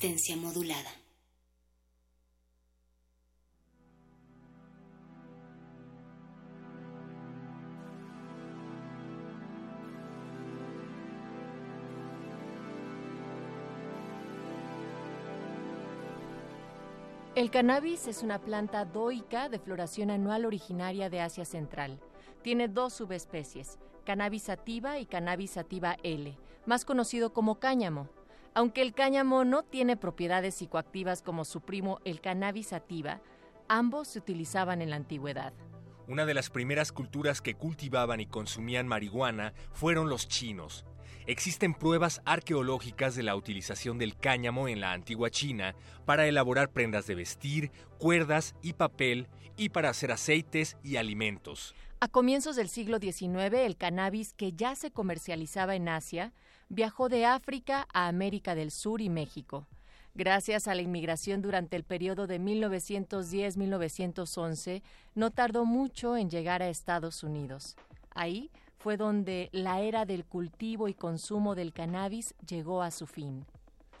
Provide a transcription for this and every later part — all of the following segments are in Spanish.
Modulada. El cannabis es una planta doica de floración anual originaria de Asia Central. Tiene dos subespecies, cannabis sativa y cannabis sativa L, más conocido como cáñamo. Aunque el cáñamo no tiene propiedades psicoactivas como su primo el cannabis sativa, ambos se utilizaban en la antigüedad. Una de las primeras culturas que cultivaban y consumían marihuana fueron los chinos. Existen pruebas arqueológicas de la utilización del cáñamo en la antigua China para elaborar prendas de vestir, cuerdas y papel y para hacer aceites y alimentos. A comienzos del siglo XIX, el cannabis que ya se comercializaba en Asia viajó de África a América del Sur y México. Gracias a la inmigración durante el periodo de 1910-1911, no tardó mucho en llegar a Estados Unidos. Ahí fue donde la era del cultivo y consumo del cannabis llegó a su fin.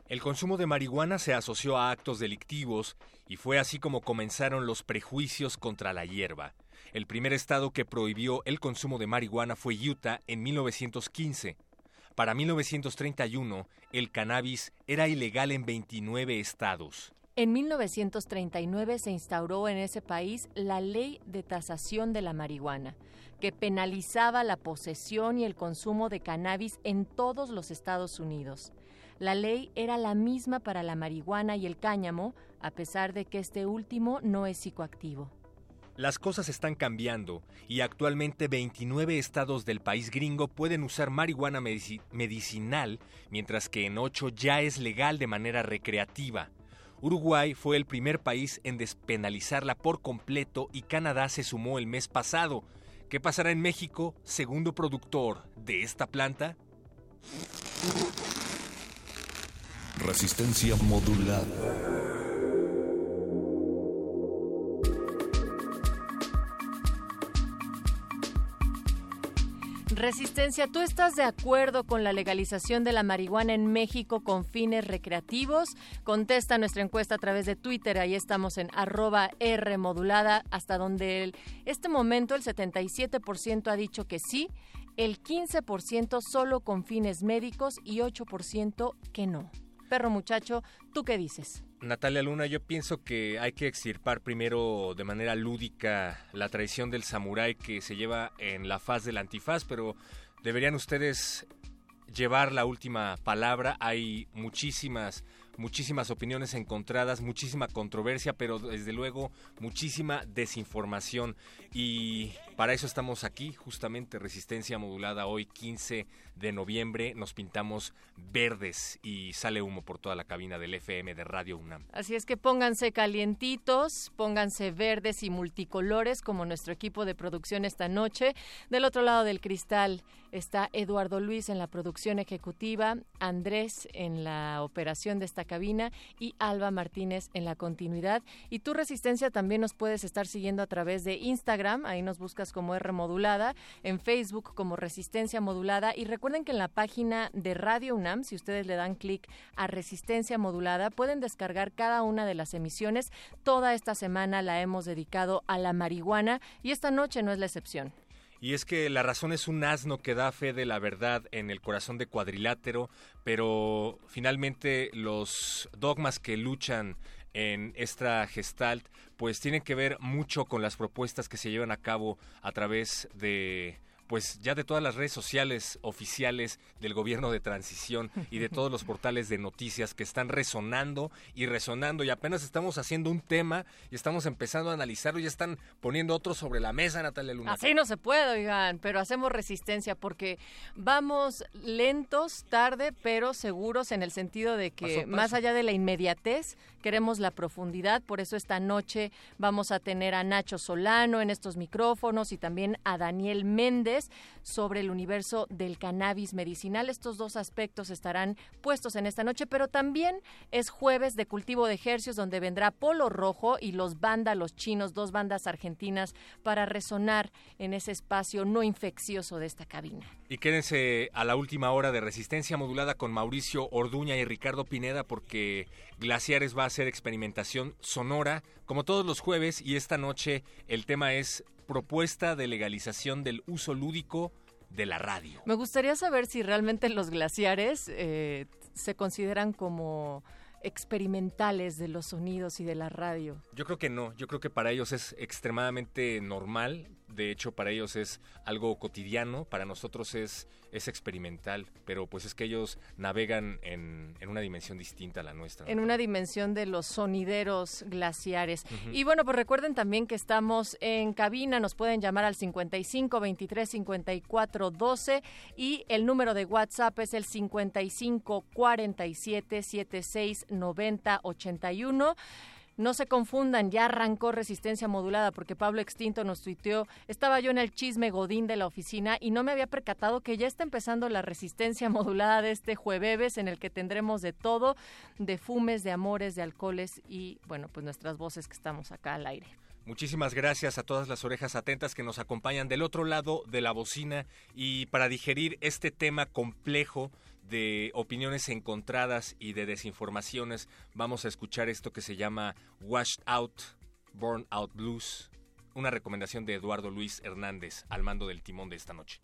El consumo de marihuana se asoció a actos delictivos y fue así como comenzaron los prejuicios contra la hierba. El primer estado que prohibió el consumo de marihuana fue Utah en 1915. Para 1931, el cannabis era ilegal en 29 estados. En 1939 se instauró en ese país la ley de tasación de la marihuana, que penalizaba la posesión y el consumo de cannabis en todos los Estados Unidos. La ley era la misma para la marihuana y el cáñamo, a pesar de que este último no es psicoactivo. Las cosas están cambiando y actualmente 29 estados del país gringo pueden usar marihuana medicinal, mientras que en 8 ya es legal de manera recreativa. Uruguay fue el primer país en despenalizarla por completo y Canadá se sumó el mes pasado. ¿Qué pasará en México, segundo productor de esta planta? Resistencia modulada. Resistencia, ¿tú estás de acuerdo con la legalización de la marihuana en México con fines recreativos? Contesta nuestra encuesta a través de Twitter, ahí estamos en arroba R hasta donde el, este momento el 77% ha dicho que sí, el 15% solo con fines médicos y 8% que no. Perro muchacho, ¿tú qué dices? Natalia Luna, yo pienso que hay que extirpar primero de manera lúdica la tradición del samurái que se lleva en la faz del antifaz, pero deberían ustedes llevar la última palabra. Hay muchísimas muchísimas opiniones encontradas, muchísima controversia, pero desde luego muchísima desinformación. Y para eso estamos aquí, justamente Resistencia Modulada, hoy 15 de noviembre. Nos pintamos verdes y sale humo por toda la cabina del FM de Radio UNAM. Así es que pónganse calientitos, pónganse verdes y multicolores como nuestro equipo de producción esta noche. Del otro lado del cristal está Eduardo Luis en la producción ejecutiva, Andrés en la operación de esta cabina y Alba Martínez en la continuidad. Y tu resistencia también nos puedes estar siguiendo a través de Instagram, ahí nos buscas como R modulada, en Facebook como Resistencia Modulada y recuerden que en la página de Radio UNAM, si ustedes le dan clic a Resistencia Modulada, pueden descargar cada una de las emisiones. Toda esta semana la hemos dedicado a la marihuana y esta noche no es la excepción. Y es que la razón es un asno que da fe de la verdad en el corazón de cuadrilátero, pero finalmente los dogmas que luchan en esta gestalt pues tienen que ver mucho con las propuestas que se llevan a cabo a través de pues ya de todas las redes sociales oficiales del gobierno de transición y de todos los portales de noticias que están resonando y resonando y apenas estamos haciendo un tema y estamos empezando a analizarlo y ya están poniendo otro sobre la mesa, Natalia Luna. Así no se puede, oigan, pero hacemos resistencia porque vamos lentos, tarde, pero seguros en el sentido de que más allá de la inmediatez, queremos la profundidad, por eso esta noche vamos a tener a Nacho Solano en estos micrófonos y también a Daniel Méndez sobre el universo del cannabis medicinal. Estos dos aspectos estarán puestos en esta noche, pero también es jueves de cultivo de ejercios donde vendrá Polo Rojo y los vándalos chinos, dos bandas argentinas, para resonar en ese espacio no infeccioso de esta cabina. Y quédense a la última hora de resistencia modulada con Mauricio Orduña y Ricardo Pineda porque Glaciares va hacer experimentación sonora como todos los jueves y esta noche el tema es propuesta de legalización del uso lúdico de la radio. Me gustaría saber si realmente los glaciares eh, se consideran como experimentales de los sonidos y de la radio. Yo creo que no, yo creo que para ellos es extremadamente normal de hecho para ellos es algo cotidiano, para nosotros es, es experimental, pero pues es que ellos navegan en, una dimensión distinta a la nuestra. En una dimensión de los sonideros glaciares. Y bueno, pues recuerden también que estamos en cabina, nos pueden llamar al 55 23 54 12 y el número de WhatsApp es el 55 47 76 90 81. No se confundan, ya arrancó resistencia modulada porque Pablo Extinto nos tuiteó, estaba yo en el chisme godín de la oficina y no me había percatado que ya está empezando la resistencia modulada de este jueves en el que tendremos de todo, de fumes, de amores, de alcoholes y bueno, pues nuestras voces que estamos acá al aire. Muchísimas gracias a todas las orejas atentas que nos acompañan del otro lado de la bocina y para digerir este tema complejo de opiniones encontradas y de desinformaciones, vamos a escuchar esto que se llama Washed Out, Born Out Blues, una recomendación de Eduardo Luis Hernández al mando del timón de esta noche.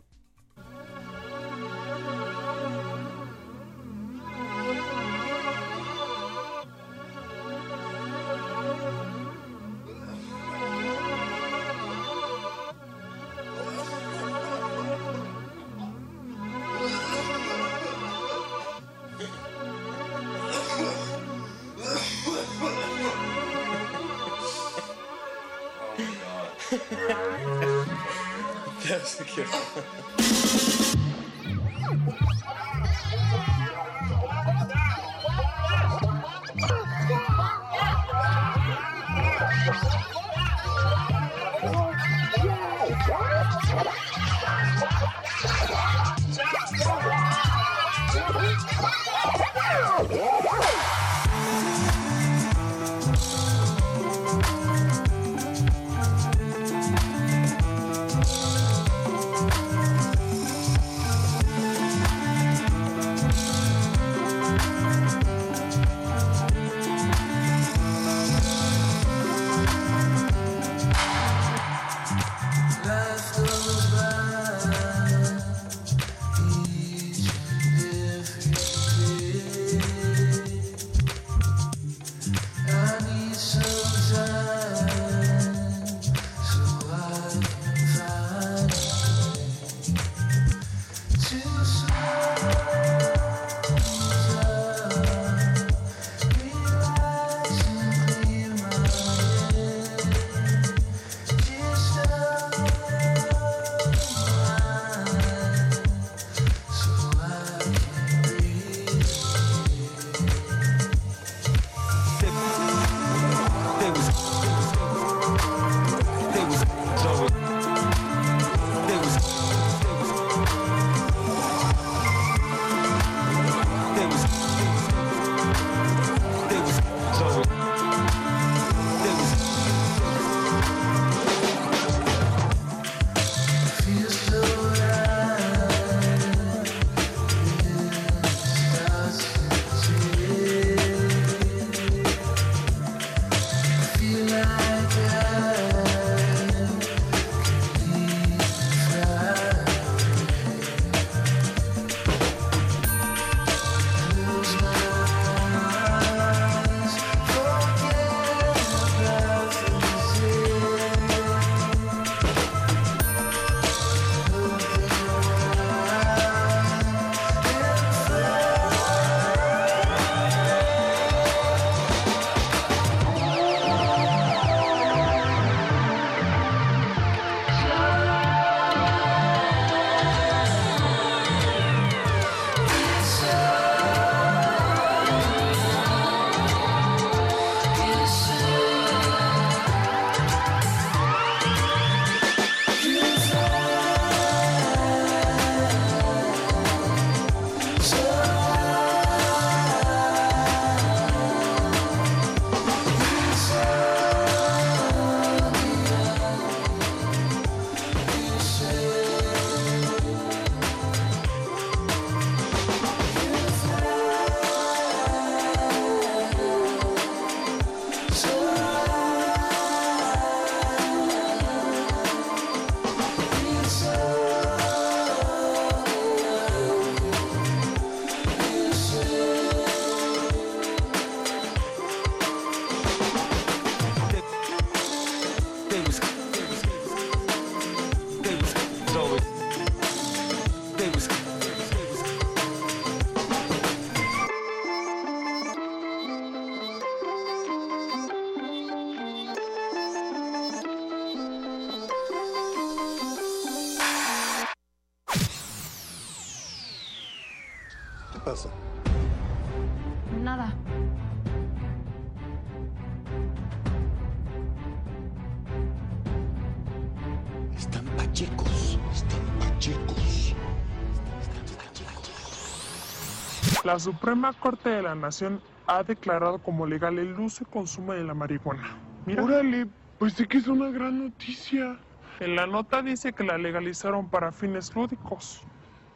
La Suprema Corte de la Nación ha declarado como legal el uso y consumo de la marihuana. Mira. Órale, pues sí que es una gran noticia. En la nota dice que la legalizaron para fines lúdicos.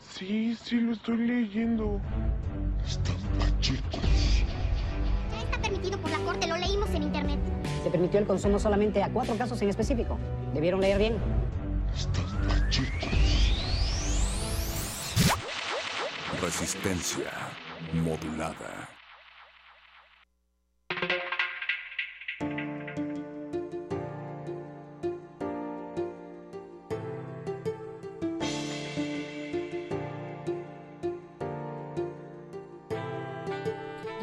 Sí, sí, lo estoy leyendo. Están pachecos. Ya está permitido por la Corte, lo leímos en internet. Se permitió el consumo solamente a cuatro casos en específico. Debieron leer bien. Están pachecos. Resistencia modulada.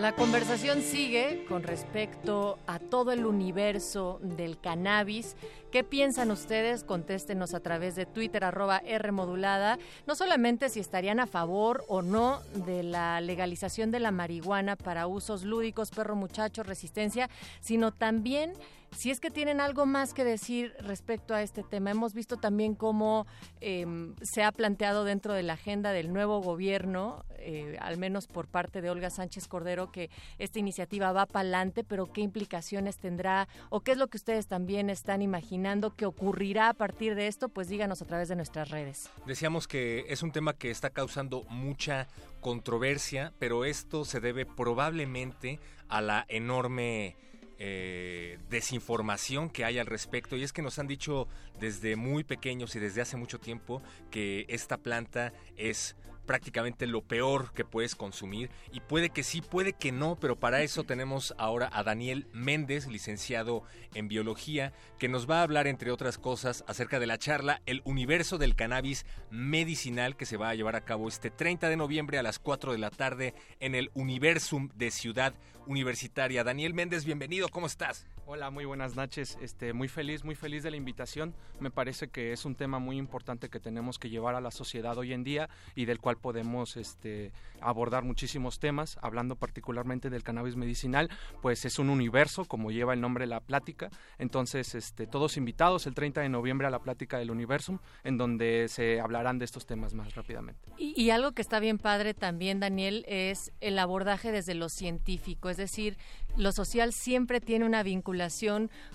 La conversación sigue con respecto a todo el universo del cannabis. ¿Qué piensan ustedes? Contéstenos a través de Twitter arroba R modulada. No solamente si estarían a favor o no de la legalización de la marihuana para usos lúdicos, perro muchacho, resistencia, sino también si es que tienen algo más que decir respecto a este tema. Hemos visto también cómo eh, se ha planteado dentro de la agenda del nuevo gobierno, eh, al menos por parte de Olga Sánchez Cordero, que esta iniciativa va para adelante, pero qué implicaciones tendrá o qué es lo que ustedes también están imaginando que ocurrirá a partir de esto, pues díganos a través de nuestras redes. Decíamos que es un tema que está causando mucha controversia, pero esto se debe probablemente a la enorme eh, desinformación que hay al respecto. Y es que nos han dicho desde muy pequeños y desde hace mucho tiempo que esta planta es prácticamente lo peor que puedes consumir y puede que sí, puede que no, pero para eso tenemos ahora a Daniel Méndez, licenciado en biología, que nos va a hablar entre otras cosas acerca de la charla El universo del cannabis medicinal que se va a llevar a cabo este 30 de noviembre a las 4 de la tarde en el Universum de Ciudad Universitaria. Daniel Méndez, bienvenido, ¿cómo estás? Hola, muy buenas noches. Este, muy feliz, muy feliz de la invitación. Me parece que es un tema muy importante que tenemos que llevar a la sociedad hoy en día y del cual podemos este, abordar muchísimos temas, hablando particularmente del cannabis medicinal, pues es un universo, como lleva el nombre la plática. Entonces, este, todos invitados el 30 de noviembre a la plática del Universum, en donde se hablarán de estos temas más rápidamente. Y algo que está bien padre también, Daniel, es el abordaje desde lo científico, es decir, lo social siempre tiene una vinculación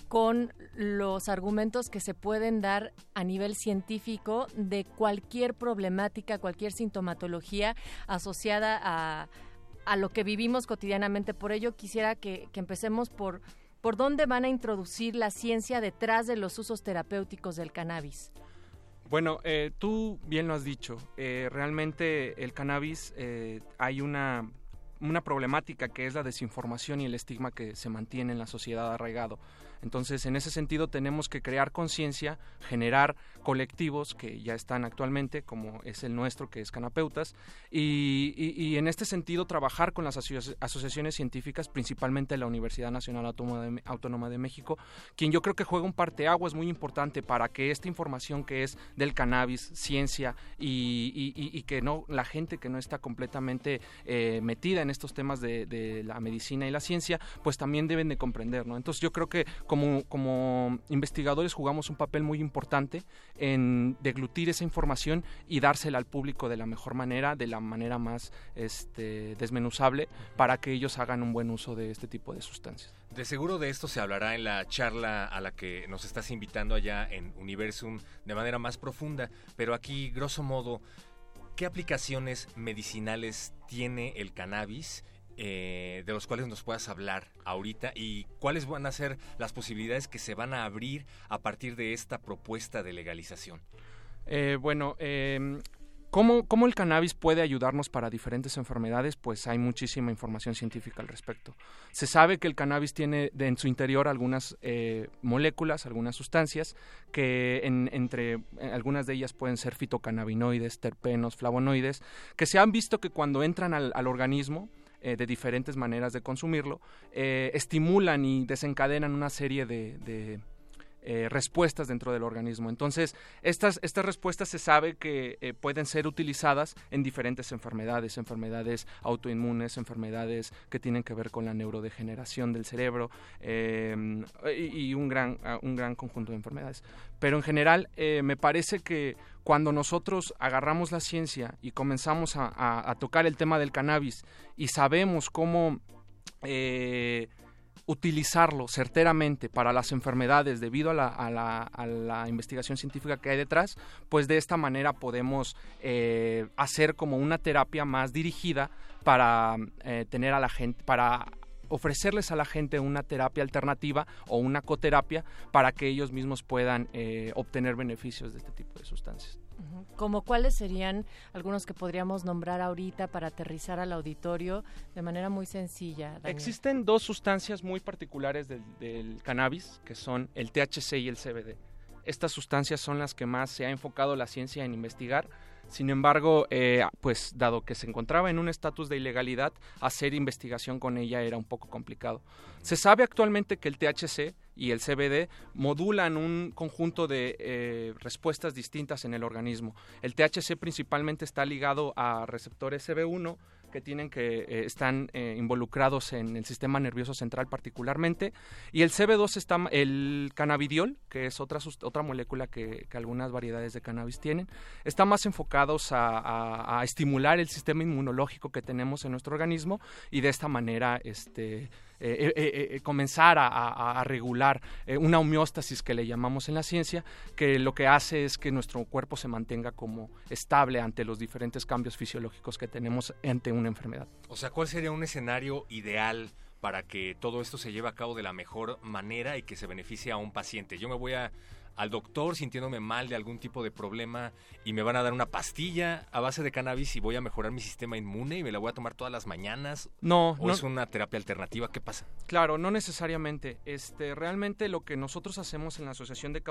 con los argumentos que se pueden dar a nivel científico de cualquier problemática, cualquier sintomatología asociada a, lo que vivimos cotidianamente. Por ello, quisiera que, que empecemos por, por dónde van a introducir la ciencia detrás de los usos terapéuticos del cannabis. Bueno, eh, tú bien lo has dicho. Eh, realmente el cannabis eh, hay una una problemática que es la desinformación y el estigma que se mantiene en la sociedad arraigado. Entonces, en ese sentido, tenemos que crear conciencia, generar colectivos que ya están actualmente, como es el nuestro, que es Canapeutas, y, en este sentido trabajar con las aso asociaciones científicas, principalmente la Universidad Nacional Autónoma de, México, quien yo creo que juega un parteaguas muy importante para que esta información que es del cannabis, ciencia, y, que no la gente que no está completamente eh, metida en estos temas de, la medicina y la ciencia, pues también deben de comprender, ¿no? Entonces yo creo que como investigadores jugamos un papel muy importante en deglutir esa información y dársela al público de la mejor manera, de la manera más este, desmenuzable, para que ellos hagan un buen uso de este tipo de sustancias. De seguro de esto se hablará en la charla a la que nos estás invitando allá en Universum de manera más profunda, pero aquí, grosso modo, ¿qué aplicaciones medicinales tiene el cannabis eh, de los cuales nos puedas hablar ahorita y cuáles van a ser las posibilidades que se van a abrir a partir de esta propuesta de legalización. Eh, bueno, eh, ¿cómo, ¿cómo, el cannabis puede ayudarnos para diferentes enfermedades? Pues hay muchísima información científica al respecto. Se sabe que el cannabis tiene en su interior algunas eh, moléculas, algunas sustancias, que en, entre algunas de ellas pueden ser fitocannabinoides, terpenos, flavonoides, que se han visto que cuando entran al organismo, eh, de diferentes maneras de consumirlo, eh, estimulan y desencadenan una serie de, de, eh, respuestas dentro del organismo. Entonces, estas, estas respuestas se sabe que eh, pueden ser utilizadas en diferentes enfermedades, enfermedades autoinmunes, enfermedades que tienen que ver con la neurodegeneración del cerebro em, y, un, gran, un gran conjunto de enfermedades. Pero en general, eh, me parece que cuando nosotros agarramos la ciencia y comenzamos a, tocar el tema del cannabis y sabemos cómo utilizarlo certeramente para las enfermedades debido a la, investigación científica que hay detrás, pues de esta manera podemos eh, hacer como una terapia más dirigida para eh, tener a la gente, para ofrecerles a la gente una terapia alternativa o una coterapia para que ellos mismos puedan eh, obtener beneficios de este tipo de sustancias. ¿Como cuáles serían algunos que podríamos nombrar ahorita para aterrizar al auditorio de manera muy sencilla? Existen dos sustancias muy particulares del, cannabis, que son el THC y el CBD. Estas sustancias son las que más se ha enfocado la ciencia en investigar. Sin embargo, eh, pues dado que se encontraba en un estatus de ilegalidad, hacer investigación con ella era un poco complicado. Se sabe actualmente que el THC y el CBD modulan un conjunto de eh, respuestas distintas en el organismo. El THC principalmente está ligado a receptores CB1 que tienen que eh, están eh, involucrados en el sistema nervioso central particularmente. Y el CB2 está el cannabidiol que es otra otra molécula que, algunas variedades de cannabis tienen está más enfocados a, a estimular el sistema inmunológico que tenemos en nuestro organismo y de esta manera este eh, eh, eh, comenzar a, regular una homeostasis que le llamamos en la ciencia, que lo que hace es que nuestro cuerpo se mantenga como estable ante los diferentes cambios fisiológicos que tenemos ante una enfermedad. O sea, ¿cuál sería un escenario ideal para que todo esto se lleve a cabo de la mejor manera y que se beneficie a un paciente? Yo me voy a al doctor sintiéndome mal de algún tipo de problema y me van a dar una pastilla a base de cannabis y voy a mejorar mi sistema inmune y me la voy a tomar todas las mañanas? No, ¿O es una terapia alternativa? ¿Qué pasa? Claro, no necesariamente. Este, realmente lo que nosotros hacemos en la Asociación de,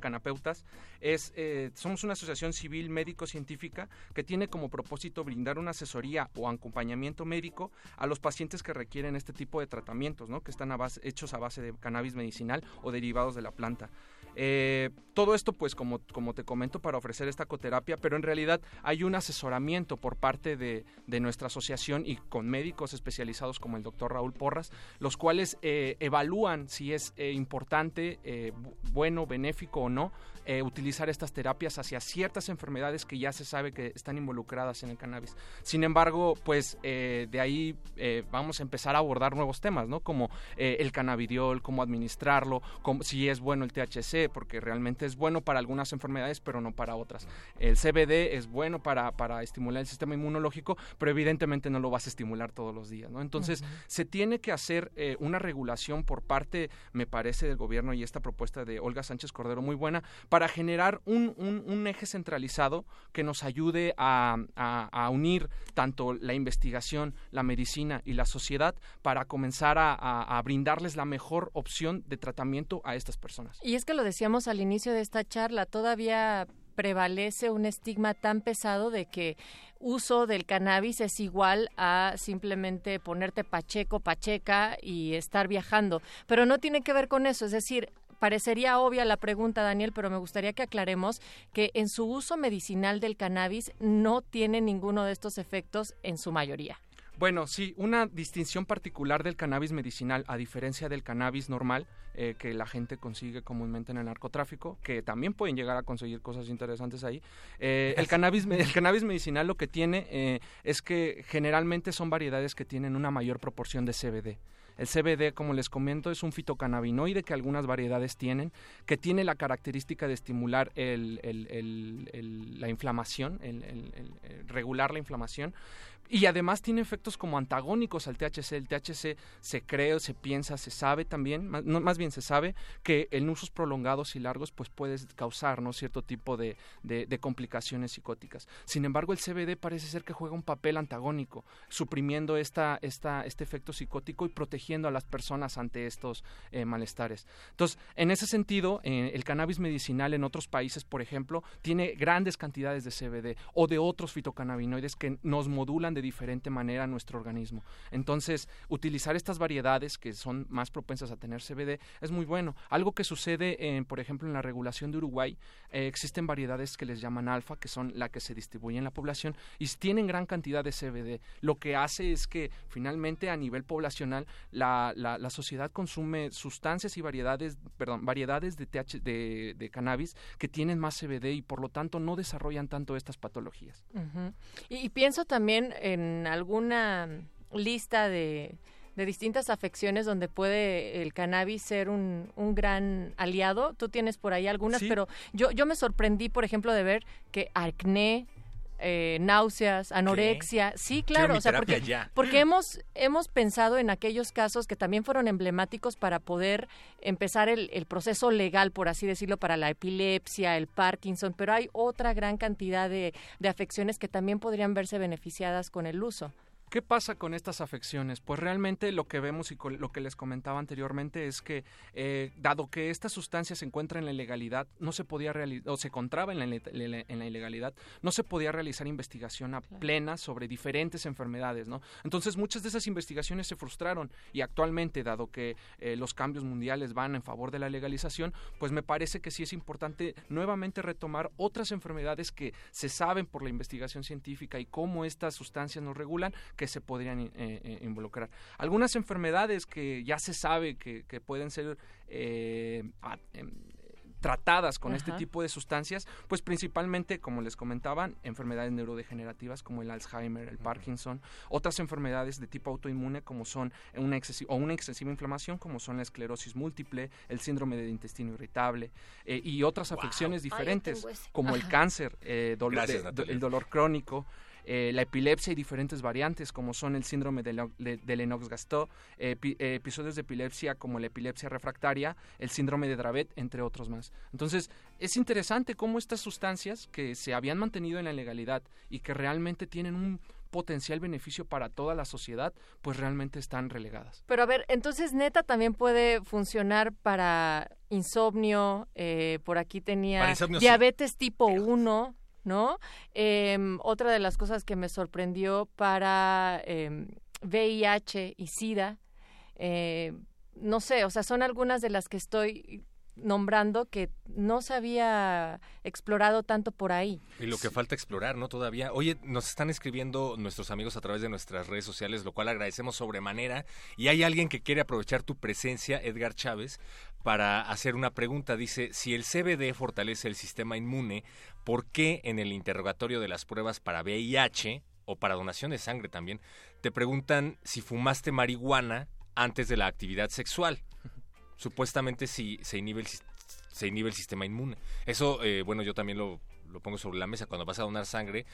Canapeutas es, eh, somos una asociación civil médico-científica que tiene como propósito brindar una asesoría o acompañamiento médico a los pacientes que requieren este tipo de tratamientos, ¿no? que están hechos a base de cannabis medicinal o derivados de la planta. Eh, todo esto, pues, como, como te comento, para ofrecer esta coterapia, pero en realidad hay un asesoramiento por parte de, nuestra asociación y con médicos especializados como el doctor Raúl Porras, los cuales eh, evalúan si es eh, importante, bueno, benéfico o no utilizar estas terapias hacia ciertas enfermedades que ya se sabe que están involucradas en el cannabis. Sin embargo, pues de ahí vamos a empezar a abordar nuevos temas, ¿no? Como el cannabidiol, cómo administrarlo, si es bueno el THC, porque realmente es bueno para algunas enfermedades, pero no para otras. El CBD es bueno para, para estimular el sistema inmunológico, pero evidentemente no lo vas a estimular todos los días, ¿no? Entonces, se tiene que hacer eh, una regulación por parte, me parece, del gobierno y esta propuesta de Olga Sánchez Cordero muy buena, para generar un, un, eje centralizado que nos ayude a, a, unir tanto la investigación, la medicina y la sociedad para comenzar a, a, brindarles la mejor opción de tratamiento a estas personas. Y es que lo decíamos al inicio de esta charla, todavía prevalece un estigma tan pesado de que uso del cannabis es igual a simplemente ponerte pacheco, pacheca y estar viajando. Pero no tiene que ver con eso, es decir, parecería obvia la pregunta, Daniel, pero me gustaría que aclaremos que en su uso medicinal del cannabis no tiene ninguno de estos efectos en su mayoría. Bueno, sí, una distinción particular del cannabis medicinal, a diferencia del cannabis normal, eh, que la gente consigue comúnmente en el narcotráfico, que también pueden llegar a conseguir cosas interesantes ahí. Eh, el, cannabis, el cannabis medicinal lo que tiene eh, es que generalmente son variedades que tienen una mayor proporción de CBD. El CBD, como les comento, es un fitocannabinoide que algunas variedades tienen, que tiene la característica de estimular la inflamación, regular la inflamación, y además tiene efectos como antagónicos al THC. El THC se cree, se piensa, se sabe también, más, no, más bien se sabe que en usos prolongados y largos pues puede causar ¿no? cierto tipo de, de, complicaciones psicóticas. Sin embargo, el CBD parece ser que juega un papel antagónico, suprimiendo esta, esta, este efecto psicótico y protegiendo a las personas ante estos eh, malestares. Entonces, en ese sentido, eh, el cannabis medicinal en otros países, por ejemplo, tiene grandes cantidades de CBD o de otros fitocannabinoides que nos modulan de diferente manera nuestro organismo. Entonces, utilizar estas variedades que son más propensas a tener CBD es muy bueno. Algo que sucede, en, por ejemplo, en la regulación de Uruguay, eh, existen variedades que les llaman alfa, que son la que se distribuye en la población y tienen gran cantidad de CBD. Lo que hace es que finalmente a nivel poblacional la, la, sociedad consume sustancias y variedades, perdón, variedades de, TH, de, cannabis que tienen más CBD y por lo tanto no desarrollan tanto estas patologías. y pienso también en alguna lista de de distintas afecciones donde puede el cannabis ser un, un gran aliado. Tú tienes por ahí algunas, pero yo, yo me sorprendí, por ejemplo, de ver que acné, eh, náuseas, anorexia. Sí, claro, o sea, porque, porque hemos, hemos pensado en aquellos casos que también fueron emblemáticos para poder empezar el, el, proceso legal, por así decirlo, para la epilepsia, el Parkinson, pero hay otra gran cantidad de, de afecciones que también podrían verse beneficiadas con el uso. ¿Qué pasa con estas afecciones? Pues realmente lo que vemos y lo que les comentaba anteriormente es que, eh, dado que esta sustancia se encuentra en la ilegalidad, no se podía o se encontraba en la, en la ilegalidad, no se podía realizar investigación a plena sobre diferentes enfermedades, ¿no? Entonces muchas de esas investigaciones se frustraron y actualmente, dado que eh, los cambios mundiales van en favor de la legalización, pues me parece que sí es importante nuevamente retomar otras enfermedades que se saben por la investigación científica y cómo estas sustancias nos regulan que se podrían eh, eh, involucrar. Algunas enfermedades que ya se sabe que, pueden ser eh, em, tratadas con este tipo de sustancias, pues principalmente, como les comentaban, enfermedades neurodegenerativas como el Alzheimer, el Parkinson, otras enfermedades de tipo autoinmune como son una excesiva, o una excesiva inflamación como son la esclerosis múltiple, el síndrome del intestino irritable y otras afecciones diferentes como el cáncer, el dolor crónico, eh, la epilepsia y diferentes variantes como son el síndrome de, Lennox-Gastaut, eh, episodios de epilepsia como la epilepsia refractaria, el síndrome de Dravet, entre otros más. Entonces, es interesante cómo estas sustancias que se habían mantenido en la legalidad y que realmente tienen un potencial beneficio para toda la sociedad, pues realmente están relegadas. Pero a ver, entonces neta también puede funcionar para insomnio, eh, por aquí tenía diabetes tipo 1, ¿no? Em, otra de las cosas que me sorprendió para VIH em, y SIDA, eh, no sé, o sea, son algunas de las que estoy nombrando que no se había explorado tanto por ahí. Y lo que falta explorar, ¿no? Todavía. Oye, nos están escribiendo nuestros amigos a través de nuestras redes sociales, lo cual agradecemos sobremanera. Y hay alguien que quiere aprovechar tu presencia, Edgar Chávez, para hacer una pregunta. Dice, si el CBD fortalece el sistema inmune, ¿por qué en el interrogatorio de las pruebas para VIH o para donación de sangre también, te preguntan si fumaste marihuana antes de la actividad sexual? Supuestamente si se inhibe el, se inhibe el sistema inmune. Eso, eh, bueno, yo también lo, lo pongo sobre la mesa. Cuando vas a donar sangre,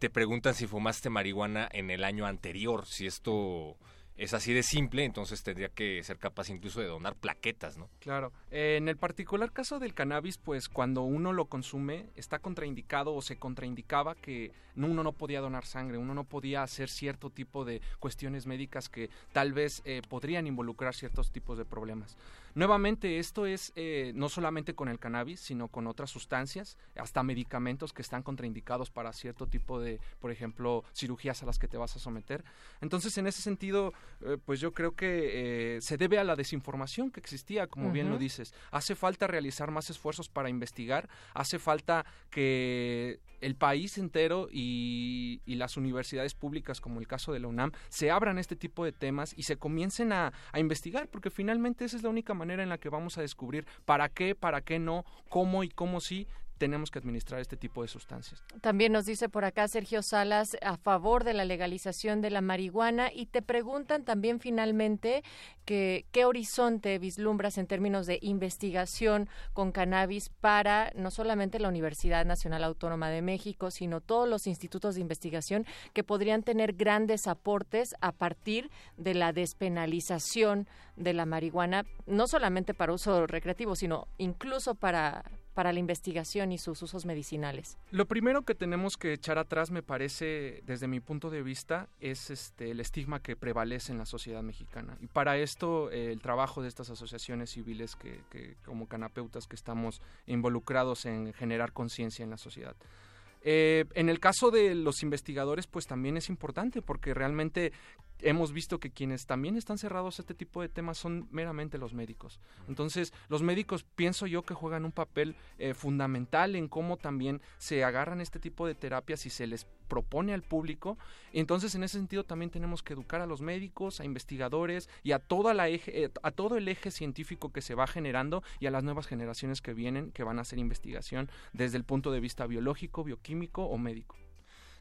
te preguntan si fumaste marihuana en el año anterior, si esto es así de simple, entonces tendría que ser capaz incluso de donar plaquetas, ¿no? Claro. en el particular caso del cannabis, pues cuando uno lo consume, está contraindicado o se contraindicaba que uno no podía donar sangre, uno no podía hacer cierto tipo de cuestiones médicas que tal vez eh, podrían involucrar ciertos tipos de problemas. Nuevamente, esto es eh, no solamente con el cannabis, sino con otras sustancias, hasta medicamentos que están contraindicados para cierto tipo de, por ejemplo, cirugías a las que te vas a someter. Entonces, en ese sentido, eh, pues yo creo que eh, se debe a la desinformación que existía, como bien lo dices. Hace falta realizar más esfuerzos para investigar, hace falta que el país entero y, las universidades públicas, como el caso de la UNAM, se abran este tipo de temas y se comiencen a, a investigar, porque finalmente esa es la única manera en la que vamos a descubrir para qué, para qué no, cómo y cómo sí tenemos que administrar este tipo de sustancias. También nos dice por acá Sergio Salas a favor de la legalización de la marihuana y te preguntan también finalmente qué horizonte vislumbras en términos de investigación con cannabis para no solamente la Universidad Nacional Autónoma de México, sino todos los institutos de investigación que podrían tener grandes aportes a partir de la despenalización de la marihuana, no solamente para uso recreativo, sino incluso para para la investigación y sus usos medicinales? Lo primero que tenemos que echar atrás, me parece, desde mi punto de vista, es este el estigma que prevalece en la sociedad mexicana. Y para esto, eh, el trabajo de estas asociaciones civiles que, como canapeutas que estamos involucrados en generar conciencia en la sociedad. Eh, en el caso de los investigadores, pues también es importante porque realmente hemos visto que quienes también están cerrados a este tipo de temas son meramente los médicos. Entonces, los médicos pienso yo que juegan un papel eh, fundamental en cómo también se agarran este tipo de terapias y se les propone al público. Entonces, en ese sentido también tenemos que educar a los médicos, a investigadores y a toda la eje, eh, a todo el eje científico que se va generando y a las nuevas generaciones que vienen que van a hacer investigación desde el punto de vista biológico, bioquímico o médico.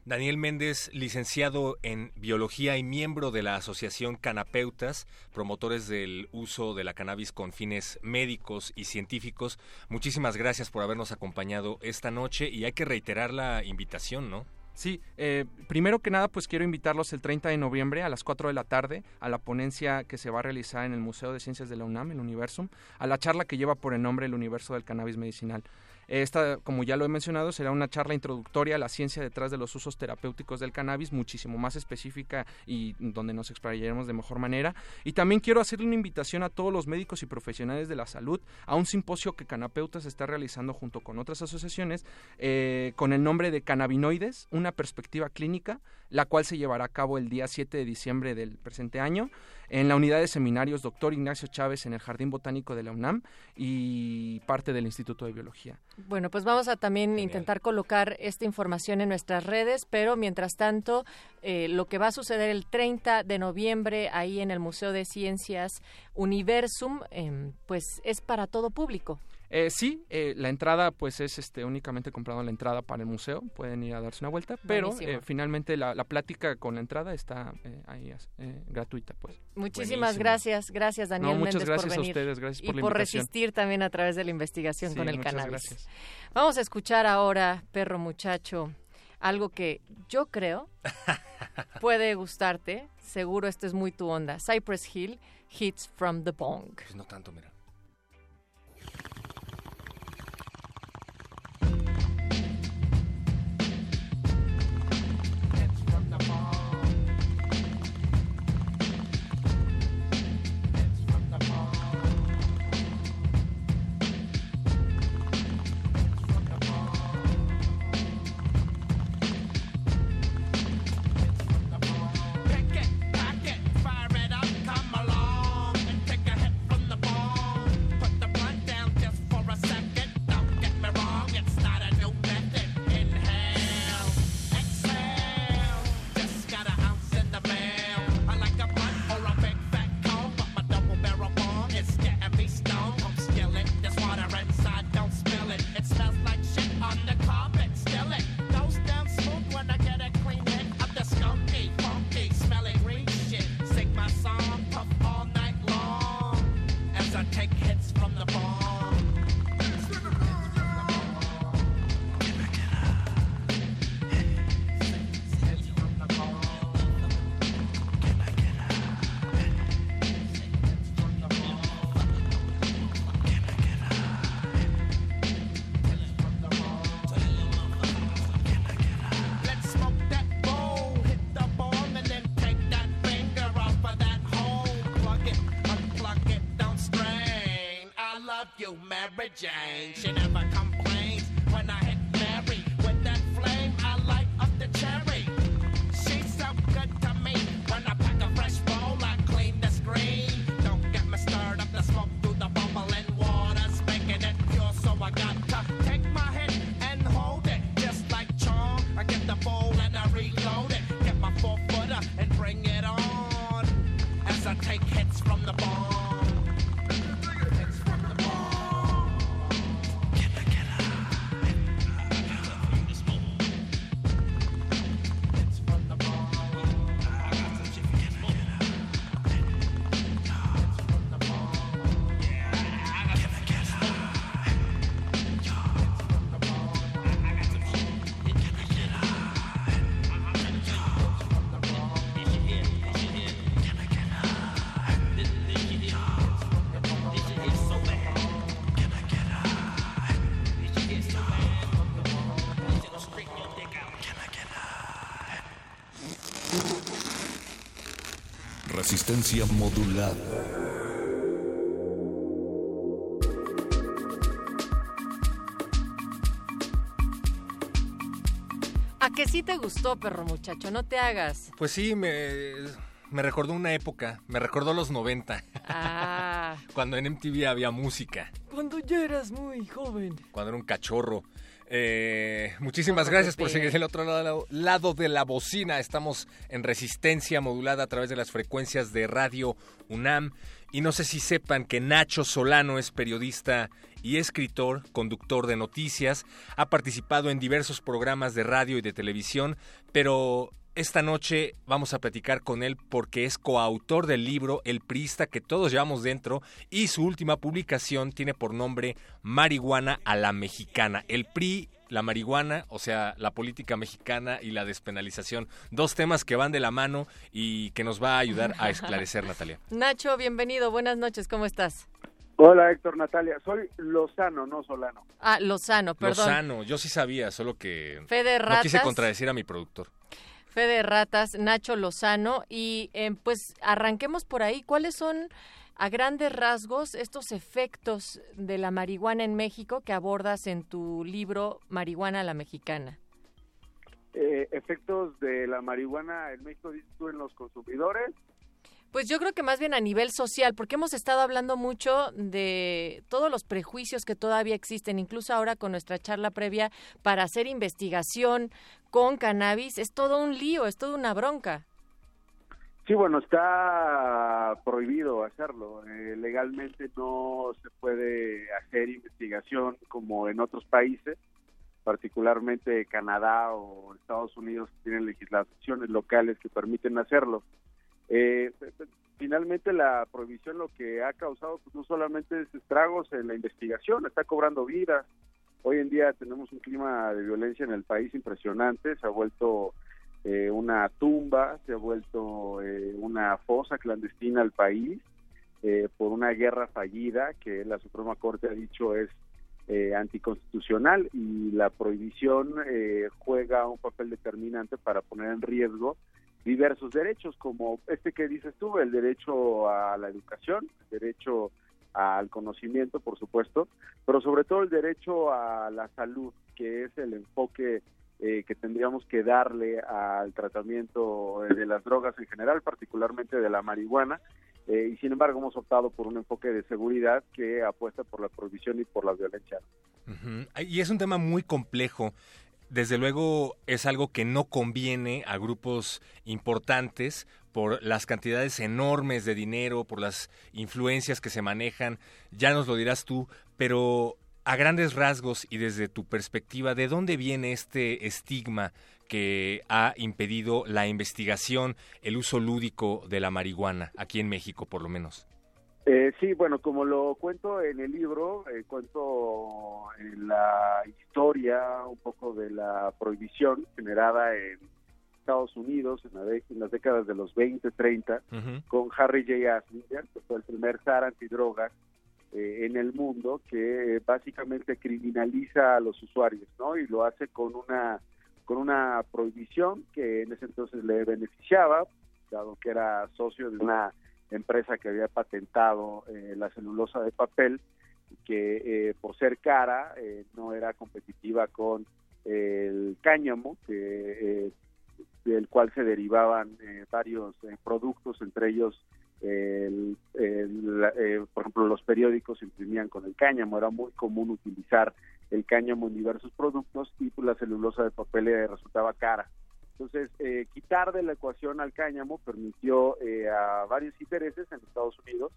Daniel Méndez, licenciado en biología y miembro de la Asociación Canapeutas, promotores del uso de la cannabis con fines médicos y científicos. Muchísimas gracias por habernos acompañado esta noche y hay que reiterar la invitación, ¿no? Sí, eh, primero que nada, pues quiero invitarlos el 30 de noviembre a las 4 de la tarde a la ponencia que se va a realizar en el Museo de Ciencias de la UNAM, el Universum, a la charla que lleva por el nombre El Universo del Cannabis Medicinal. Esta, como ya lo he mencionado, será una charla introductoria a la ciencia detrás de los usos terapéuticos del cannabis, muchísimo más específica y donde nos explayaremos de mejor manera. Y también quiero hacerle una invitación a todos los médicos y profesionales de la salud a un simposio que Canapeutas está realizando junto con otras asociaciones eh, con el nombre de Cannabinoides, una perspectiva clínica, la cual se llevará a cabo el día 7 de diciembre del presente año en la unidad de seminarios Dr. Ignacio Chávez en el Jardín Botánico de la UNAM y parte del Instituto de Biología. Bueno, pues vamos a también intentar colocar esta información en nuestras redes, pero mientras tanto, eh, lo que va a suceder el 30 de noviembre ahí en el Museo de Ciencias Universum, em, pues es para todo público. Eh, sí, eh, la entrada pues es este únicamente comprado la entrada para el museo, pueden ir a darse una vuelta, pero eh, finalmente la, plática con la entrada está eh, ahí gratuita pues. Muchísimas gracias, gracias Daniel no, muchas gracias a ustedes, gracias por y por resistir también a través de la investigación con el cannabis. Gracias. Vamos a escuchar ahora, perro muchacho, algo que yo creo puede gustarte, seguro esto es muy tu onda. Cypress Hill, Hits from the Bong. Pues no tanto, mira. Resistencia modulada. que sí te gustó, perro muchacho, no te hagas. Pues sí, me, me recordó una época, me recordó los 90. Ah. cuando en MTV había música. Cuando ya eras muy joven. Cuando era un cachorro. Eh, muchísimas gracias por seguir el otro lado, lado, de la bocina. Estamos en resistencia modulada a través de las frecuencias de Radio UNAM. Y no sé si sepan que Nacho Solano es periodista y escritor, conductor de noticias. Ha participado en diversos programas de radio y de televisión, pero esta noche vamos a platicar con él porque es coautor del libro El Priista que todos llevamos dentro y su última publicación tiene por nombre Marihuana a la Mexicana. El PRI, la marihuana, o sea, la política mexicana y la despenalización. Dos temas que van de la mano y que nos va a ayudar a esclarecer, Natalia. Nacho, bienvenido. Buenas noches. ¿Cómo estás? Hola Héctor Natalia, soy Lozano, no Solano. Ah, Lozano, perdón. Lozano, yo sí sabía, solo que Fede no quise contradecir a mi productor. Fede Ratas, Nacho Lozano, y eh, pues arranquemos por ahí. ¿Cuáles son a grandes rasgos estos efectos de la marihuana en México que abordas en tu libro Marihuana a la Mexicana? Eh, efectos de la marihuana en México, dices tú, en los consumidores. Pues yo creo que más bien a nivel social, porque hemos estado hablando mucho de todos los prejuicios que todavía existen, incluso ahora con nuestra charla previa para hacer investigación con cannabis, es todo un lío, es toda una bronca. Sí, bueno, está prohibido hacerlo. Eh, legalmente no se puede hacer investigación como en otros países, particularmente Canadá o Estados Unidos tienen legislaciones locales que permiten hacerlo. Eh, finalmente la prohibición lo que ha causado pues, no solamente es estragos en la investigación, está cobrando vidas. Hoy en día tenemos un clima de violencia en el país impresionante, se ha vuelto eh, una tumba, se ha vuelto eh, una fosa clandestina al país eh, por una guerra fallida que la Suprema Corte ha dicho es eh, anticonstitucional y la prohibición juega un papel determinante para poner en riesgo diversos derechos, como este que dices tú, el derecho a la educación, el derecho al conocimiento, por supuesto, pero sobre todo el derecho a la salud, que es el enfoque eh, que tendríamos que darle al tratamiento de las drogas en general, particularmente de la marihuana, eh, y sin embargo hemos optado por un enfoque de seguridad que apuesta por la prohibición y por la violencia. Y es un tema muy complejo desde luego es algo que no conviene a grupos importantes por las cantidades enormes de dinero, por las influencias que se manejan, ya nos lo dirás tú, pero a grandes rasgos y desde tu perspectiva, ¿de dónde viene este estigma que ha impedido la investigación, el uso lúdico de la marihuana, aquí en México por lo menos? Eh, sí, bueno, como lo cuento en el libro, eh, cuento en la historia un poco de la prohibición generada en Estados Unidos en, las décadas de los 20, 30, con Harry J. Aslinger, que fue el primer zar antidrogas eh, en el mundo, que básicamente criminaliza a los usuarios, ¿no? Y lo hace con una con una prohibición que en ese entonces le beneficiaba, dado que era socio de una empresa que había patentado eh, la celulosa de papel, que eh, por ser cara eh, no era competitiva con el cáñamo, que, del cual se derivaban varios productos, entre ellos, por ejemplo, los periódicos se imprimían con el cáñamo, era muy común utilizar el cáñamo en diversos productos y pues, la celulosa de papel resultaba cara. Entonces, eh, quitar de la ecuación al cáñamo permitió eh, a varios intereses en Estados Unidos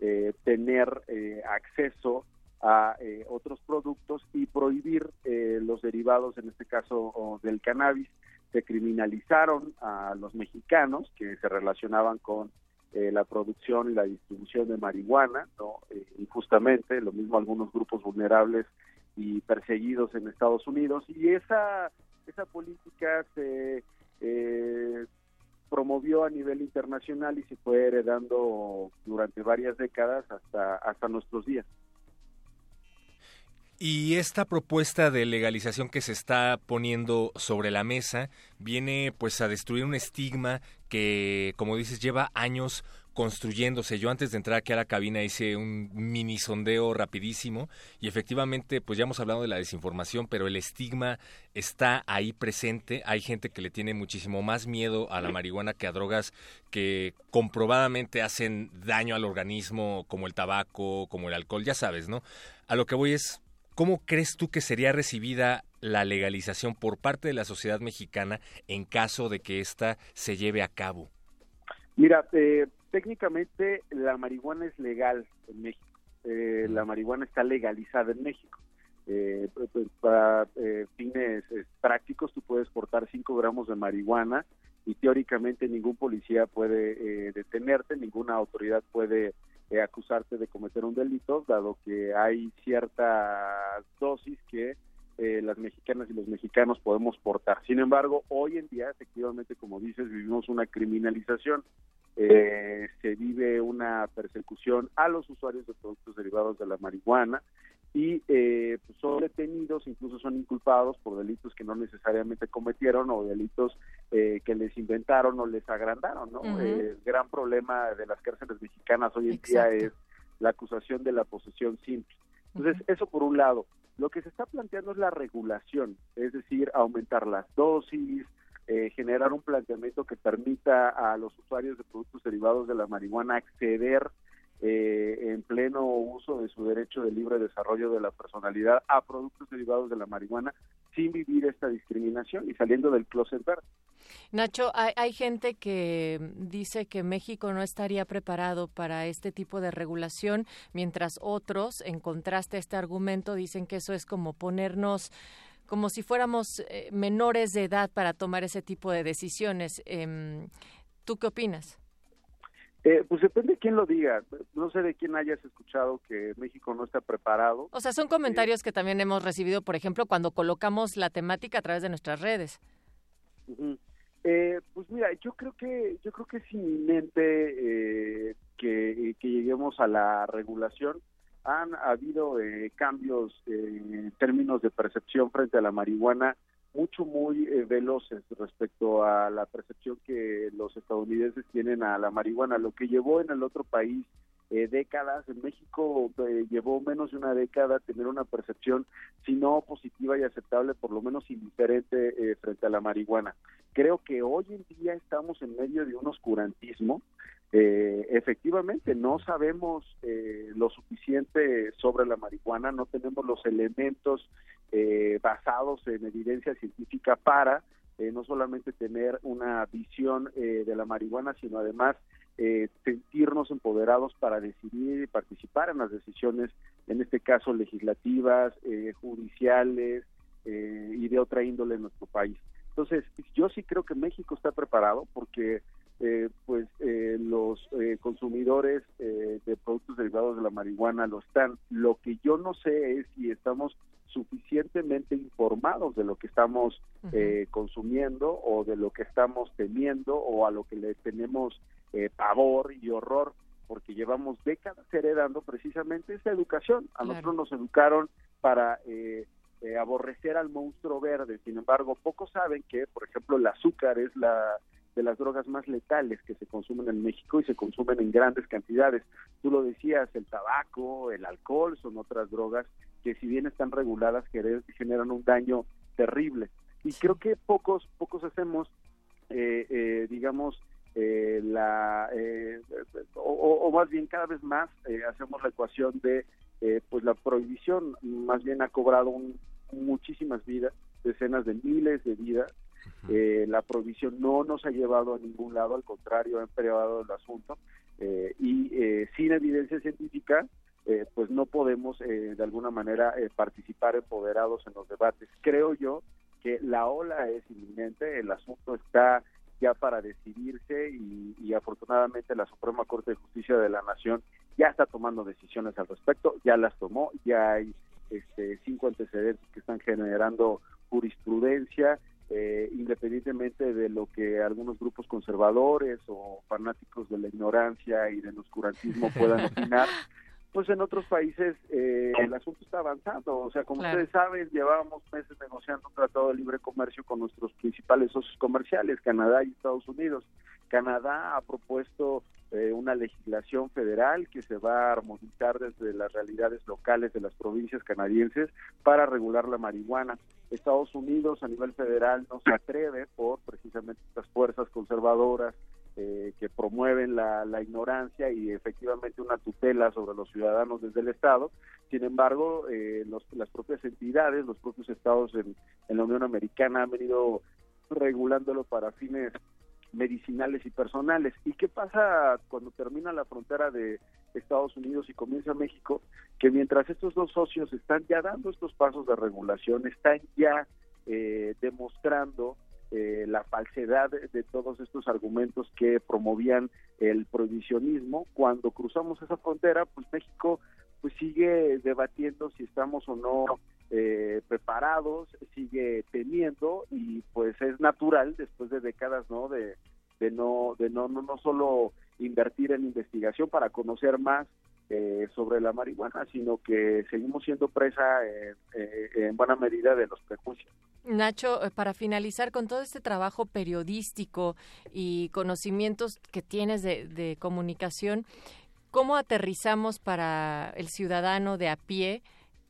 eh, tener acceso a otros productos y prohibir los derivados, en este caso del cannabis. Se criminalizaron a los mexicanos que se relacionaban con la producción y la distribución de marihuana, ¿no? injustamente, lo mismo algunos grupos vulnerables y perseguidos en Estados Unidos. Y esa esa política se eh, promovió a nivel internacional y se fue heredando durante varias décadas hasta, hasta nuestros días. Y esta propuesta de legalización que se está poniendo sobre la mesa viene pues a destruir un estigma que, como dices, lleva años construyéndose. Yo antes de entrar aquí a la cabina hice un mini sondeo rapidísimo y efectivamente pues ya hemos hablado de la desinformación, pero el estigma está ahí presente. Hay gente que le tiene muchísimo más miedo a la marihuana que a drogas que comprobadamente hacen daño al organismo como el tabaco, como el alcohol, ya sabes, ¿no? A lo que voy es, ¿cómo crees tú que sería recibida la legalización por parte de la sociedad mexicana en caso de que ésta se lleve a cabo? Mira, eh, técnicamente la marihuana es legal en México. Eh, la marihuana está legalizada en México. Eh, para eh, fines eh, prácticos, tú puedes portar 5 gramos de marihuana y teóricamente ningún policía puede eh, detenerte, ninguna autoridad puede eh, acusarte de cometer un delito, dado que hay cierta dosis que eh, las mexicanas y los mexicanos podemos portar. Sin embargo, hoy en día, efectivamente, como dices, vivimos una criminalización. Eh, se vive una persecución a los usuarios de productos derivados de la marihuana y eh, pues son detenidos, incluso son inculpados por delitos que no necesariamente cometieron o delitos eh, que les inventaron o les agrandaron, ¿no? Eh, el gran problema de las cárceles mexicanas hoy en día es la acusación de la posesión simple. Entonces, eso por un lado. Lo que se está planteando es la regulación, es decir, aumentar las dosis, eh, generar un planteamiento que permita a los usuarios de productos derivados de la marihuana acceder eh, en pleno uso de su derecho de libre desarrollo de la personalidad a productos derivados de la marihuana sin vivir esta discriminación y saliendo del closet verde. Nacho, hay, hay gente que dice que México no estaría preparado para este tipo de regulación, mientras otros, en contraste a este argumento, dicen que eso es como ponernos como si fuéramos eh, menores de edad para tomar ese tipo de decisiones. Em, ¿Tú qué opinas? Eh, pues depende de quién lo diga. No sé de quién hayas escuchado que México no está preparado. O sea, son comentarios que también hemos recibido, por ejemplo, cuando colocamos la temática a través de nuestras redes. Ujú. Eh, pues mira, yo creo que yo creo que es inminente eh, que, que lleguemos a la regulación. Han habido eh, cambios eh, en términos de percepción frente a la marihuana mucho muy eh, veloces respecto a la percepción que los estadounidenses tienen a la marihuana, lo que llevó en el otro país eh, décadas. En México eh, llevó menos de una década tener una percepción, si no positiva y aceptable, por lo menos indiferente eh, frente a la marihuana. Creo que hoy en día estamos en medio de un oscurantismo. Eh, efectivamente, no sabemos eh, lo suficiente sobre la marihuana, no tenemos los elementos eh, basados en evidencia científica para eh, no solamente tener una visión eh, de la marihuana, sino además eh, sentirnos empoderados para decidir y participar en las decisiones, en este caso legislativas, judiciales y de otra índole en nuestro país. Entonces, yo sí creo que México está preparado porque eh, pues eh, los eh, consumidores eh, de productos derivados de la marihuana lo están. Lo que yo no sé es si estamos suficientemente informados de lo que estamos eh, consumiendo o de lo que estamos temiendo o a lo que le tenemos eh, pavor y horror porque llevamos décadas heredando precisamente esa educación. A nosotros nos educaron para eh, eh, aborrecer al monstruo verde. Sin embargo, pocos saben que, por ejemplo, el azúcar es la de las drogas más letales que se consumen en México y se consumen en grandes cantidades. Tú lo decías, el tabaco, el alcohol son otras drogas que si bien están reguladas gener- generan un daño terrible. Y creo que pocos pocos hacemos, eh, eh, digamos, eh, la eh, o, o- o más bien cada vez más eh, hacemos la ecuación de eh, pues la prohibición más bien ha cobrado un- muchísimas vidas decenas de miles de vidas eh, la prohibición no nos ha llevado a ningún lado, al contrario, ha empeorado el asunto. eh, y eh, sin evidencia científica, eh, pues no podemos eh, de alguna manera participar empoderados en los debates. Creo yo que la ola es inminente, el asunto está ya para decidirse y, y afortunadamente la Suprema Corte de Justicia de la Nación ya está tomando decisiones al respecto, ya las tomó, ya hay este, cinco antecedentes que están generando jurisprudencia, eh, independientemente de lo que algunos grupos conservadores o fanáticos de la ignorancia y del oscurantismo puedan opinar, pues en otros países eh, el asunto está avanzando. O sea, como Claro. ustedes saben, llevábamos meses negociando un tratado de libre comercio con nuestros principales socios comerciales, Canadá y Estados Unidos. Canadá ha propuesto eh, una legislación federal que se va a armonizar desde las realidades locales de las provincias canadienses para regular la marihuana. Estados Unidos a nivel federal no se atreve por precisamente estas fuerzas conservadoras eh, que promueven la, la, ignorancia y efectivamente una tutela sobre los ciudadanos desde el Estado. Sin embargo, eh, los, las propias entidades, los propios estados en, en, la Unión Americana han venido regulándolo para fines medicinales y personales. ¿Y qué pasa cuando termina la frontera de Estados Unidos y comienza México? Que mientras estos dos socios están ya dando estos pasos de regulación, están ya eh, demostrando eh, la falsedad de todos estos argumentos que promovían el prohibicionismo. Cuando cruzamos esa frontera, pues México pues sigue debatiendo si estamos o no eh, preparados, sigue teniendo y pues es natural después de décadas, ¿no? De, de no de no, no no solo invertir en investigación para conocer más eh, sobre la marihuana, sino que seguimos siendo presa eh, en buena medida de los prejuicios. Nacho, eh, para finalizar con todo este trabajo periodístico y conocimientos que tienes de, de comunicación, ¿cómo aterrizamos para el ciudadano de a pie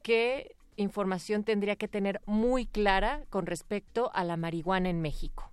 qué información tendría que tener muy clara con respecto a la marihuana en México?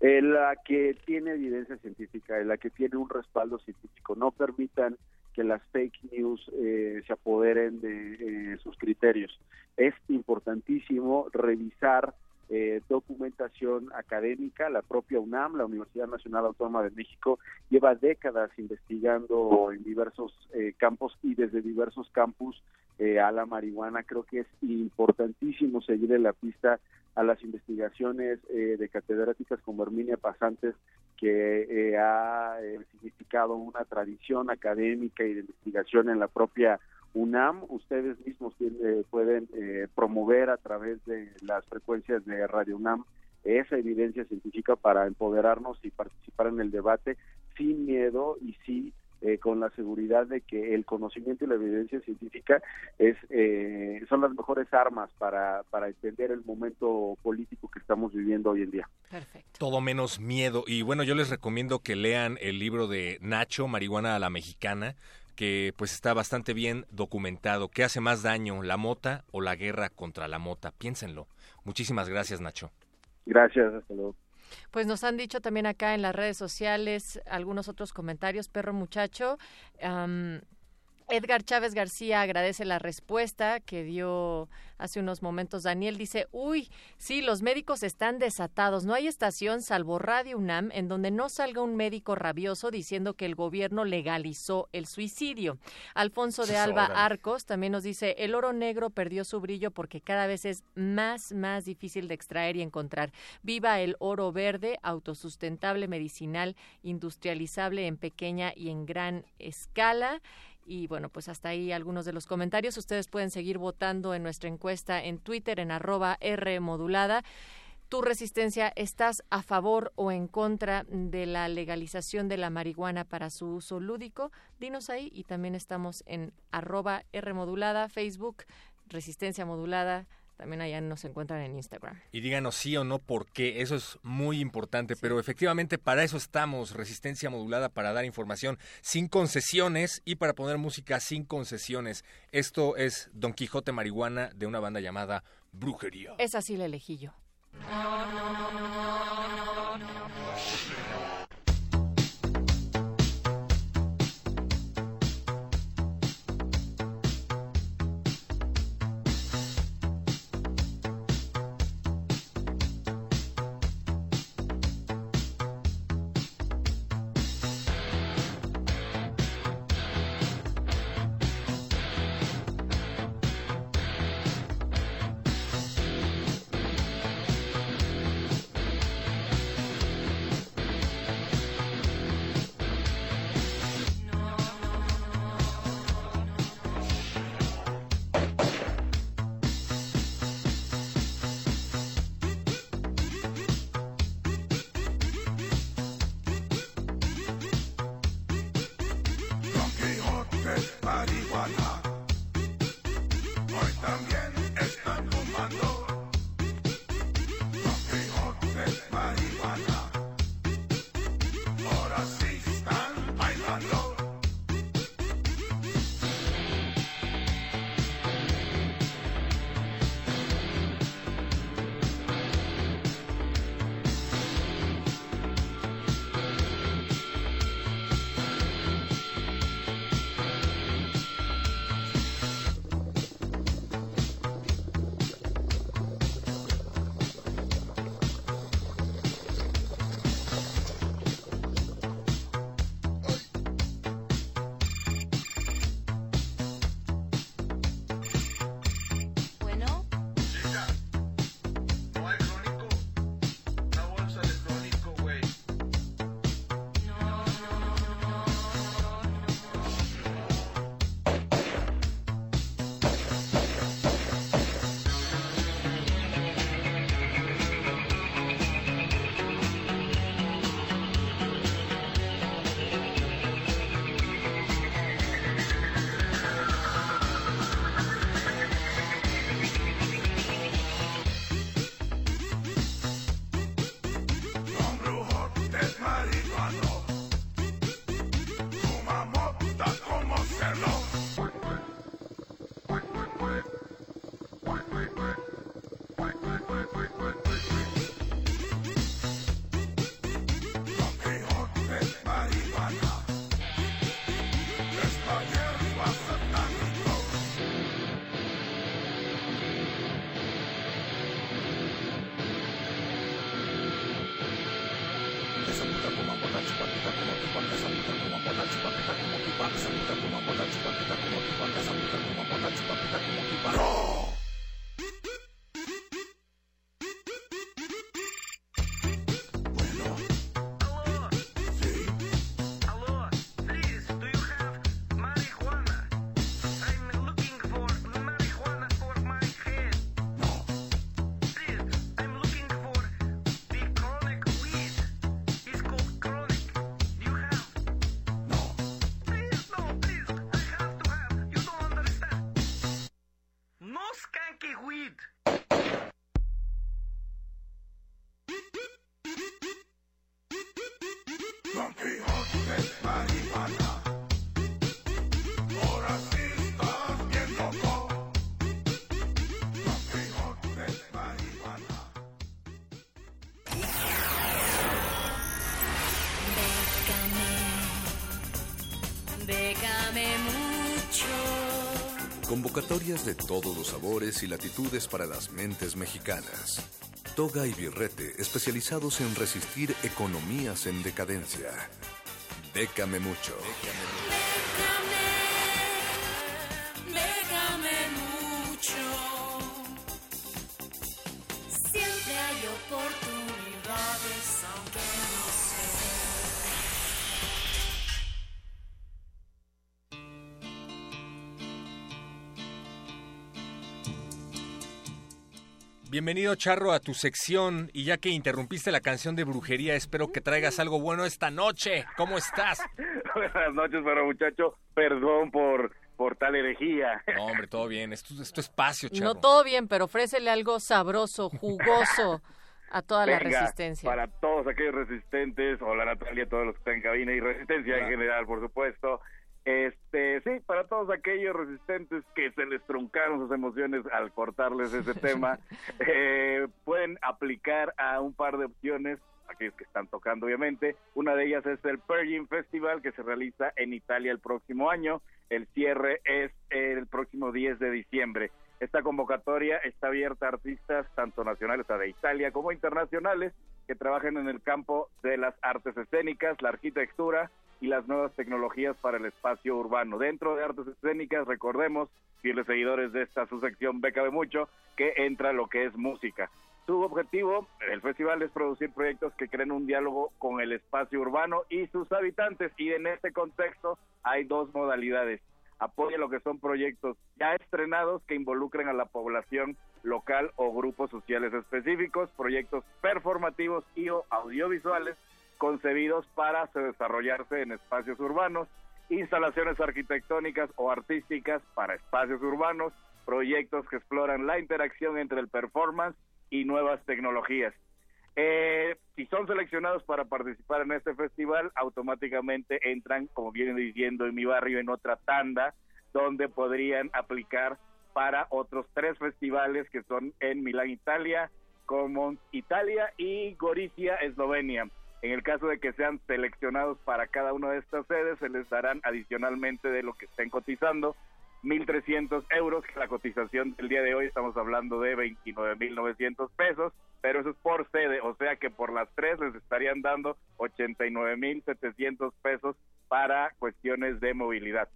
Eh, la que tiene evidencia científica, la que tiene un respaldo científico. No permitan que las fake news eh, se apoderen de eh, sus criterios. Es importantísimo revisar eh, documentación académica. La propia UNAM, la Universidad Nacional Autónoma de México, lleva décadas investigando en diversos eh, campos y desde diversos campus eh, a la marihuana. Creo que es importantísimo seguir en la pista a las investigaciones eh, de catedráticas como Herminia Pasantes, que eh, ha significado una tradición académica y de investigación en la propia UNAM, ustedes mismos eh, pueden eh, promover a través de las frecuencias de Radio UNAM esa evidencia científica para empoderarnos y participar en el debate sin miedo y sí eh, con la seguridad de que el conocimiento y la evidencia científica es eh, son las mejores armas para, para entender el momento político que estamos viviendo hoy en día. Perfecto. Todo menos miedo. Y bueno, yo les recomiendo que lean el libro de Nacho, Marihuana a la Mexicana que pues está bastante bien documentado. ¿Qué hace más daño, la mota o la guerra contra la mota? Piénsenlo. Muchísimas gracias, Nacho. Gracias, hasta luego. Pues nos han dicho también acá en las redes sociales algunos otros comentarios. Perro muchacho, Edgar Chávez García agradece la respuesta que dio hace unos momentos. Daniel dice, uy, sí, los médicos están desatados. No hay estación salvo Radio UNAM en donde no salga un médico rabioso diciendo que el gobierno legalizó el suicidio. Alfonso de Alba Arcos también nos dice, el oro negro perdió su brillo porque cada vez es más, más difícil de extraer y encontrar. Viva el oro verde, autosustentable, medicinal, industrializable en pequeña y en gran escala. Y bueno, pues hasta ahí algunos de los comentarios. Ustedes pueden seguir votando en nuestra encuesta en Twitter en arroba R modulada. ¿Tu resistencia estás a favor o en contra de la legalización de la marihuana para su uso lúdico? Dinos ahí y también estamos en arroba R modulada, Facebook, resistencia modulada, también allá nos encuentran en Instagram. Y díganos sí o no por qué, eso es muy importante, sí. pero efectivamente para eso estamos, resistencia modulada, para dar información sin concesiones y para poner música sin concesiones. Esto es Don Quijote Marihuana de una banda llamada Brujería. Esa sí la elegí yo. Convocatorias de todos los sabores y latitudes para las mentes mexicanas. Toga y birrete especializados en resistir economías en decadencia. Bécame mucho. Bécame Bienvenido Charro a tu sección y ya que interrumpiste la canción de brujería, espero que traigas algo bueno esta noche. ¿Cómo estás? Buenas noches, bueno muchacho. Perdón por, por tal herejía. No, hombre, todo bien. Es tu, es tu espacio, Charro. No todo bien, pero ofrécele algo sabroso, jugoso a toda la resistencia. Para todos aquellos resistentes, hola Natalia, todos los que están en cabina y resistencia Hola. en general, por supuesto. Este, sí, para todos aquellos resistentes que se les truncaron sus emociones al cortarles ese tema, eh, pueden aplicar a un par de opciones, aquellos que están tocando obviamente. Una de ellas es el Purging Festival que se realiza en Italia el próximo año. El cierre es el próximo 10 de diciembre. Esta convocatoria está abierta a artistas tanto nacionales, o sea, de Italia, como internacionales, que trabajen en el campo de las artes escénicas, la arquitectura y las nuevas tecnologías para el espacio urbano. Dentro de artes escénicas, recordemos, fieles seguidores de esta su sección de Mucho, que entra lo que es música. Su objetivo del festival es producir proyectos que creen un diálogo con el espacio urbano y sus habitantes. Y en este contexto hay dos modalidades. Apoya lo que son proyectos ya estrenados que involucren a la población local o grupos sociales específicos, proyectos performativos y o audiovisuales concebidos para se- desarrollarse en espacios urbanos, instalaciones arquitectónicas o artísticas para espacios urbanos, proyectos que exploran la interacción entre el performance y nuevas tecnologías. Eh, si son seleccionados para participar en este festival, automáticamente entran, como vienen diciendo en mi barrio, en otra tanda, donde podrían aplicar para otros tres festivales que son en Milán, Italia, como Italia y Gorizia, Eslovenia. En el caso de que sean seleccionados para cada una de estas sedes, se les darán adicionalmente de lo que estén cotizando 1.300 euros, que la cotización del día de hoy estamos hablando de 29.900 pesos, pero eso es por sede, o sea que por las tres les estarían dando 89.700 pesos para cuestiones de movilidad.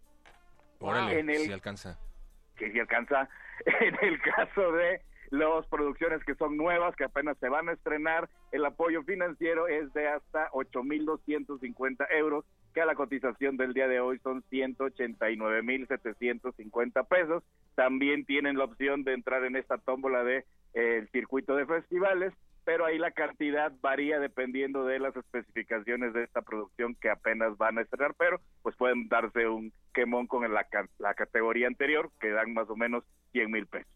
Órale, En el- si alcanza. que si alcanza en el caso de las producciones que son nuevas, que apenas se van a estrenar, el apoyo financiero es de hasta 8.250 euros, que a la cotización del día de hoy son 189.750 pesos. También tienen la opción de entrar en esta tómbola de eh, el circuito de festivales, pero ahí la cantidad varía dependiendo de las especificaciones de esta producción que apenas van a estrenar, pero pues pueden darse un quemón con la, la categoría anterior, que dan más o menos 100 mil pesos.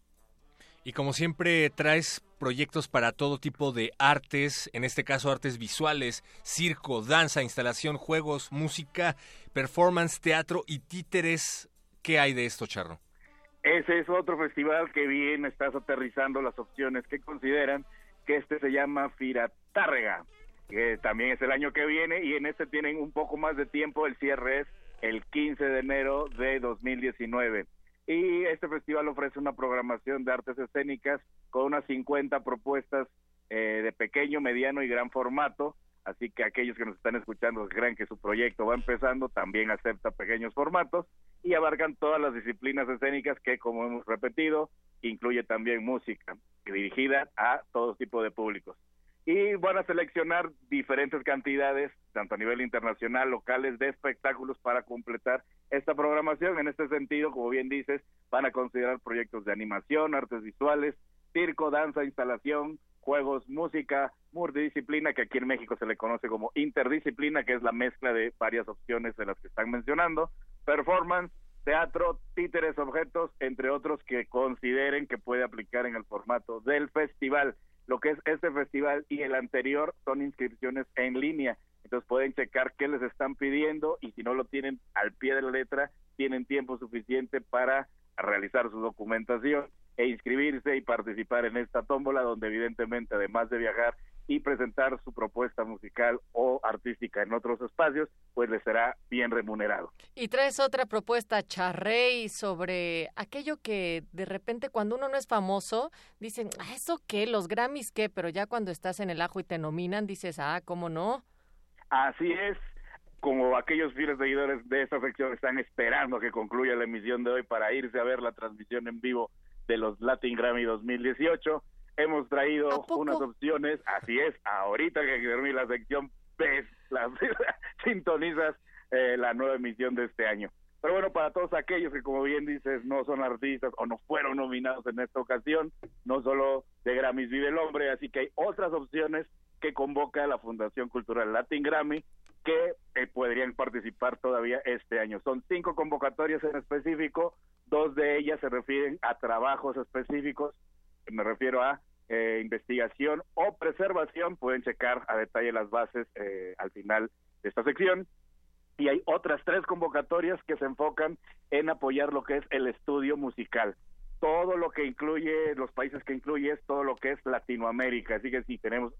Y como siempre traes proyectos para todo tipo de artes, en este caso artes visuales, circo, danza, instalación, juegos, música, performance, teatro y títeres. ¿Qué hay de esto, Charro? Ese es otro festival que bien estás aterrizando las opciones que consideran, que este se llama Firatárrega, que también es el año que viene y en este tienen un poco más de tiempo, el cierre es el 15 de enero de 2019. Y este festival ofrece una programación de artes escénicas con unas 50 propuestas eh, de pequeño, mediano y gran formato, Así que aquellos que nos están escuchando que crean que su proyecto va empezando, también acepta pequeños formatos y abarcan todas las disciplinas escénicas que, como hemos repetido, incluye también música dirigida a todo tipo de públicos. Y van a seleccionar diferentes cantidades, tanto a nivel internacional, locales, de espectáculos para completar esta programación. En este sentido, como bien dices, van a considerar proyectos de animación, artes visuales, circo, danza, instalación, juegos, música, multidisciplina, que aquí en México se le conoce como interdisciplina, que es la mezcla de varias opciones de las que están mencionando, performance, teatro, títeres, objetos, entre otros que consideren que puede aplicar en el formato del festival. Lo que es este festival y el anterior son inscripciones en línea. Entonces pueden checar qué les están pidiendo y si no lo tienen al pie de la letra, tienen tiempo suficiente para realizar su documentación e inscribirse y participar en esta tómbola donde evidentemente además de viajar y presentar su propuesta musical o artística en otros espacios, pues les será bien remunerado. Y traes otra propuesta, Charrey, sobre aquello que de repente cuando uno no es famoso, dicen, "Ah, ¿eso qué? ¿Los Grammys qué? Pero ya cuando estás en el ajo y te nominan, dices, ah, ¿cómo no? Así es, como aquellos fieles seguidores de esta sección están esperando que concluya la emisión de hoy para irse a ver la transmisión en vivo de los Latin Grammy 2018, hemos traído unas opciones, así es, ahorita que termine la sección, ves, las, sintonizas eh, la nueva emisión de este año. Pero bueno, para todos aquellos que, como bien dices, no son artistas o no fueron nominados en esta ocasión, no solo de Grammys vive el hombre, así que hay otras opciones que convoca la Fundación Cultural Latin Grammy que eh, podrían participar todavía este año. Son cinco convocatorias en específico, dos de ellas se refieren a trabajos específicos, me refiero a eh, investigación o preservación, pueden checar a detalle las bases eh, al final de esta sección. Y hay otras tres convocatorias que se enfocan en apoyar lo que es el estudio musical. Todo lo que incluye, los países que incluye es todo lo que es Latinoamérica. Así que si tenemos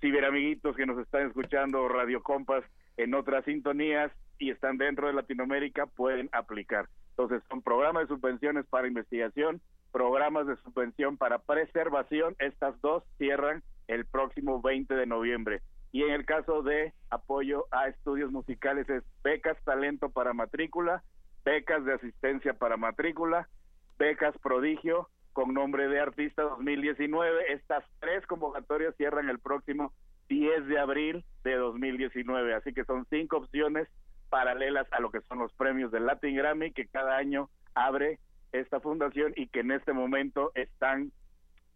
ciberamiguitos que nos están escuchando, Radio Compas en otras sintonías y están dentro de Latinoamérica, pueden aplicar. Entonces, son programas de subvenciones para investigación, programas de subvención para preservación. Estas dos cierran el próximo 20 de noviembre. Y en el caso de apoyo a estudios musicales es becas talento para matrícula, becas de asistencia para matrícula, becas prodigio con nombre de artista 2019. Estas tres convocatorias cierran el próximo 10 de abril de 2019. Así que son cinco opciones paralelas a lo que son los premios del Latin Grammy que cada año abre esta fundación y que en este momento están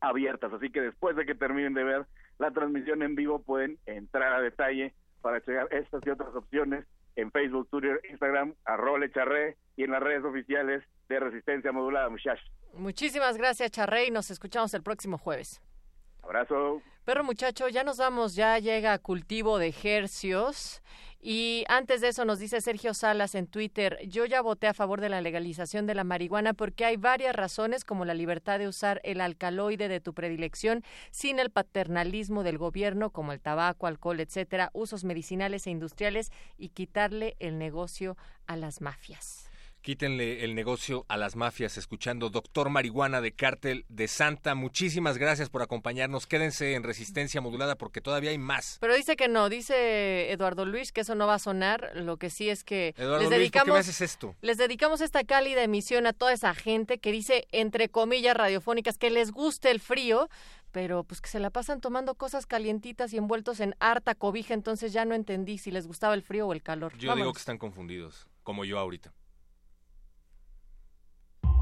abiertas. Así que después de que terminen de ver la transmisión en vivo pueden entrar a detalle para checar estas y otras opciones en Facebook, Twitter, Instagram, arroba Lecharré y en las redes oficiales de Resistencia Modulada, muchachos. Muchísimas gracias, Charrey. Nos escuchamos el próximo jueves. Abrazo. Perro muchacho, ya nos vamos, ya llega cultivo de hercios. Y antes de eso nos dice Sergio Salas en Twitter, yo ya voté a favor de la legalización de la marihuana porque hay varias razones como la libertad de usar el alcaloide de tu predilección sin el paternalismo del gobierno como el tabaco, alcohol, etcétera, usos medicinales e industriales y quitarle el negocio a las mafias. Quítenle el negocio a las mafias escuchando Doctor Marihuana de Cártel de Santa. Muchísimas gracias por acompañarnos. Quédense en resistencia modulada porque todavía hay más. Pero dice que no, dice Eduardo Luis que eso no va a sonar. Lo que sí es que Eduardo les Luis, dedicamos ¿por qué me haces esto? les dedicamos esta cálida emisión a toda esa gente que dice entre comillas radiofónicas que les guste el frío, pero pues que se la pasan tomando cosas calientitas y envueltos en harta cobija, entonces ya no entendí si les gustaba el frío o el calor. Yo digo que están confundidos, como yo ahorita.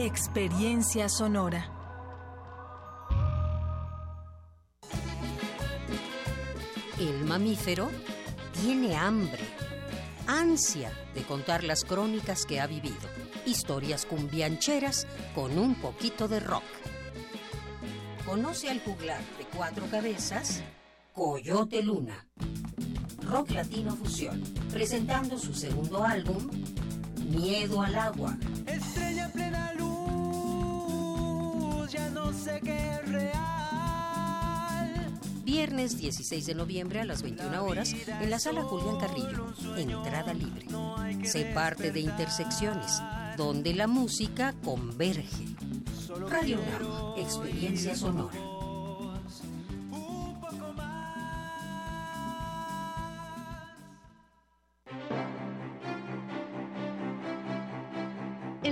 Experiencia sonora. El mamífero tiene hambre, ansia de contar las crónicas que ha vivido, historias cumbiancheras con un poquito de rock. Conoce al juglar de cuatro cabezas Coyote Luna. Rock Latino Fusión, presentando su segundo álbum, Miedo al Agua. Estrella plena luz, no sé qué es real. Viernes 16 de noviembre a las 21 horas en la sala Julián Carrillo. Entrada libre. Sé parte de Intersecciones, donde la música converge. Radio UNAM, experiencia sonora.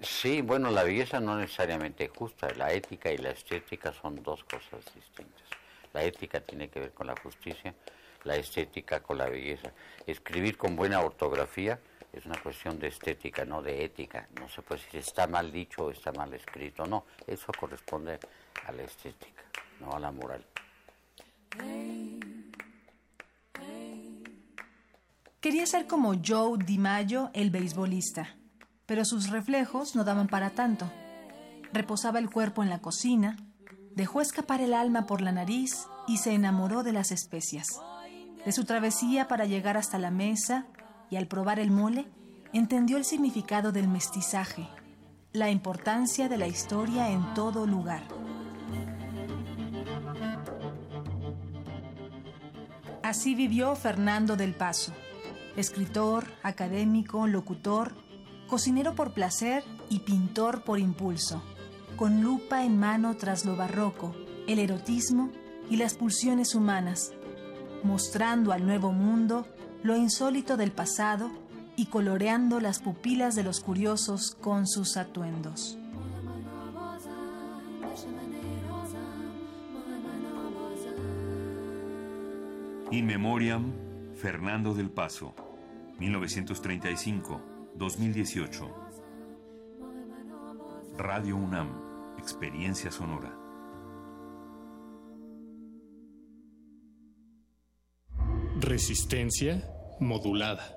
Sí, bueno, la belleza no necesariamente es justa, la ética y la estética son dos cosas distintas. La ética tiene que ver con la justicia, la estética con la belleza. Escribir con buena ortografía es una cuestión de estética, no de ética. No se puede decir está mal dicho o está mal escrito, no, eso corresponde a la estética, no a la moral. Quería ser como Joe DiMaggio, el beisbolista, pero sus reflejos no daban para tanto. Reposaba el cuerpo en la cocina, dejó escapar el alma por la nariz y se enamoró de las especias. De su travesía para llegar hasta la mesa y al probar el mole, entendió el significado del mestizaje, la importancia de la historia en todo lugar. Así vivió Fernando del Paso, escritor, académico, locutor, cocinero por placer y pintor por impulso, con lupa en mano tras lo barroco, el erotismo y las pulsiones humanas, mostrando al nuevo mundo lo insólito del pasado y coloreando las pupilas de los curiosos con sus atuendos. In Memoriam, Fernando del Paso, 1935-2018. Radio UNAM, Experiencia Sonora. Resistencia modulada.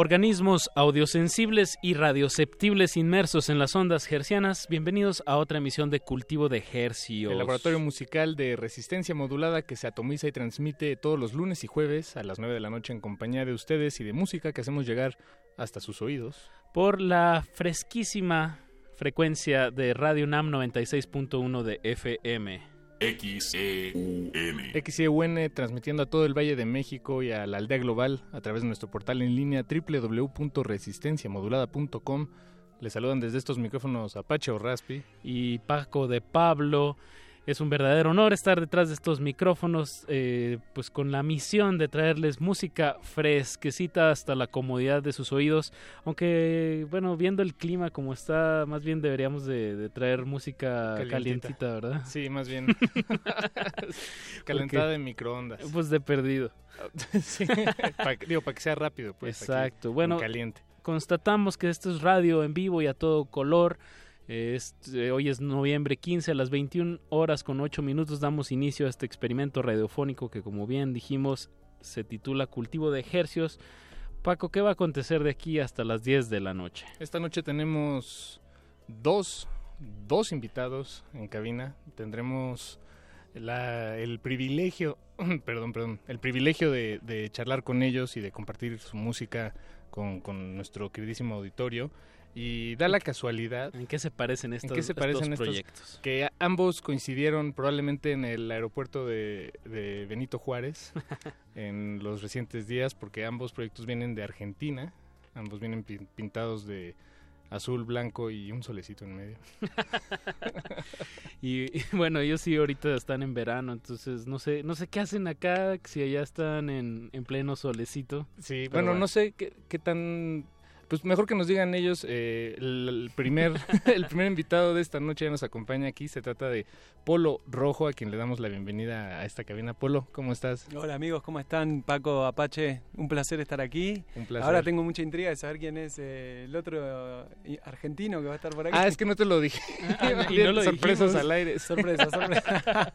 Organismos audiosensibles y radioceptibles inmersos en las ondas hercianas, bienvenidos a otra emisión de Cultivo de Hercios. El laboratorio musical de resistencia modulada que se atomiza y transmite todos los lunes y jueves a las 9 de la noche en compañía de ustedes y de música que hacemos llegar hasta sus oídos. Por la fresquísima frecuencia de Radio NAM 96.1 de FM. XEUN. XEUN transmitiendo a todo el Valle de México y a la aldea global a través de nuestro portal en línea www.resistenciamodulada.com. Les saludan desde estos micrófonos Apache o Raspi. Y Paco de Pablo. Es un verdadero honor estar detrás de estos micrófonos, eh, pues con la misión de traerles música fresquecita hasta la comodidad de sus oídos. Aunque, bueno, viendo el clima como está, más bien deberíamos de, de traer música Calientita. calientita, ¿verdad? Sí, más bien. Calentada en microondas. Pues de perdido. sí, pa- digo, para que sea rápido, pues. Exacto. en Bueno, caliente. constatamos que esto es radio en vivo y a todo color. Es- eh, hoy es noviembre 15 a las 21 horas con 8 minutos damos inicio a este experimento radiofónico que como bien dijimos se titula Cultivo de Ejercios. Paco, ¿qué va a acontecer de aquí hasta las 10 de la noche? Esta noche tenemos dos, dos invitados en cabina. Tendremos el privilegio perdón, perdón, el privilegio de, charlar con ellos y de compartir su música con nuestro queridísimo auditorio. Y da la casualidad. ¿En qué se parecen estos, ¿En qué se parecen estos estos proyectos? Que ambos coincidieron probablemente en el aeropuerto de, de Benito Juárez en los recientes días, porque ambos proyectos vienen de Argentina. Ambos vienen pin- pintados de azul, blanco y un solecito en medio. Y, y bueno, ellos sí ahorita están en verano, entonces no sé, no sé qué hacen acá, si allá están en, en pleno solecito. Sí, Pero bueno, no sé qué, qué tan... Pues mejor que nos digan ellos, eh, el, el primer, el primer invitado de esta noche ya nos acompaña aquí, se trata de Polo Rojo, a quien le damos la bienvenida a esta cabina. Polo, ¿cómo estás? Hola amigos, ¿cómo están? Paco Apache, un placer estar aquí. Un placer. Ahora tengo mucha intriga de saber quién es eh, el otro eh, argentino que va a estar por aquí. Ah, es que no te lo dije. Ah, y no lo sorpresas dijimos. al aire. Sorpresa, sorpresa.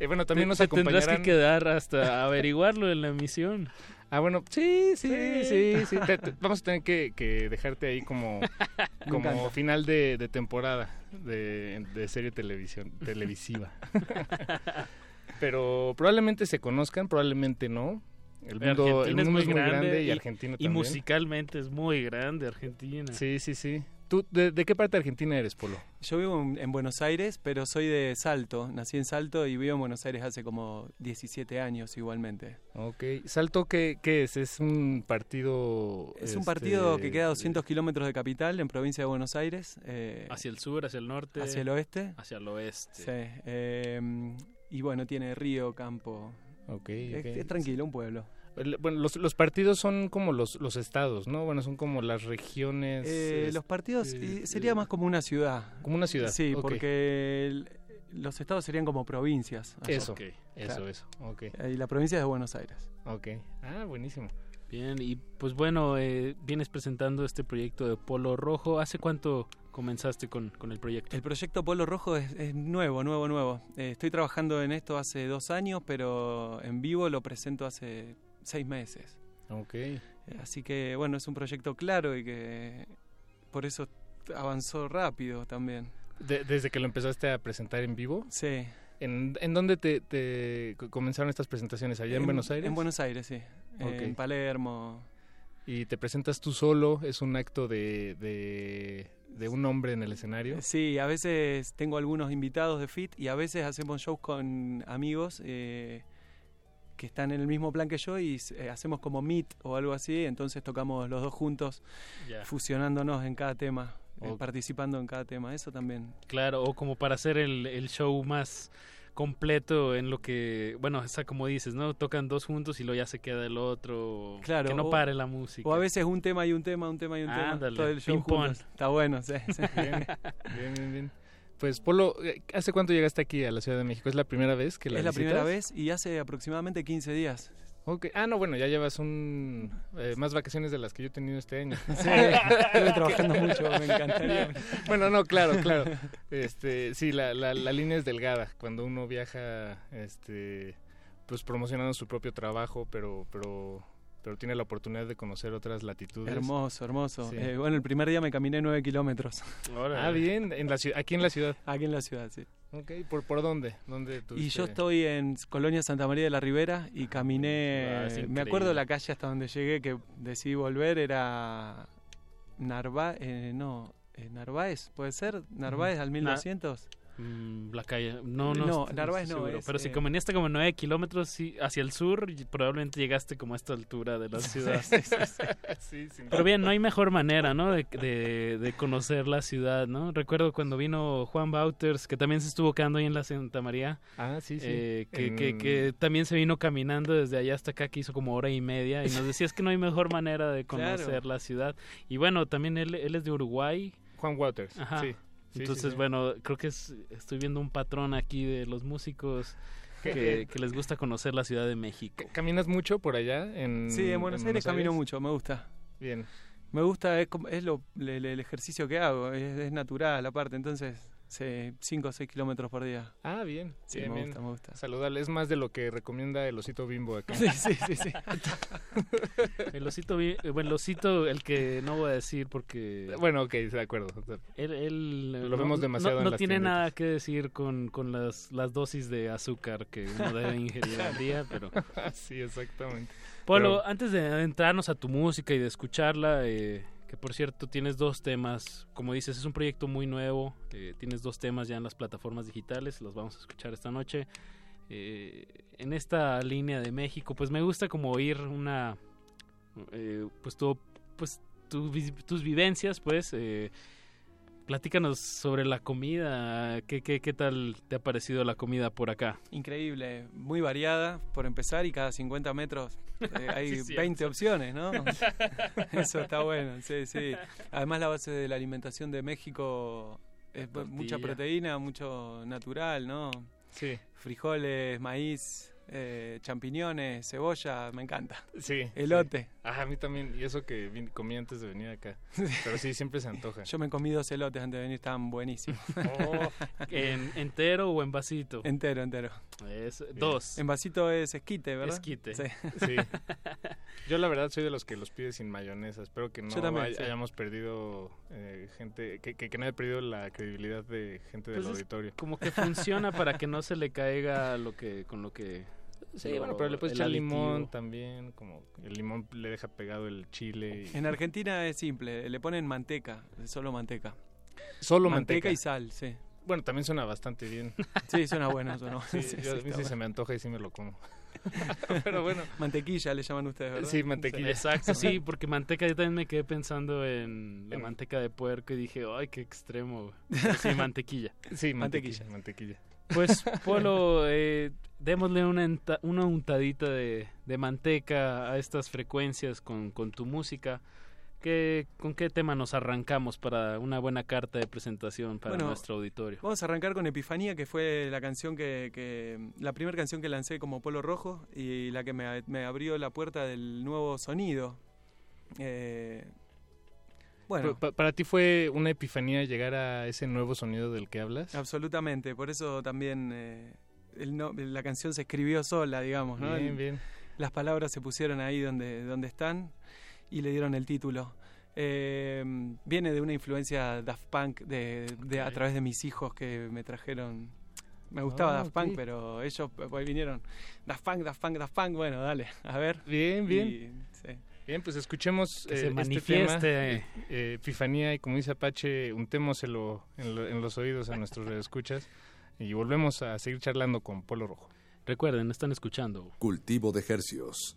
Eh, bueno, también Te- nos te tendrás acompañarán... que quedar hasta averiguarlo en la emisión. Ah, bueno, sí, sí, sí, sí. Te- te- vamos a tener que, que dejarte ahí como, como final de, de temporada de, de serie televisión, televisiva. Pero probablemente se conozcan, probablemente no. El mundo, el Argentina mundo es muy grande, y, Argentina y también. musicalmente es muy grande Argentina. Sí, sí, sí. ¿Tú de, de qué parte de Argentina eres, Polo? Yo vivo en, en Buenos Aires, pero soy de Salto. Nací en Salto y vivo en Buenos Aires hace como 17 años igualmente. Ok. ¿Salto qué, qué es? ¿Es un partido...? Es un este, partido que queda a 200 kilómetros de capital, en provincia de Buenos Aires. eh, Hacia el sur, hacia el norte. Hacia el oeste. Hacia el oeste. Sí. eh, y bueno, tiene río, campo. Ok, Es, ok. es tranquilo, un pueblo. Bueno, los, los partidos son como los, los estados, ¿no? Bueno, son como las regiones. Eh, es- los partidos eh, eh, sería más como una ciudad. Como una ciudad, Sí, porque el- los estados serían como provincias. allá. Eso, eso, eso. Ok. Y la provincia es de Buenos Aires. Ok. Ah, buenísimo. Bien, y pues bueno, eh, vienes presentando este proyecto de Polo Rojo. ¿Hace cuánto comenzaste con, con el proyecto? El proyecto Polo Rojo es, es nuevo, nuevo, nuevo. Eh, estoy trabajando en esto hace dos años, pero en vivo lo presento hace seis meses. Ok. Eh, Así que bueno, es un proyecto claro y que por eso avanzó rápido también. De- desde que lo empezaste a presentar en vivo. Sí. ¿En, en dónde te, te co- comenzaron estas presentaciones? ¿Allá en, Buenos Aires? En Buenos Aires, sí. Ok. En Palermo. ¿Y te presentas tú solo? ¿Es un acto de, de, de un hombre en el escenario? Sí, a veces tengo algunos invitados de FIT y a veces hacemos shows con amigos eh, que están en el mismo plan que yo y eh, hacemos como meet o algo así, entonces tocamos los dos juntos, Ya. fusionándonos en cada tema, eh, Ok. participando en cada tema, eso también. Claro, o como para hacer el, el show más completo en lo que, bueno, está como dices, ¿no? Tocan dos juntos y luego ya se queda el otro. Claro, Que no o- pare la música. O a veces un tema y un tema, un tema y un tema, Ándale, todo el show juntos. Está bueno, sí. sí. Bien, bien, bien, bien. Pues, Polo, eh, ¿hace cuánto llegaste aquí a la Ciudad de México? ¿Es la primera vez que la es la primera vez y hace aproximadamente 15 días. Ok. Ah, no, bueno, ya llevas un eh, más vacaciones de las que yo he tenido este año. Sí, estuve trabajando mucho, me encantaría. Bueno, no, claro, claro. Este, sí, la, la, la línea es delgada cuando uno viaja, este, pues promocionando su propio trabajo, pero, pero, pero tiene la oportunidad de conocer otras latitudes. Hermoso, hermoso. Sí. Eh, bueno, el primer día me caminé 9 kilómetros. Ah, bien, en la ciudad, aquí en la ciudad. Aquí en la ciudad, sí. Ok, ¿por, por dónde? ¿Dónde Y yo estoy en Colonia Santa María de la Ribera y caminé, Ah, me acuerdo la calle hasta donde llegué que decidí volver, era Narváez, eh, no, eh, Narváez, ¿puede ser? Narváez al 1200. Mm, la calle. No, no. No, estoy- Narváez estoy no, seguro. es, Pero si eh, caminaste como nueve kilómetros sí, hacia el sur, probablemente llegaste como a esta altura de la ciudad. Sí, sí, sí. Sí, sin Pero bien, no hay mejor manera, ¿no? De, de, de conocer la ciudad, ¿no? Recuerdo cuando vino Juan Bauters, que también se estuvo quedando ahí en la Santa María. Ah, sí, sí. eh, que, que, también se vino caminando desde allá hasta acá, que hizo como hora y media. Y nos decía es que no hay mejor manera de conocer Claro. la ciudad. Y bueno, también él, él es de Uruguay. Juan Waters, Ajá. sí. Sí, Entonces, sí, sí. bueno, creo que es- estoy viendo un patrón aquí de los músicos que, que les gusta conocer la Ciudad de México. ¿Caminas mucho por allá? En, Sí, en Buenos Aires camino Aires? mucho, me gusta. Bien. Me gusta, es, como- es lo, el, el ejercicio que hago, es, es natural aparte, entonces Sí, 5 o 6 kilómetros por día. Ah, bien. Sí, bien, me bien. gusta, me gusta. Saludable. Es más de lo que recomienda el osito bimbo acá. Sí, sí, sí, sí. El osito, eh, bueno, el osito, el que no voy a decir porque... Bueno, ok, de acuerdo. Él, él, eh, Lo no- vemos demasiado no, en no las tiene nada que decir con, con las, las dosis de azúcar que uno debe ingerir al día, pero... sí, exactamente. Polo, Pero- antes de adentrarnos a tu música y de escucharla, eh, que por cierto tienes dos temas, como dices, es un proyecto muy nuevo, eh, tienes dos temas ya en las plataformas digitales, los vamos a escuchar esta noche. Eh, en esta línea de México, pues me gusta como oír una, eh, pues tu, pues tu tus vivencias, pues. Platícanos sobre la comida, ¿Qué, qué, qué tal te ha parecido la comida por acá? Increíble, muy variada por empezar y cada 50 metros eh, hay Sí, cierto. 20 opciones, ¿no? Eso está bueno, sí, sí. Además la base de la alimentación de México es mucha proteína, mucho natural, ¿no? Sí. Frijoles, maíz, eh, champiñones, cebolla, me encanta. Sí. Elote. sí. Ah, a mí también. Y eso que vin- comí antes de venir acá. Pero sí, siempre se antoja. Yo me comí dos elotes antes de venir, estaban buenísimos. Oh, ¿En entero o en vasito? Entero, entero. Es- dos. En vasito es esquite, ¿verdad? Esquite. Sí. Sí. Yo la verdad soy de los que los pide sin mayonesa. Espero que no Yo también, hay- sí. hayamos perdido eh, gente, que, que, que no haya perdido la credibilidad de gente del Pues es auditorio. Como que funciona para que no se le caiga lo que con lo que Sí, lo- bueno, pero le puedes echar limón también, como el limón le deja pegado el chile. y- En Argentina es simple, le ponen manteca, solo manteca. Solo manteca. manteca. y sal, sí. Bueno, también suena bastante bien. Sí, suena bueno, suena. Sí, Sí, yo- sí, a mí se me antoja y sí me lo como. Pero bueno. Mantequilla le llaman ustedes, ¿verdad? Sí, mantequilla. Exacto, sí, porque manteca yo también me quedé pensando en la manteca de puerco y dije, ay, qué extremo. Pero Sí, mantequilla. Sí, mantequilla. Mantequilla. Pues, Polo, eh, démosle una, enta- una untadita de, de manteca a estas frecuencias con, con tu música. ¿Qué, ¿Con qué tema nos arrancamos para una buena carta de presentación para Bueno, nuestro auditorio? Vamos a arrancar con Epifanía, que fue la canción que, que- la primera canción que lancé como Polo Rojo y la que me, me abrió la puerta del nuevo sonido. Eh, bueno, Pa- para ti fue una epifanía llegar a ese nuevo sonido del que hablas. absolutamente. Por eso también eh, el no- la canción se escribió sola, digamos. ¿no? Bien, bien. Las palabras se pusieron ahí donde, donde están y le dieron el título. Eh, viene de una influencia Daft Punk de, de- a través de mis hijos que me trajeron. Me gustaba Ah, Daft Punk, pero ellos pues, vinieron. Daft Punk, Daft Punk, Daft Punk. Bueno, dale, a ver. Bien, bien. Y, sí. Bien, pues escuchemos Que eh, se este tema, eh, Epifanía, y como dice Apache, untémoselo en, lo- en los oídos a nuestros escuchas y volvemos a seguir charlando con Polo Rojo. Recuerden, están escuchando. Cultivo de hercios.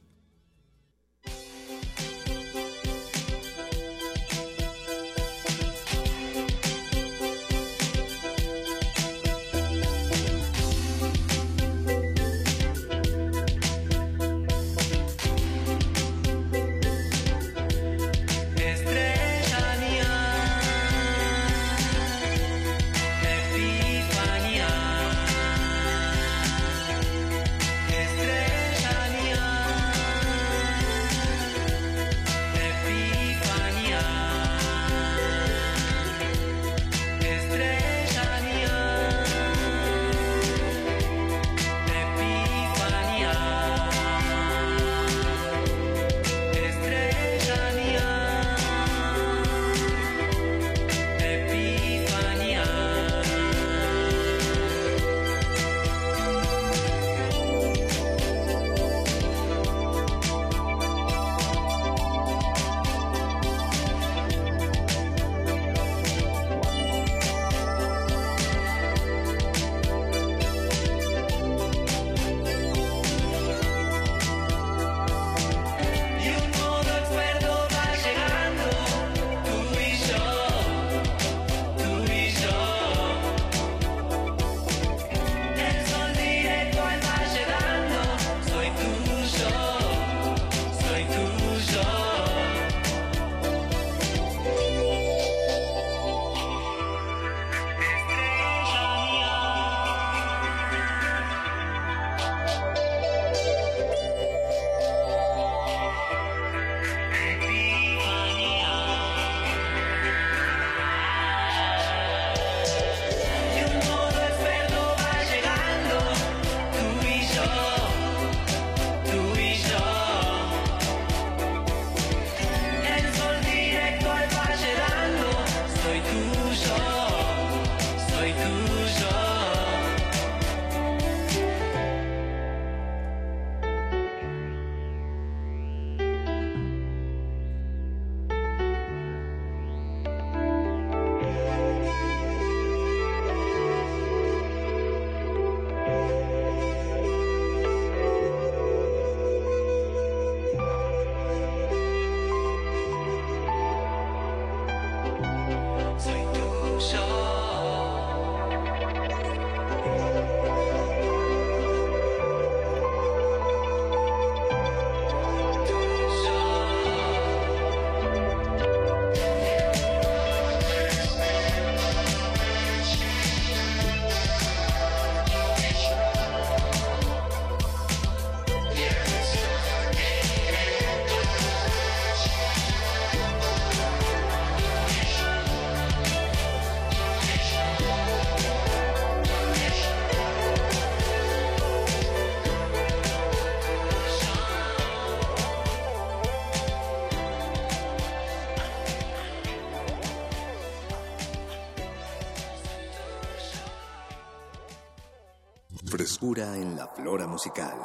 Frescura en la flora musical.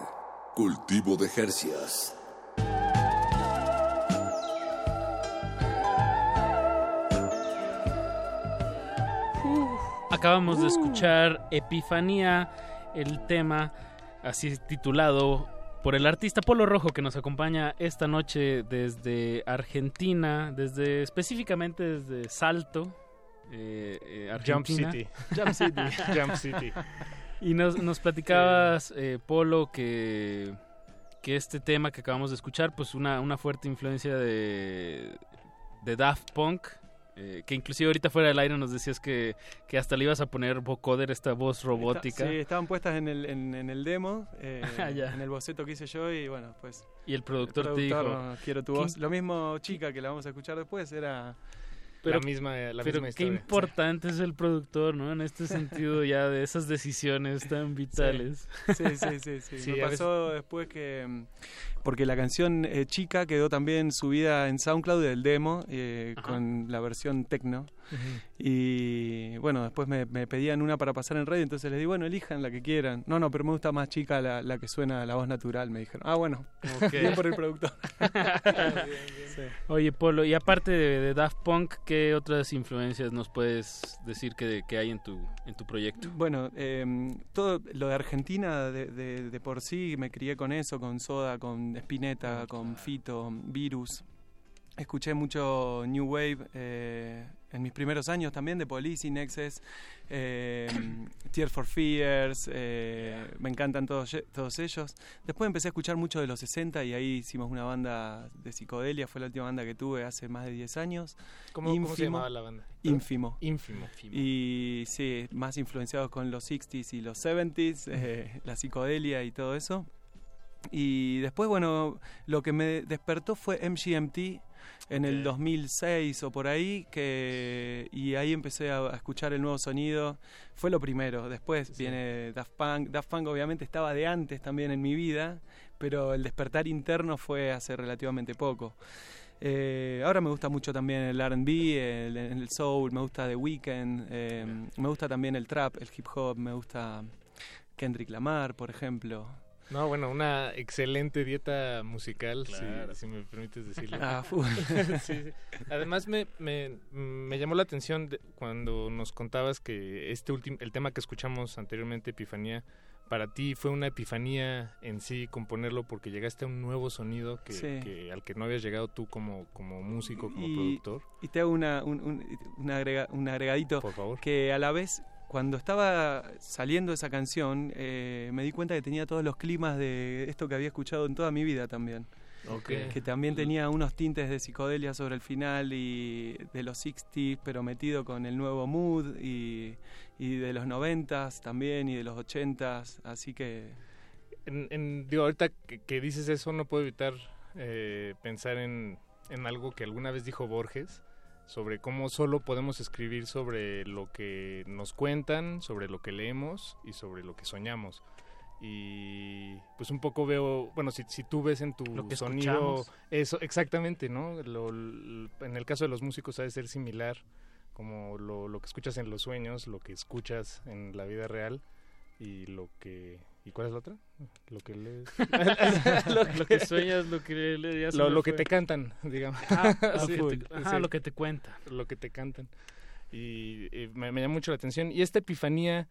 Cultivo de Jercias. Acabamos de escuchar Epifanía, el tema así titulado por el artista Polo Rojo que nos acompaña esta noche desde Argentina, desde específicamente desde Salto, eh, eh, Jump Argentina. City. Jump City. Jump City. Y nos, nos platicabas, eh, Polo, que, que este tema que acabamos de escuchar, pues una, una fuerte influencia de, de Daft Punk, eh, que inclusive ahorita fuera del aire nos decías que, que hasta le ibas a poner vocoder, esta voz robótica. Sí, estaban puestas en el, en, en el demo, eh, Ah, en el boceto que hice yo y bueno, pues... Y el productor, el te dijo... no, quiero tu "¿Qué voz. Lo mismo chica que la vamos a escuchar después era... la misma, la pero misma qué historia. importante es el productor, ¿no? En este sentido ya de esas decisiones tan vitales. Sí, sí, sí, sí. Sí, Me a veces- pasó después que... Porque la canción eh, Chica quedó también subida en SoundCloud del demo eh, con la versión techno. Y bueno, después me, me pedían una para pasar en radio, entonces les di, bueno, elijan la que quieran. No, no, pero me gusta más chica la, la que suena la voz natural, me dijeron. Ah, bueno, Ok. bien por el productor. Sí. Oye, Polo, y aparte de, de Daft Punk, ¿qué otras influencias nos puedes decir que, que hay en tu, en tu proyecto? Bueno, eh, todo lo de Argentina de, de- de por sí me crié con eso, con Soda, con Spinetta, con Fito, Virus. Escuché mucho New Wave eh, en mis primeros años también, de Police, Nexus, eh, Tears for Fears, eh, me encantan todos, todos ellos. Después empecé a escuchar mucho de los 60 y ahí hicimos una banda de psicodelia, fue la última banda que tuve hace más de 10 años. ¿Cómo- cómo se llamaba la banda? Ínfimo. Ínfimo. Y sí, más influenciados con los 60s y los 70s, eh, la psicodelia y todo eso. Y después, bueno, lo que me despertó fue MGMT en el 2006 o por ahí, que y ahí empecé a, a escuchar el nuevo sonido. Fue lo primero. Después viene Daft Punk. Daft Punk obviamente estaba de antes también en mi vida, pero el despertar interno fue hace relativamente poco. Eh, ahora me gusta mucho también el RB, el, el soul, me gusta The Weeknd, eh, me gusta también el trap, el hip hop, me gusta Kendrick Lamar, por ejemplo. No, bueno, una excelente dieta musical, si- Claro. si, me permites decirlo. Ah, full. Sí, sí. Además, me, me, me llamó la atención de- cuando nos contabas que este último, el tema que escuchamos anteriormente, Epifanía, para ti fue una epifanía en sí componerlo porque llegaste a un nuevo sonido que, Sí. que- al que no habías llegado tú como, como músico, como y, productor. y te hago una, un, un- un agrega- un agregadito. Por favor. Que a la vez, cuando estaba saliendo esa canción, eh, me di cuenta que tenía todos los climas de esto que había escuchado en toda mi vida también. Que también tenía unos tintes de psicodelia sobre el final y de los 60s, pero metido con el nuevo mood y, y de los 90s también y de los 80s. Así que En, en- digo, ahorita que, que dices eso, no puedo evitar eh, pensar en, en algo que alguna vez dijo Borges, sobre cómo solo podemos escribir sobre lo que nos cuentan, sobre lo que leemos y sobre lo que soñamos. Y pues un poco veo, bueno, si, si tú ves en tu Lo que sonido escuchamos. eso, exactamente, ¿no? Lo- en el caso de los músicos ha de ser similar, como lo, lo que escuchas en los sueños, lo que escuchas en la vida real y lo que... ¿Y cuál es la otra? Lo que lees. Lo que sueñas, lo que le- ya se Lo, lo que te cantan, digamos. Ah, lo Sí, que te- ajá, sí. lo que te cuentan. Lo que te cantan. Y, eh, me, me llama mucho la atención. Y esta epifanía,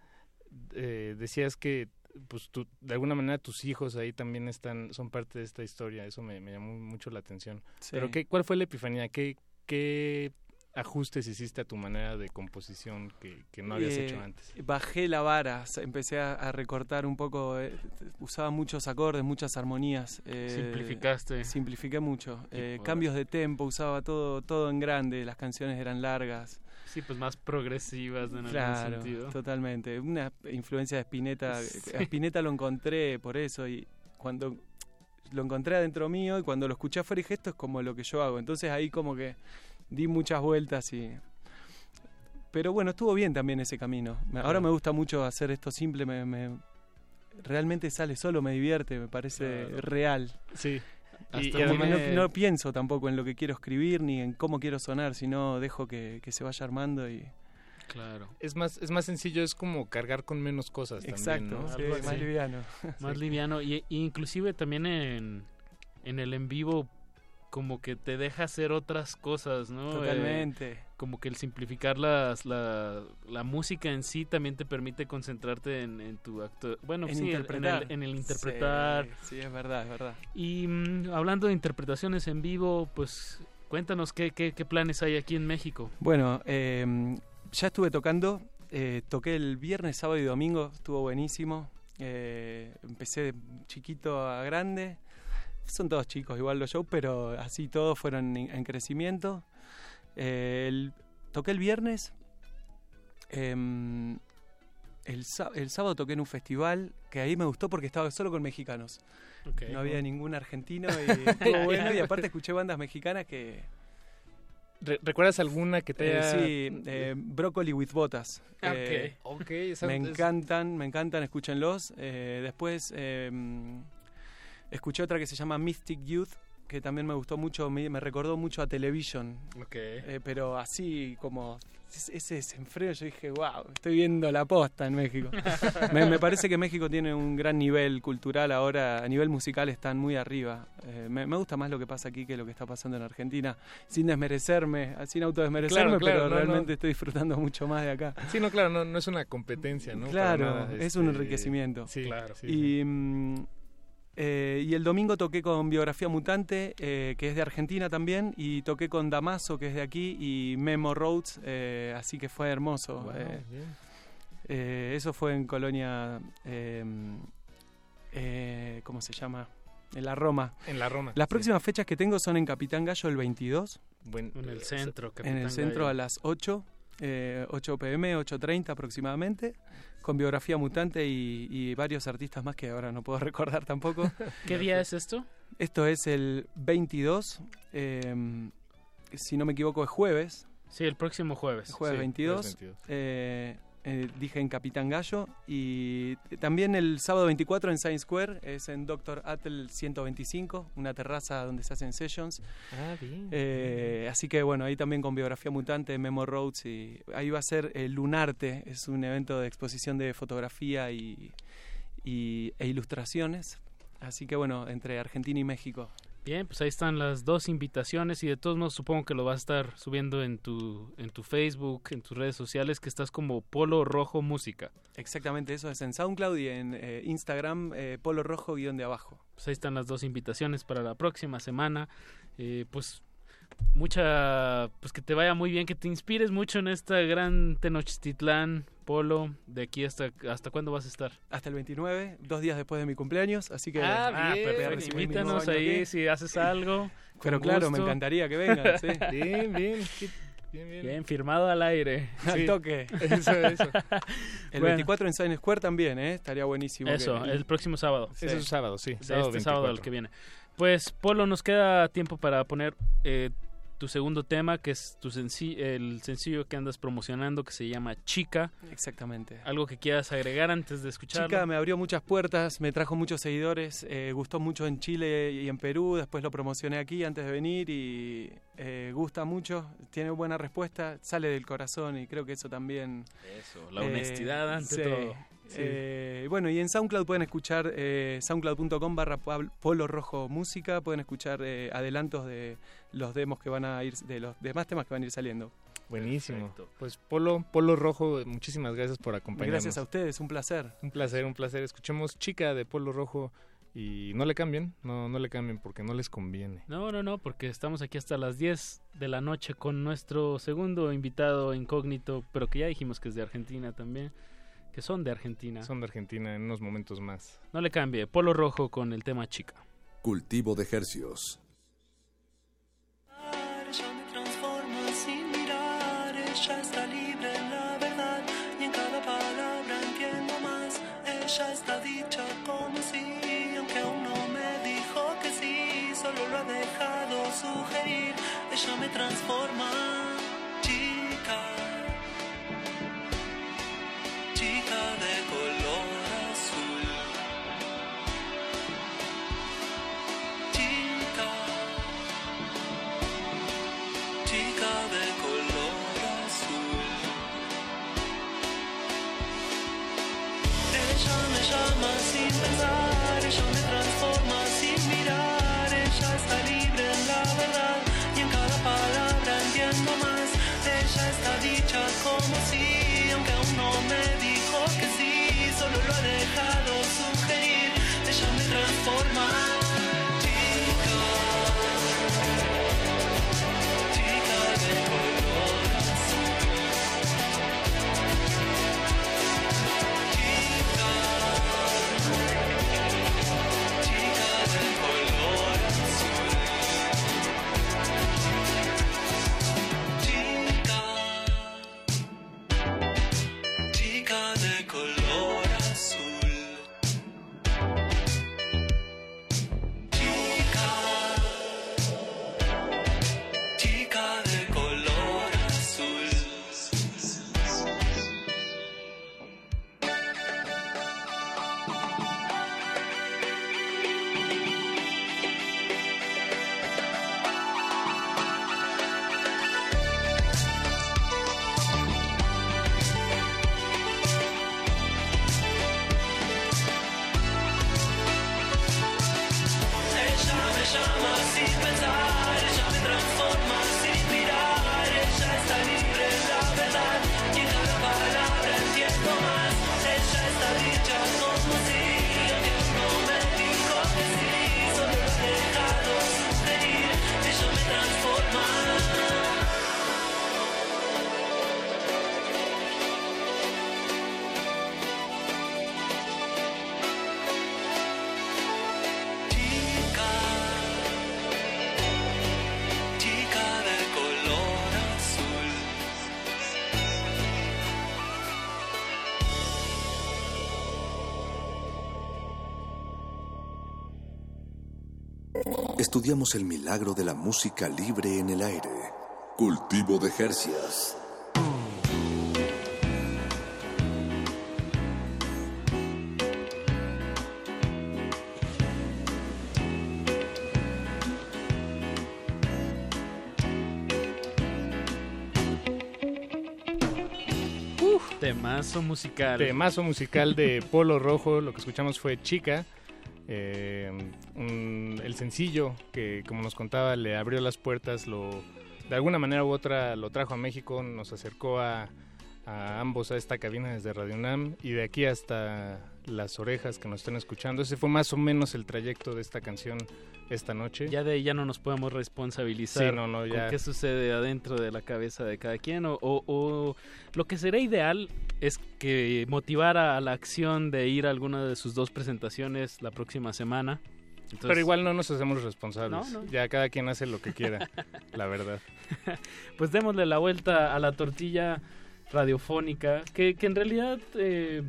eh, decías que pues tú, de alguna manera tus hijos ahí también están son parte de esta historia. Eso me, me llamó mucho la atención. Sí. Pero ¿qué, ¿cuál fue la epifanía? ¿Qué, qué ajustes hiciste a tu manera de composición que, que no habías Eh, hecho antes? Bajé la vara, empecé a, a recortar un poco, eh, usaba muchos acordes, muchas armonías. eh, Simplificaste. Simplifiqué mucho. eh, cambios de tempo, usaba todo, todo en grande, las canciones eran largas. Sí, pues más progresivas en algún Claro, sentido. totalmente. Una influencia de Spinetta. Sí. A Spinetta lo encontré por eso y cuando lo encontré adentro mío y cuando lo escuché afuera dije esto es como lo que yo hago. Entonces ahí como que di muchas vueltas y... Pero bueno, estuvo bien también ese camino. Me- Ahora Claro. me gusta mucho hacer esto simple, me, me- realmente sale solo, me divierte, me parece Claro. real. Sí. Y- y además- no, no pienso tampoco en lo que quiero escribir ni en cómo quiero sonar, sino dejo que, que se vaya armando y... Claro. Es más, es más sencillo, es como cargar con menos cosas Exacto, también, ¿no? sí, Algo más liviano. Más Sí. liviano. Y, y inclusive también en, en el en vivo como que te deja hacer otras cosas, ¿no? Totalmente. Eh, como que el simplificar las, la, la música en sí también te permite concentrarte en, en tu acto. Bueno, En sí, interpretar. En, el, en el interpretar. Sí, sí, es verdad, es verdad. Y mm, hablando de interpretaciones en vivo, pues cuéntanos qué, qué, qué planes hay aquí en México. Bueno, eh, ya estuve tocando, eh, toqué el viernes, sábado y domingo, estuvo buenísimo. Eh, empecé de chiquito a grande. Son todos chicos igual los shows, pero así todos fueron en, en crecimiento. Eh, el- toqué el viernes. em, el, el sábado toqué en un festival que ahí me gustó porque estaba solo con mexicanos. No había ningún argentino y estuvo bueno. Y aparte escuché bandas mexicanas que, Re- ¿Recuerdas alguna que te eh, haya... sí, eh, Broccoli with Botas. Ah, Eh, ok. Ok, esa- me encantan, me encantan, escúchenlos. Después eh, escuché otra que se llama Mystic Youth, que también me gustó mucho, me, me recordó mucho a Television. Ok. Eh, pero así como es- ese desenfreno, yo dije, wow, estoy viendo la posta en México. me, me parece que México tiene un gran nivel cultural ahora, a nivel musical están muy arriba. Eh, me, me gusta más lo que pasa aquí que lo que está pasando en Argentina, sin desmerecerme, sin autodesmerecerme, Claro, claro, pero no, realmente no. estoy disfrutando mucho más de acá. Sí, no, claro, no, no es una competencia, ¿no? Claro, nada, es un este, enriquecimiento. Sí, claro. sí, y, mm, eh, y el domingo toqué con Biografía Mutante, eh, que es de Argentina también, y toqué con Damaso, que es de aquí, y Memo Rhodes, eh, así que fue hermoso. Wow, eh, eh, eso fue en Colonia, eh, eh, ¿cómo se llama? En la Roma. En la Roma. Las sí. próximas fechas que tengo son en Capitán Gallo el 22, Buen- En el centro, en Capitán el centro Gallo. a las 8, eh, 8 pm, 8.30 aproximadamente, con biografía mutante y, y varios artistas más que ahora no puedo recordar tampoco. ¿Qué día es esto? Esto es el 22, eh, si no me equivoco es jueves, Sí, el próximo jueves. jueves Sí, 22. jueves 22. eh, eh, dije en Capitán Gallo y también el sábado 24 en Science Square es en Doctor Atel 125 una terraza donde se hacen sessions Ah, bien. eh, así que bueno, ahí también con Biografía Mutante, Memo Roads y ahí va a ser el Lunarte, es un evento de exposición de fotografía y, y- e ilustraciones. Así que bueno, entre Argentina y México. Bien, pues ahí están las dos invitaciones y de todos modos supongo que lo vas a estar subiendo en tu, en tu Facebook, en tus redes sociales, que estás como Polo Rojo Música. Exactamente, eso es en SoundCloud y en eh, Instagram, eh, Polo Rojo guion de abajo. Pues ahí están las dos invitaciones para la próxima semana. Eh, pues mucha, pues que te vaya muy bien, que te inspires mucho en esta gran Tenochtitlán, Polo, de aquí hasta, hasta cuándo vas a estar. Hasta el 29, dos días después de mi cumpleaños, así que... Ah, voy a perfecto. recibir mi Invítanos ahí aquí. si haces algo. Pero claro, me encantaría que vengan, sí. Bien, bien. Bien, bien. Bien, firmado al aire. Al toque. Eso, eso. El Bueno. 24 en Science Square también, ¿eh? Estaría buenísimo. Eso, que- el próximo sábado. Sí. Eso es sábado, sí. Sábado este sábado 24. que viene. Pues, Polo, nos queda tiempo para poner eh, tu segundo tema, que es tu el sencillo que andas promocionando, que se llama Chica. Exactamente. Algo que quieras agregar antes de escucharlo. Chica me abrió muchas puertas, me trajo muchos seguidores, eh, gustó mucho en Chile y en Perú, después lo promocioné aquí antes de venir y eh, gusta mucho, tiene buena respuesta, sale del corazón y creo que eso también... Eso, la honestidad ante sí. todo. Eh, bueno, y en SoundCloud pueden escuchar eh, soundcloud.com barra Polo Rojo Música, pueden escuchar eh, adelantos de los demos que van a ir, de los demás temas que van a ir saliendo. Buenísimo. Perfecto. Pues Polo, Polo Rojo, muchísimas gracias por acompañarnos. Gracias a ustedes, un placer. Un placer, un placer. Escuchemos Chica de Polo Rojo y no le cambien, no, no le cambien porque no les conviene. No, no, no, porque estamos aquí hasta las 10 de la noche con nuestro segundo invitado incógnito, pero que ya dijimos que es de Argentina también, que son de Argentina. Son de Argentina en unos momentos más. No le cambie, Polo Rojo con el tema chica. Cultivo de hercios. Ella me transforma sin mirar, ella está libre en la verdad y en cada palabra entiendo más. Ella está dicha como si, aunque aún no me dijo que sí, solo lo ha dejado sugerir. Ella me transforma, Estudiamos el milagro de la música libre en el aire. Cultivo de hercios. Temazo musical. Temazo musical de Polo Rojo, lo que escuchamos fue Chica. eh, un- el sencillo que, como nos contaba, le abrió las puertas, lo, de alguna manera u otra lo trajo a México, nos acercó a, a ambos a esta cabina desde Radio UNAM y de aquí hasta las orejas que nos están escuchando. Ese fue más o menos el trayecto de esta canción esta noche. Ya de ahí ya no nos podemos responsabilizar Sí, no, no, ya. con qué sucede adentro de la cabeza de cada quien. O, o- o lo que sería ideal es que motivara a la acción de ir a alguna de sus dos presentaciones la próxima semana. Entonces- Pero igual no nos hacemos responsables. No, no. Ya cada quien hace lo que quiera, la verdad. pues démosle la vuelta a la tortilla radiofónica, que, que en realidad eh,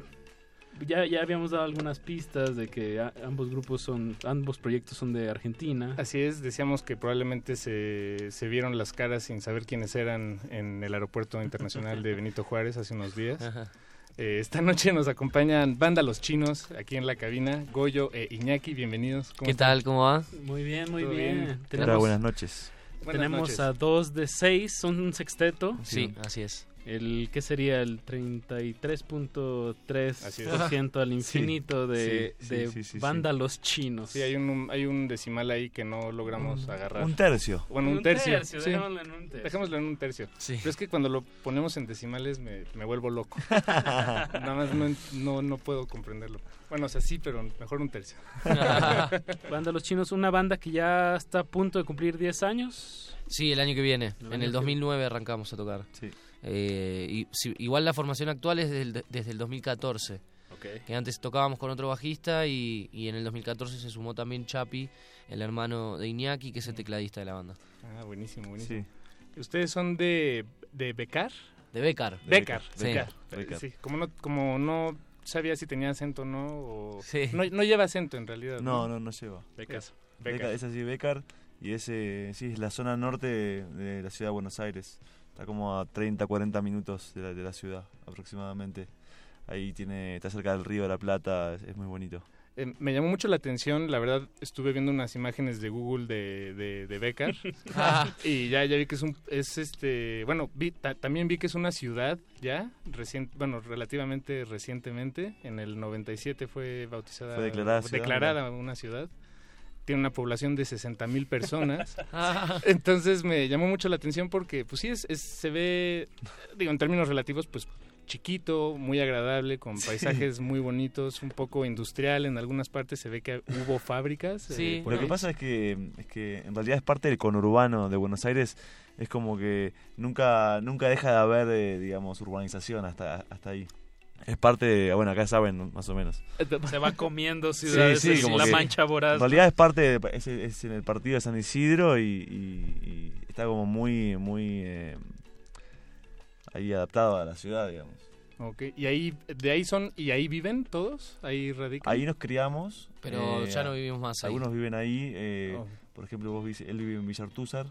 ya, ya habíamos dado algunas pistas de que a- ambos grupos son, ambos proyectos son de Argentina. Así es, decíamos que probablemente se, se vieron las caras sin saber quiénes eran en el aeropuerto internacional de Benito Juárez hace unos días. Eh, esta noche nos acompañan Banda Los Chinos aquí en la cabina, Goyo e Iñaki, bienvenidos. ¿Cómo ¿Qué están? tal? ¿Cómo va? Muy bien, muy ¿Todo bien. bien? Tenemos- Hola, buenas noches. Buenas Tenemos noches. a dos de seis, son un sexteto. Sí, así es. El ¿qué sería? El 33.3% al infinito de, Sí, sí, de sí, sí, sí. vándalos chinos. Sí, hay un, hay un decimal ahí que no logramos Un- agarrar. un tercio. Bueno, un, Un tercio. tercio, sí. dejémoslo en un tercio. Dejémoslo en un tercio. Sí. Pero es que cuando lo ponemos en decimales me, me vuelvo loco. Nada más no, no, no puedo comprenderlo. Bueno, o sea, sí, pero mejor un tercio. Banda Los Chinos, una banda que ya está a punto de cumplir 10 años. Sí, el año que viene. El en el que 2009 arrancamos a tocar. Eh, y, si- igual la formación actual es del- desde el 2014. Ok. Que antes tocábamos con otro bajista y, y en el 2014 se sumó también Chapi, el hermano de Iñaki, que es el tecladista de la banda. Ah, buenísimo, buenísimo. ¿Ustedes son de, de Becar? De Becar. Becar, Becar, sí. Becar. Becar. Sí, como no, como no sabía si tenía acento o no, o... Sí. no, no lleva acento en realidad. No, no, no lleva. Becar. Becar, Es así, Becar. Y ese, sí, es la zona norte de, de la ciudad de Buenos Aires. Está como a 30, 40 minutos de la, de la ciudad aproximadamente. Ahí tiene, está cerca del río de la Plata, es, es muy bonito. Eh, me llamó mucho la atención, la verdad estuve viendo unas imágenes de Google de, de, de Becar Ah. y ya, ya vi que es un, es este, bueno, vi, ta- también vi que es una ciudad ya, recien- bueno, relativamente recientemente, en el 97 fue bautizada, Fue declarada ciudad, declarada una ciudad, tiene una población de 60 mil personas, Ah. entonces me llamó mucho la atención porque pues sí, es, es- se ve, digo, en términos relativos, pues chiquito, muy agradable, con Sí. paisajes muy bonitos, un poco industrial, en algunas partes se ve que hubo fábricas. eh, por Lo que pasa es que, es que en realidad es parte del conurbano de Buenos Aires. Es como que nunca nunca deja de haber, eh, digamos, urbanización hasta, hasta ahí. Es parte de, bueno, acá saben más o menos. Se va comiendo ciudades, Sí, sí, como la mancha voraz. En realidad es parte, de- es, es en el partido de San Isidro y, y- y está como muy, muy eh, ahí adaptado a la ciudad, digamos. Ok, y ahí, de ahí son, y ahí viven todos, ahí radican. Ahí nos criamos. Pero ya no vivimos más ahí. Algunos viven ahí. eh, Oh. Por ejemplo, vos vivís- él vive en Villartúzar.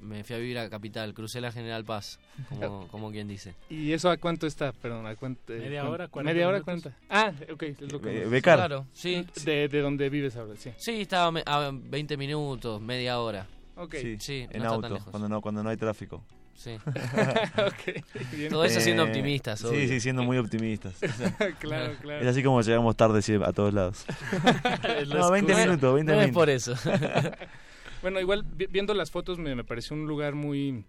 Me fui a vivir a Capital, crucé la General Paz, como, como quien dice. ¿Y eso a cuánto está? Perdón, ¿a cuánto? eh, Media hora, 40 ¿Media hora? Ah, ok, es lo que... Eh, Becar. Claro, sí. De, de donde vives ahora, sí. Sí, estaba a 20 minutos, media hora. Ok. Sí, Sí, en no está tan auto, lejos. cuando no, cuando no hay tráfico. Sí. Bien. Todo eso siendo Eh, optimistas, Sí, obvio. sí, siendo muy optimistas. Claro, claro. Es así como llegamos tarde sí, a todos lados. no, 20 excusa. minutos, 20 no es minutos. por eso. Bueno, igual vi- viendo las fotos me, me pareció un lugar muy,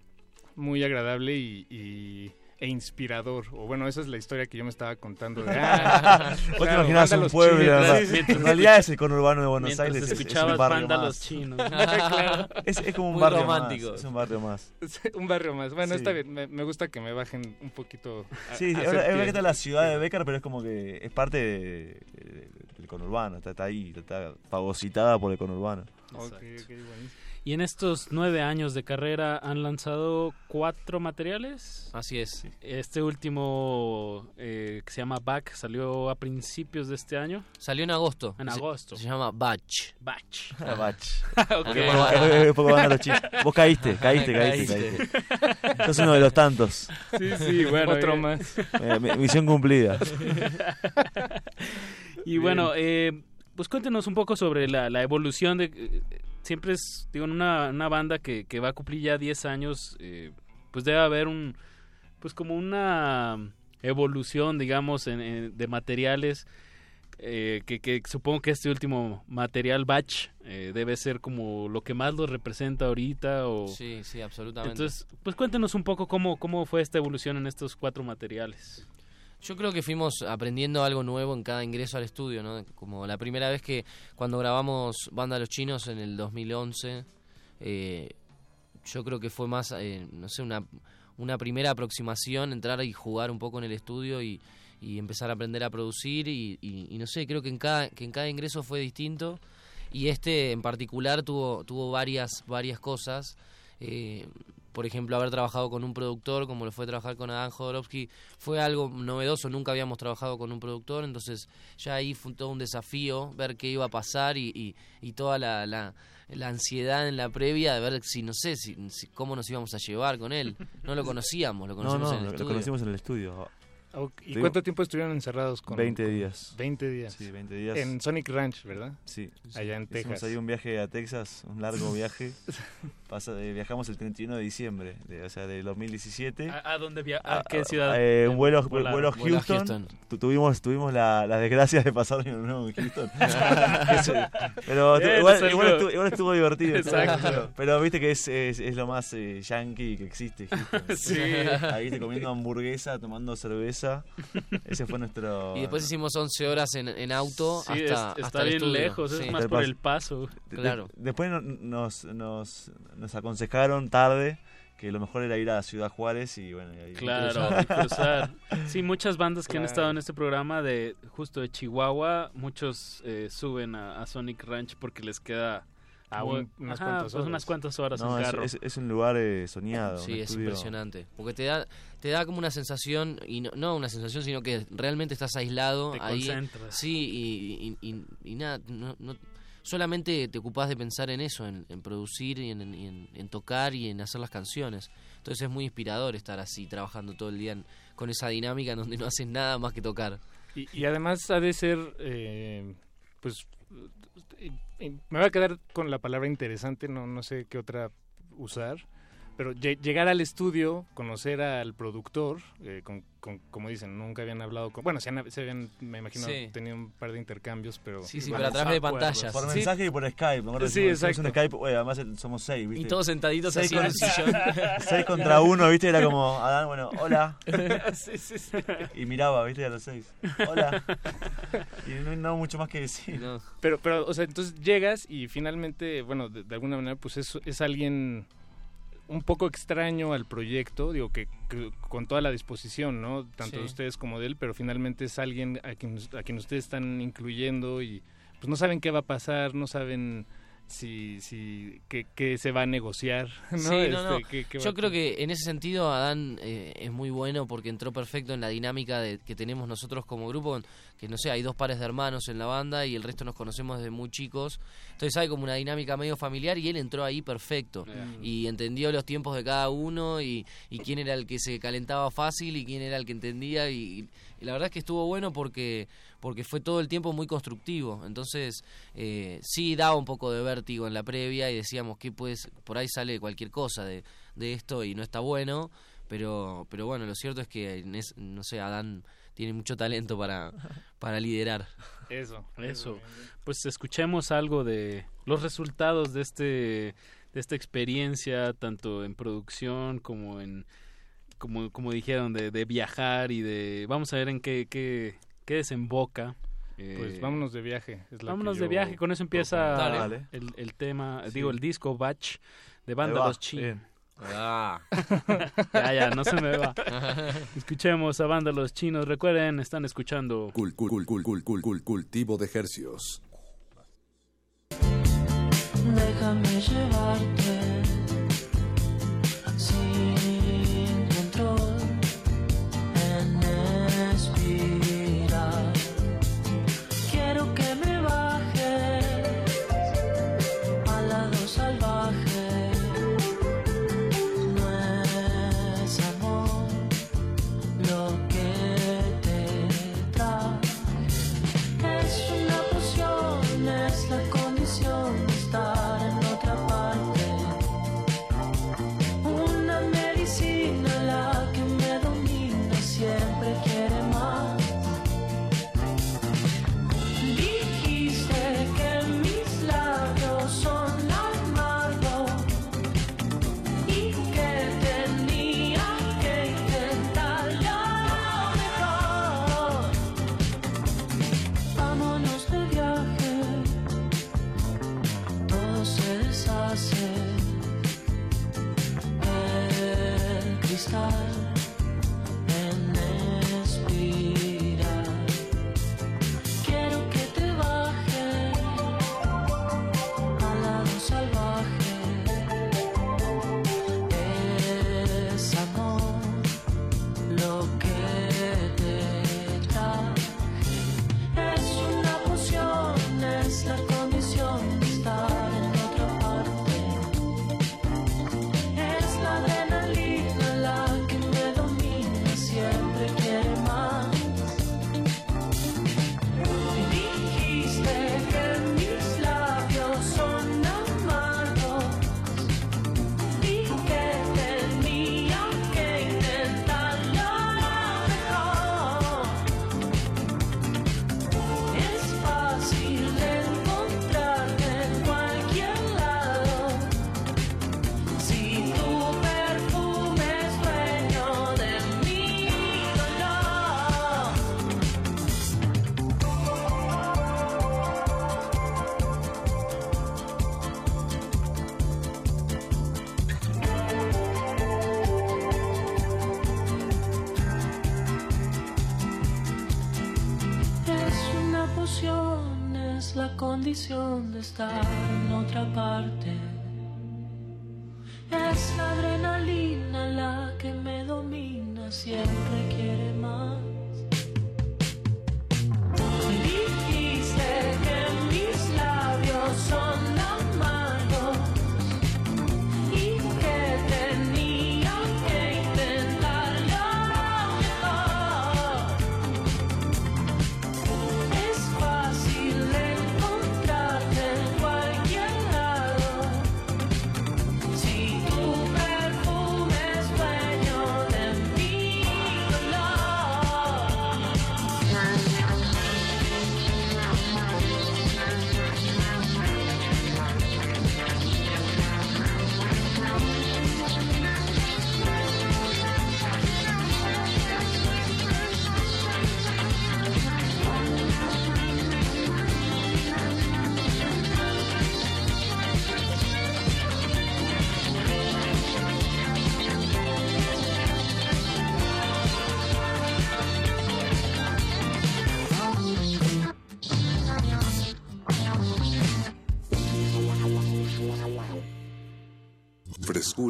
muy agradable y, y- e inspirador. O bueno, esa es la historia que yo me estaba contando. De, ah, Vos te claro, imaginabas un pueblo. En realidad es el conurbano de Buenos Mientras Aires. es- es, escuchabas un barrio vándalos más. chinos. Claro. Es, es como un Muy barrio romántico. más. Es un barrio más. un barrio más. Bueno, Sí. está bien. Me, me gusta que me bajen un poquito. a- Sí, a es verdad es verdad pie. que está la ciudad de Becar, pero es como que es parte de- de- del conurbano. Está, está ahí, está fagocitada por el conurbano. Ok, ok, buenísimo. Y en estos nueve años de carrera han lanzado cuatro materiales. Así es. Este último, eh, que se llama Back, salió a principios de este año. Salió en agosto. En Se- agosto. Se, llama Batch. Batch. La bach. Ok. Porque por- porque van a los chicos. Vos caíste, caíste, caíste, Caíste. Sos uno de los tantos. Sí, sí, bueno. Otro eh, más. Eh, mi- misión cumplida. Y bueno, eh, pues cuéntenos un poco sobre la, la evolución de... siempre es, digo, en una, una banda que, que va a cumplir ya 10 años, eh, pues debe haber un... Pues como una evolución, digamos, en- en- de materiales. eh, que, que supongo que este último material batch eh, debe ser como lo que más los representa ahorita o Sí, sí, absolutamente. entonces pues cuéntenos un poco cómo cómo fue esta evolución en estos cuatro materiales Yo creo que fuimos aprendiendo algo nuevo en cada ingreso al estudio, ¿no? Como la primera vez que cuando grabamos Banda Los Chinos en el 2011, eh, yo creo que fue más, eh, no sé, una, una primera aproximación, entrar y jugar un poco en el estudio y, y empezar a aprender a producir y, y- no sé, creo que en cada, que en cada ingreso fue distinto y este en particular tuvo, tuvo varias, varias cosas. eh, por ejemplo, haber trabajado con un productor, como lo fue trabajar con Adán Jodorowsky, fue algo novedoso, nunca habíamos trabajado con un productor, entonces ya ahí fue todo un desafío ver qué iba a pasar y, y, y toda la, la, la ansiedad en la previa de ver si, no sé, si, si- cómo nos íbamos a llevar con él. No lo conocíamos, lo No, conocimos no, en el lo, lo estudio. conocimos en el estudio. Ok, ¿Y cuánto tiempo estuvieron encerrados con 20 con- días. 20 días. Sí, 20 días. En Sonic Ranch, ¿verdad? Sí. Allá en Hicimos Texas. ahí un viaje a Texas, un largo viaje. Pasa- eh, viajamos el 31 de diciembre, de- o sea, del 2017. ¿A, a dónde via- a- a qué ciudad? eh, un vuelo, volaron? vuelo a Vuelo a Houston. Houston. Tu- tuvimos tuvimos la, la desgracia de pasar un año nuevo en Houston. Pero Bien, igual, igual estuvo, igual estuvo divertido. Exacto. Pero, pero viste que es, es, es lo más eh, yankee que existe. Houston. Sí. Ahí viste comiendo hamburguesa, tomando cerveza. Ese fue nuestro... Y después hicimos 11 horas en, en auto Sí, hasta, es- hasta está el bien estudio. lejos, es más por el paso. De- de- Claro. después no- nos, nos, nos aconsejaron tarde que lo mejor era ir a Ciudad Juárez y bueno, y Claro, y cruzar. Sí, muchas bandas que han estado en este programa de justo de Chihuahua, muchos eh, suben a, a Sonic Ranch porque les queda A un- unas ajá, cuantas pues horas. unas cuantas horas No, en es, carro. es- es un lugar eh, soñado. Sí, es estudio- impresionante. Porque te da, te da como una sensación, y no, no una sensación, sino que realmente estás aislado Te ahí. concentras. Sí, y, y- y- y nada, no, no- solamente te ocupás de pensar en eso, en, en producir y en, y en- en tocar y en hacer las canciones. Entonces es muy inspirador estar así, trabajando todo el día en- con esa dinámica en donde no haces nada más que tocar. Y, y además ha de ser, eh, pues, me voy a quedar con la palabra interesante, no, no sé qué otra usar, pero lle- llegar al estudio, conocer al productor, eh, con, con- como dicen, nunca habían hablado con, bueno, se, han- se habían, me imagino, Sí. tenido un par de intercambios, pero... Sí, sí, pero a través de pantallas. Por Sí. mensaje y por Skype. Me acuerdo Sí, exacto. un Skype, oye, además el- somos seis, ¿viste? Y todos sentaditos Seis así en un con- sillón. seis contra uno, ¿viste? Era como, Adán, bueno, hola. Sí, sí, sí. Y miraba, ¿viste? A los seis. Hola. Y no hay no mucho más que decir. Pero, pero, o sea, entonces llegas y finalmente, bueno, de, de alguna manera, pues es, es alguien un poco extraño al proyecto, digo que, que con toda la disposición, ¿no? Tanto Sí. de ustedes como de él, pero finalmente es alguien a quien, a quien ustedes están incluyendo y pues no saben qué va a pasar, no saben si, si qué, qué se va a negociar, ¿no? Sí, Este, no. qué- qué va Yo creo que en ese sentido Adán eh, es muy bueno porque entró perfecto en la dinámica de, que tenemos nosotros como grupo, que no sé, hay dos pares de hermanos en la banda y el resto nos conocemos desde muy chicos, entonces hay como una dinámica medio familiar y él entró ahí perfecto. Y entendió los tiempos de cada uno y, y quién era el que se calentaba fácil y quién era el que entendía. Y, y la verdad es que estuvo bueno porque porque fue todo el tiempo muy constructivo. Entonces eh, sí daba un poco de vértigo en la previa y decíamos que pues por ahí sale cualquier cosa de, de esto y no está bueno. Pero pero bueno lo cierto es que no sé Adán tiene mucho talento para para liderar Eso, Eso. Pues escuchemos algo de los resultados de este de esta experiencia tanto en producción como en como como dijeron de, de viajar y de vamos a ver en qué qué, qué desemboca. Pues Eh, vámonos de viaje. es la vámonos de viaje, con eso empieza el, el tema, Sí. digo el disco Batch de Banda Los Chin. Ah. ya, ya, no se me va. Escuchemos a Banda Los Chinos. Recuerden, están escuchando Cul- cul- cul- cul- cul- cul- cul- cultivo de hercios. Déjame llevarte bendición de estar en otra parte. Es la adrenalina la que me domina, siempre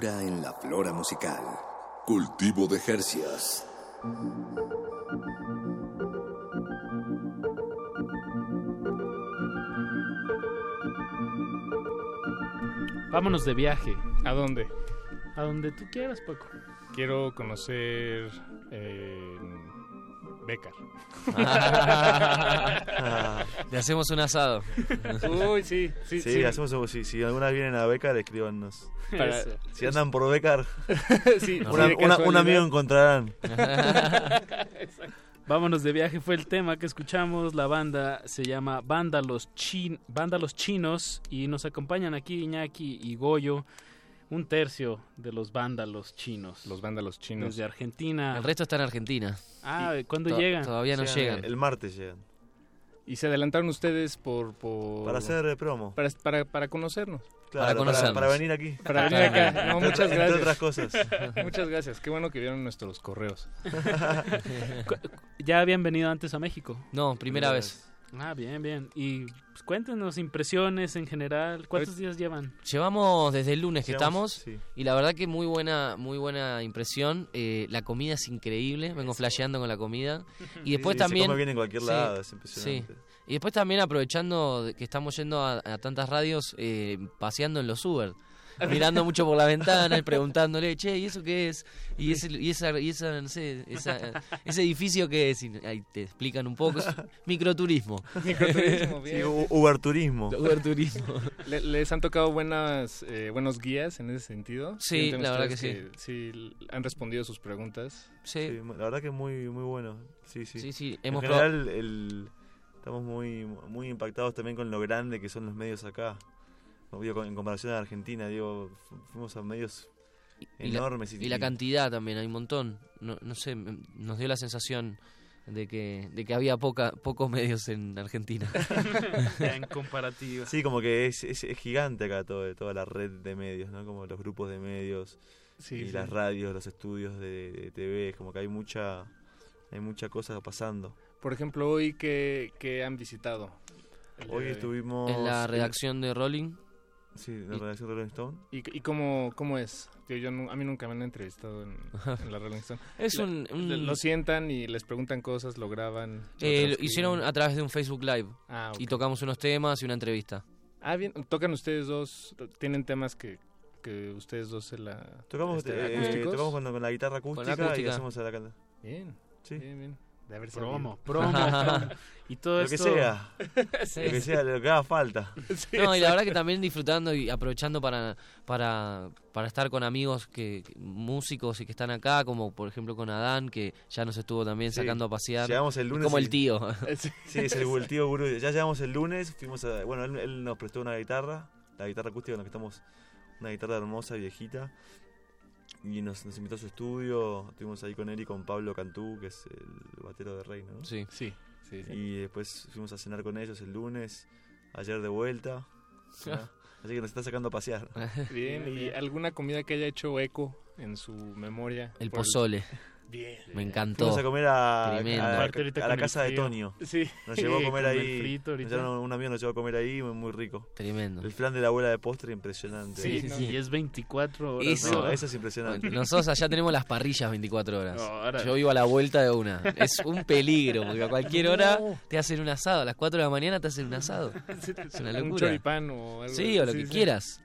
En la flora musical. Cultivo de Jercias. Vámonos de viaje. ¿A dónde? A donde tú quieras, Paco. Quiero conocer eh, Becar. Le hacemos un asado. Uy, sí, sí, Sí, sí. hacemos un- si, si alguna vienen a Becar, escríbanos. Para- Si andan por Becar, Sí, una- sí, de una- un amigo encontrarán. Vámonos de viaje fue el tema que escuchamos. La banda se llama Banda Los, Chin banda Los Chinos y nos acompañan aquí Iñaki y Goyo. Un tercio de los vándalos chinos. Los vándalos chinos. Desde Argentina. El resto está en Argentina. Ah, ¿cuándo To- llegan? Todavía no Llegan llegan. El martes llegan. Y se adelantaron ustedes por... por... Para hacer eh, promo. Para, para, para conocernos. Claro, para, para venir aquí. Para venir acá. No, muchas gracias. Entre otras cosas. Muchas gracias. Qué bueno que vieron nuestros correos. ¿Ya habían venido antes a México? No, primera vez. Ah, bien, bien. Y pues, cuéntenos impresiones en general. ¿Cuántos días llevan? Llevamos desde el lunes que Llevamos, estamos sí. y la verdad que muy buena muy buena impresión. Eh, la comida es increíble, vengo flasheando con la comida. Y después Sí, se también... come bien en cualquier Sí, lado, es impresionante. sí. Y después también aprovechando que estamos yendo a, a tantas radios, eh, paseando en los Uber. Mirando mucho por la ventana y preguntándole, che, ¿y eso qué es? ¿Y ese, y esa, y esa, no sé, esa- ese edificio qué es? Y ahí te explican un poco. Es microturismo. Microturismo, Sí, bien. u- Uberturismo. Uberturismo. Le- ¿Les han tocado buenas, eh, buenos guías en ese sentido? Sí, ¿Sienten la verdad ustedes Sí, han respondido sus preguntas. Sí. la verdad que muy muy bueno. Sí, sí. Sí, sí, En hemos general, el, estamos muy muy impactados también con lo grande que son los medios acá. En comparación a Argentina, digo, fu- fuimos a medios y la, enormes. y la cantidad también, hay un montón. No, no sé, nos dio la sensación de que, de que había poca, pocos medios en Argentina. en comparativa. Sí, como que es, es, es gigante acá todo, toda la red de medios, ¿no? Como los grupos de medios Sí, y sí. las radios, los estudios de, de TV, es como que hay mucha hay mucha cosa pasando. Por ejemplo, hoy que, que han visitado. Hoy estuvimos en la redacción de Rolling. Sí, la redacción de Rolling Stone. ¿Y, y cómo, cómo es? Tío, yo nu- a mí nunca me han entrevistado en, en la Rolling Stone. Es La- un- Lo sientan y les preguntan cosas, lo graban. lo Eh, lo hicieron a través de un Facebook Live. Ah, Y tocamos unos temas y una entrevista. Ah, bien. ¿Tocan ustedes dos? ¿Tienen temas que, que ustedes dos se la... Tocamos, este, eh, tocamos con, con la guitarra acústica, y acústica. hacemos la can- Bien. Sí. Bien, bien. De haber Promo, promo, promo. Y todo Lo que sea. Sí. Lo que sea, lo que haga falta. No, y la verdad que también disfrutando y aprovechando para, para, para estar con amigos que, músicos y que están acá, como por ejemplo con Adán, que ya nos estuvo también Sí. sacando a pasear. Llegamos el lunes Como y- el tío. Sí, es el, el tío gurú. Ya llegamos el lunes, fuimos a, bueno, él, él nos prestó una guitarra, la guitarra acústica con la que estamos, una guitarra hermosa, viejita, y nos, nos invitó a su estudio, estuvimos ahí con él y con Pablo Cantú, que es el batero de Reino, ¿no? Sí. Sí, sí, sí. Y después fuimos a cenar con ellos el lunes, ayer de vuelta, ¿no? así que nos está sacando a pasear. Bien, ¿y alguna comida que haya hecho eco en su memoria? El pozole. Bien. Me encantó. Fuimos a comer a, a- a la casa de. Tonio. Sí. Nos llevó a comer ahí. frito un amigo nos llevó a comer ahí, muy, muy rico. Tremendo. El flan de la abuela de postre, impresionante. Sí, Sí, no. sí, y es 24 horas. Eso. No, eso es impresionante. Nosotros allá tenemos las parrillas 24 horas. No, ahora- Yo vivo a la vuelta de una. Es un peligro, porque a cualquier hora te hacen un asado. A las 4 de la mañana te hacen un asado. Es una Un locura. choripán o algo. Sí, o lo que quieras.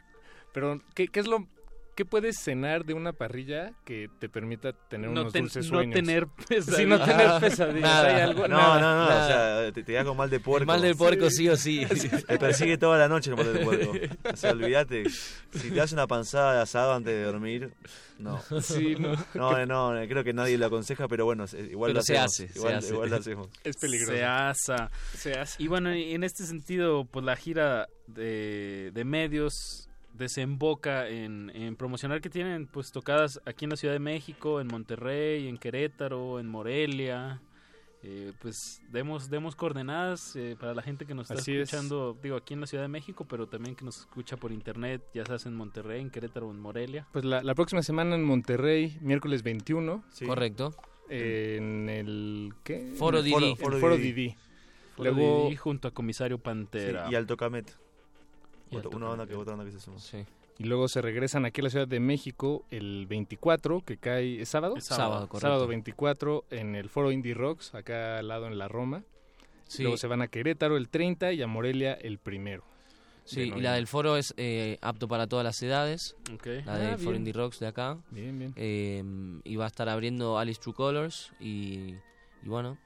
Pero, ¿qué, qué es lo ¿Qué puedes cenar de una parrilla que te permita tener No unos ten- dulces no sueños? tener pesadillas. Sí, no tener pesadillas. nada. ¿Hay algo? No, Nada. no, no, nada. o sea, te, te da con mal de puerco. El mal del puerco sí o sí. Te persigue toda la noche el mal del puerco. O sea, olvídate. Si te das una panzada de asado antes de dormir, no. Sí, no. No, no, no, creo que nadie lo aconseja, pero bueno, se- igual Pero lo se hacemos. hace, se igual, hace. igual lo hacemos. Es peligroso. Se asa. Se hace. Y bueno, y en este sentido, pues la gira de, de medios desemboca en, en promocionar que tienen pues tocadas aquí en la Ciudad de México, en Monterrey, en Querétaro, en Morelia. Eh, pues demos, demos coordenadas eh, para la gente que nos está Así es. escuchando, digo, aquí en la Ciudad de México, pero también que nos escucha por internet, ya sea en Monterrey, en Querétaro o en Morelia. Pues la, la próxima semana en Monterrey, miércoles 21, Sí. Correcto. en el ¿qué? Foro Didi. Foro Foro Didi. Didi. Foro Luego Didi junto a Comisario Pantera. Sí, y Alto Camet. Y Otra- una banda que otra banda que se suma. Sí. y luego se regresan aquí a la Ciudad de México el 24, que cae ¿es sábado. Es sábado. Sábado, correcto. Sábado 24 en el Foro Indie Rocks, acá al lado en la Roma. Sí, Luego se van a Querétaro el 30 y a Morelia el primero. sí, y la del foro es eh, apto para todas las edades. Ok. La Ah, del Foro bien. Indie Rocks de acá. Bien, bien. Eh, y va a estar abriendo Alice True Colors y, y bueno,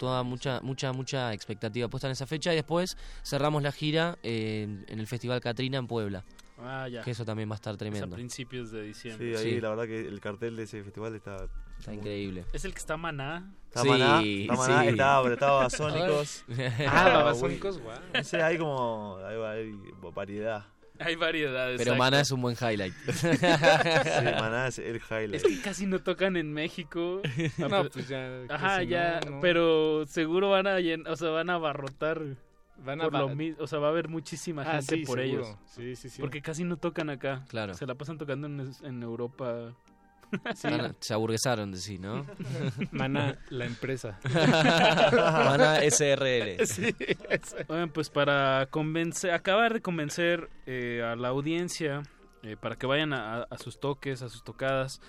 toda mucha mucha mucha expectativa puesta en esa fecha y después cerramos la gira en, en el Festival Catrina en Puebla, Ah, ya. que eso también va a estar Es a tremendo. principios de Sí, diciembre. ahí Sí. la verdad que el cartel de ese festival está... Está increíble. Es el que está Maná. Está Sí, Maná, está Maná, sí. está, está Babasónicos. Ah, Está Babasónicos, guau. No sé, hay como... hay, hay variedad. Hay variedades. Pero Mana es un buen highlight. Sí, Maná es el highlight. Es que casi no tocan en México. No, pues ya. Ajá, ya, no, no. pero seguro van a o sea, van a abarrotar Van a por lo o sea, va a haber muchísima Ah, gente sí, por seguro. ellos. Sí, sí, sí. Porque casi no tocan acá. Claro. Se la pasan tocando en, en Europa. A- se aburguesaron de sí, ¿no? Maná, la empresa. Mana SRL. Sí. Oigan, pues para convencer, acabar de convencer eh, a la audiencia eh, para que vayan a, a sus toques, a sus tocadas,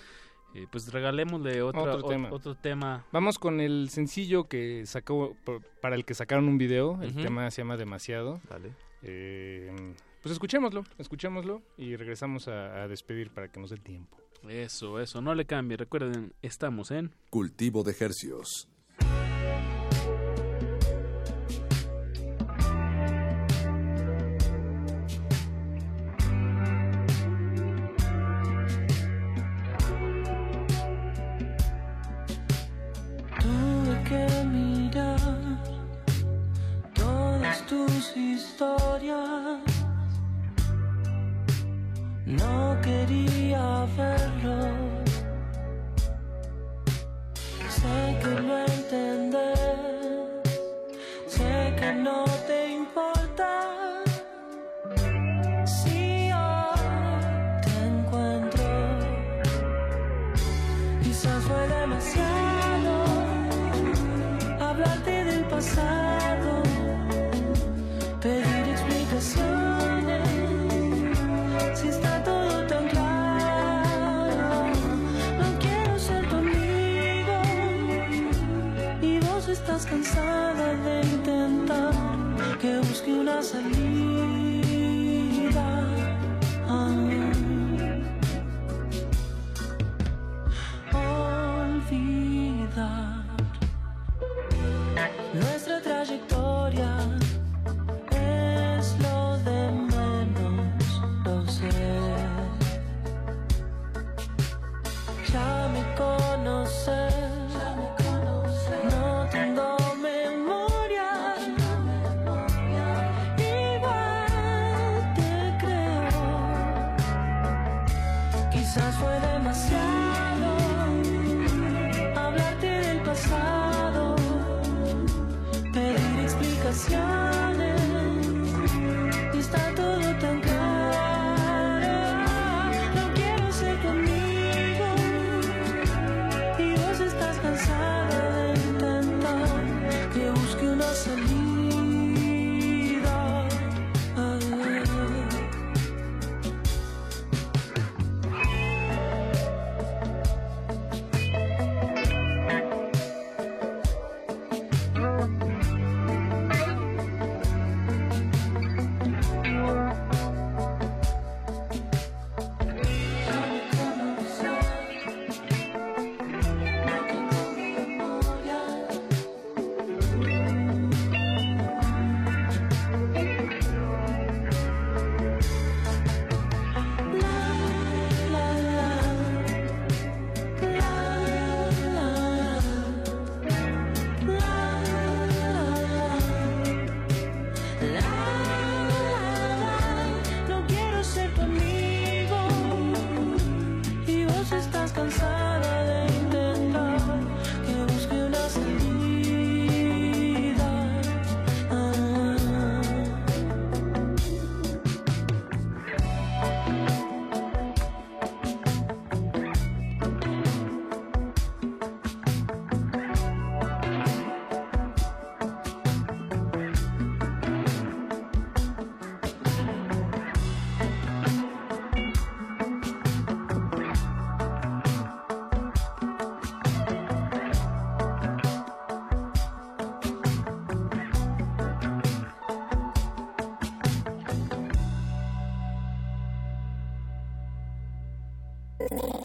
eh, pues regalémosle otra- Otro o- tema. otro tema. Vamos con el sencillo que sacó, para el que sacaron un video. El tema se llama Demasiado. Dale. Eh, pues escuchémoslo, escuchémoslo y regresamos a, a despedir para que nos dé tiempo. Eso, eso, no le cambie. Recuerden, estamos en Cultivo de Hercios. Tuve que mirar todas tus historias. No quería verlo. Sé que lo entendés.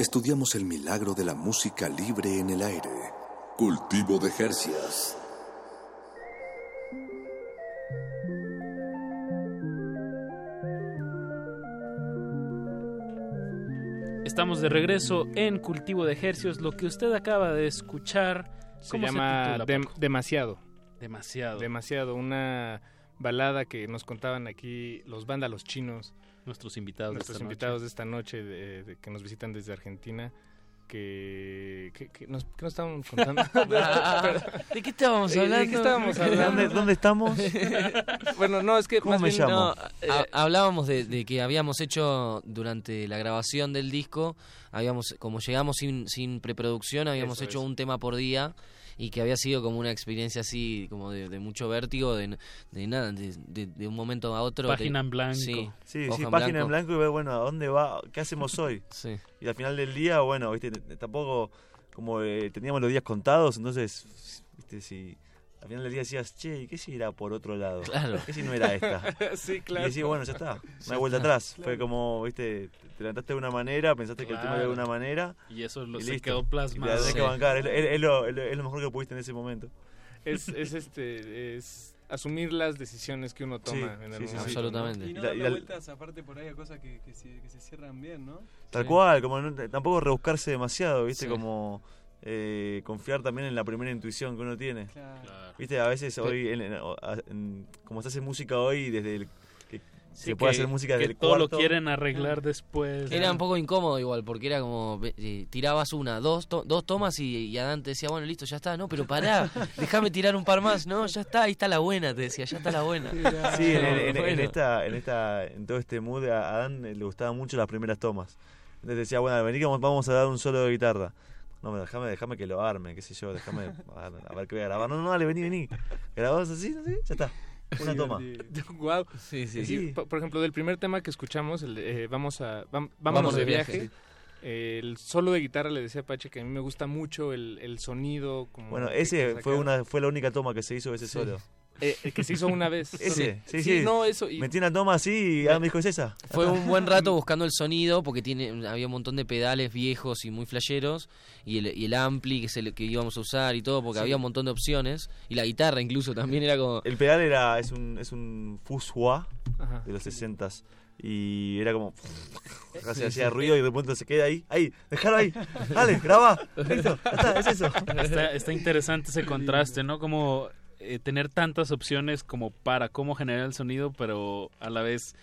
Estudiamos el milagro de la música libre en el aire. Cultivo de Jercias. Estamos de regreso en Cultivo de Ejercios. Lo que usted acaba de escuchar Se ¿cómo llama Dem-? Demasiado. Demasiado. Demasiado. Una balada que nos contaban aquí los vándalos chinos. Nuestros invitados de Nuestros esta invitados noche. de esta noche de- de- que nos visitan desde Argentina. Que, que, que nos, ¿qué nos estaban contando? ¿De qué estábamos ¿De- hablando? ¿De qué estábamos hablando? ¿Dónde- dónde estamos? bueno, no, es que ¿Cómo más me bien, llamo? no, Ha- hablábamos de, de que habíamos hecho durante la grabación del disco, habíamos como llegamos sin, sin preproducción, habíamos hecho es. un tema por día y que había sido como una experiencia así, como de, de mucho vértigo, de, de nada, de, de- de un momento a otro. Página de- en blanco. Sí, Sí, hoja sí, en página en blanco. y ver, bueno, ¿a dónde va? ¿Qué hacemos hoy? Sí. Y al final del día, bueno, viste, tampoco como eh, teníamos los días contados, entonces, viste, si al final del día decías, che, ¿y qué si era por otro lado? Claro. ¿Qué si no era esta? Sí, claro. Y decís, bueno, ya está, no hay vuelta está. atrás. Fue como, viste, te levantaste de una manera, pensaste que el tema era de una manera. Y eso lo- y se listo. quedó Y te plasmado. la tenés que Sí. bancar, es, es- es lo, es mejor que pudiste en ese momento. es, es este es asumir las decisiones que uno toma Sí, en el sí, sí, momento. sí. Absolutamente. Y no Y la- darle y la- vueltas aparte por ahí a cosas que, que, se, que se cierran bien, ¿no? Tal Sí. cual, como no- tampoco rebuscarse demasiado, ¿viste? Sí. Como eh, confiar también en la primera intuición que uno tiene. Claro. ¿Viste? A veces hoy, en- en- a- en- como se hace música hoy, desde el. que Sí, se puede que- hacer música que desde el todo cuarto. lo quieren arreglar después. Era un poco incómodo igual, porque era como, ve- eh, tirabas una, dos, to- dos tomas y, y Adán te decía, bueno, listo, ya está, no, pero pará, déjame tirar un par más, no, ya está, ahí está la buena, te decía, ya está la buena. Sí, en, en- en- en Bueno. esta, en esta, en todo este mood a Adán le gustaban mucho las primeras tomas. Entonces decía, bueno, vení que vamos- vamos a dar un solo de guitarra. No, déjame, déjame que lo arme, qué sé yo, déjame a ver, a ver qué voy a grabar. No, no, dale, vení, vení. Grabamos así, así, ya está. Una toma. Wow. Sí, sí. Y, por, ejemplo, del primer tema que escuchamos, el de, eh, vamos a vam- vámonos, Vamos de de viaje. viaje. eh, el solo de guitarra le decía a Pache que a mí me gusta mucho el, el sonido. Como Bueno, ese fue una fue la única toma que se hizo ese Sí. solo. Eh, el que se hizo una vez. Ese, sí, Sí, sí. no, eso. Y, Metí una toma así y Adán me dijo, ¿es esa? Fue un buen rato buscando el sonido porque tiene había un montón de pedales viejos y muy flasheros y el, y el ampli que, se le- que íbamos a usar y todo porque Sí. había un montón de opciones y la guitarra incluso también era como El pedal era, es un, es un Fuswa Ajá. de los 60 y era como casi Sí, hacía sí. ruido y de pronto se queda ahí, ahí, déjalo ahí, dale, graba, listo, está, es eso. Está, está interesante ese contraste, ¿no? Como eh, tener tantas opciones como para cómo generar el sonido, pero a la vez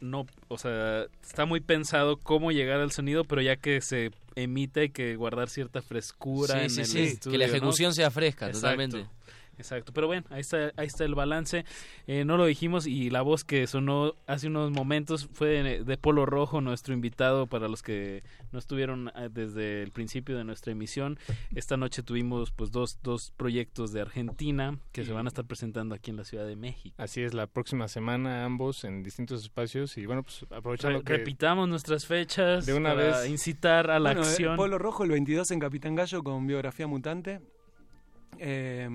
no, o sea, está muy pensado cómo llegar al sonido, pero ya que se emite hay que guardar cierta frescura Sí, en sí, el sí, estudio, que la ¿no? ejecución sea fresca, Exacto. totalmente. Exacto, pero bueno, ahí está, ahí está el balance. Eh, no lo dijimos y la voz que sonó hace unos momentos fue de, de Polo Rojo, nuestro invitado para los que no estuvieron eh, desde el principio de nuestra emisión. Esta noche tuvimos pues dos, dos proyectos de Argentina que se van a estar presentando aquí en la Ciudad de México. Así es, la próxima semana ambos en distintos espacios y bueno, pues aprovechando Re- que repitamos nuestras fechas de una para vez incitar a la Bueno, eh, acción. Polo Rojo el 22 en Capitán Gallo con biografía mutante. Eh,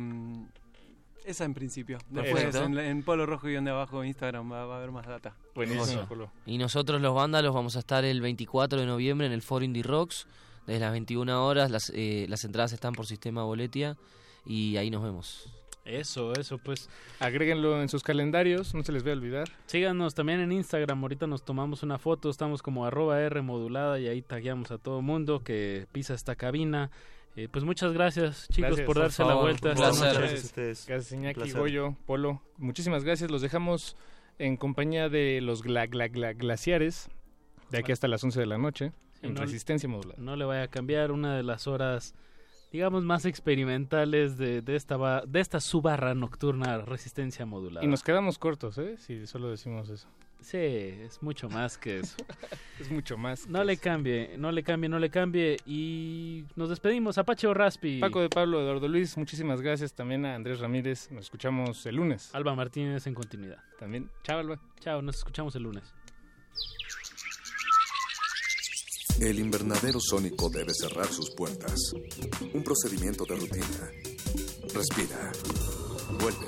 esa en principio. Después en, en Polo Rojo y donde abajo Instagram va, va a haber más data. Buenísimo. Y nosotros los vándalos vamos a estar el 24 de noviembre en el Foro Indie Rocks desde las 21 horas. Las, eh, las entradas están por sistema Boletia y ahí nos vemos. Eso, eso, pues. Agréguenlo en sus calendarios, no se les va a olvidar. Síganos también en Instagram, ahorita nos tomamos una foto, estamos como arroba R modulada y ahí tagueamos a todo mundo que pisa esta cabina. Eh, pues muchas gracias chicos Gracias, por por darse la favor, vuelta. Gracias a ustedes. Gracias, Un Iñaki. Goyo, Polo. Muchísimas gracias. Los dejamos en compañía de los gla, gla, gla- glaciares de aquí hasta las 11 de la noche Sí, en no- resistencia modular. No le vaya a cambiar una de las horas, digamos, más experimentales de, de esta de esta subarra nocturna resistencia modulada. Y nos quedamos cortos, ¿eh? Si solo decimos eso. Sí, es mucho más que eso. Es mucho más. No le cambie, no le cambie, no le cambie. Y nos despedimos. Apache o Raspi. Paco de Pablo, Eduardo Luis, muchísimas gracias. También a Andrés Ramírez. Nos escuchamos el lunes. Alba Martínez en continuidad. También. Chao, Alba. Chao, nos escuchamos el lunes. El invernadero sónico debe cerrar sus puertas. Un procedimiento de rutina. Respira. Vuelve.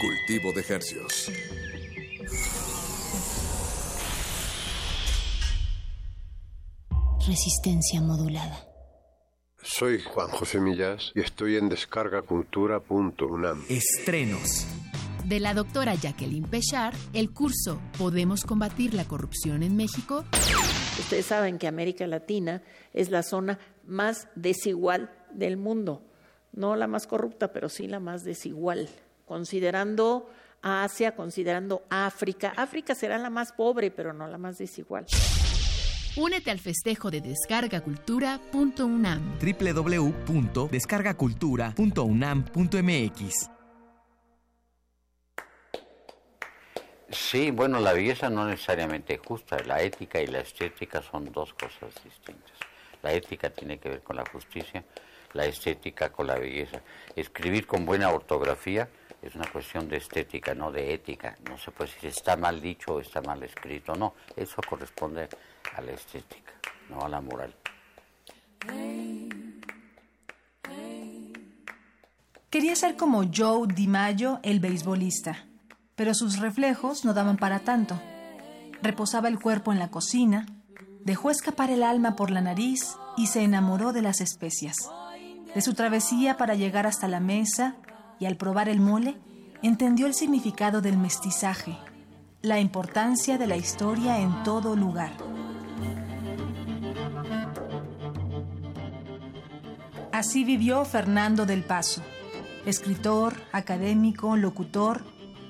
Cultivo de hercios. Resistencia modulada. Soy Juan José Millás y estoy en descargacultura.unam. Estrenos. De la doctora Jacqueline Pechard, el curso ¿Podemos combatir la corrupción en México? Ustedes saben que América Latina es la zona más desigual del mundo. No la más corrupta, pero sí la más desigual. Considerando a Asia, considerando a África. África será la más pobre, pero no la más desigual. Únete al festejo de descargacultura.unam. www.descargacultura.unam.mx Sí, bueno, la belleza no necesariamente es justa. La ética y la estética son dos cosas distintas. La ética tiene que ver con la justicia, la estética con la belleza. Escribir con buena ortografía es una cuestión de estética, no de ética. No se puede decir está mal dicho o está mal escrito. No, eso corresponde a la estética, no a la moral. Quería ser como Joe DiMaggio, el beisbolista, pero sus reflejos no daban para tanto. Reposaba el cuerpo en la cocina, dejó escapar el alma por la nariz y se enamoró de las especias. De su travesía para llegar hasta la mesa y al probar el mole, entendió el significado del mestizaje, la importancia de la historia en todo lugar. Así vivió Fernando del Paso, escritor, académico, locutor,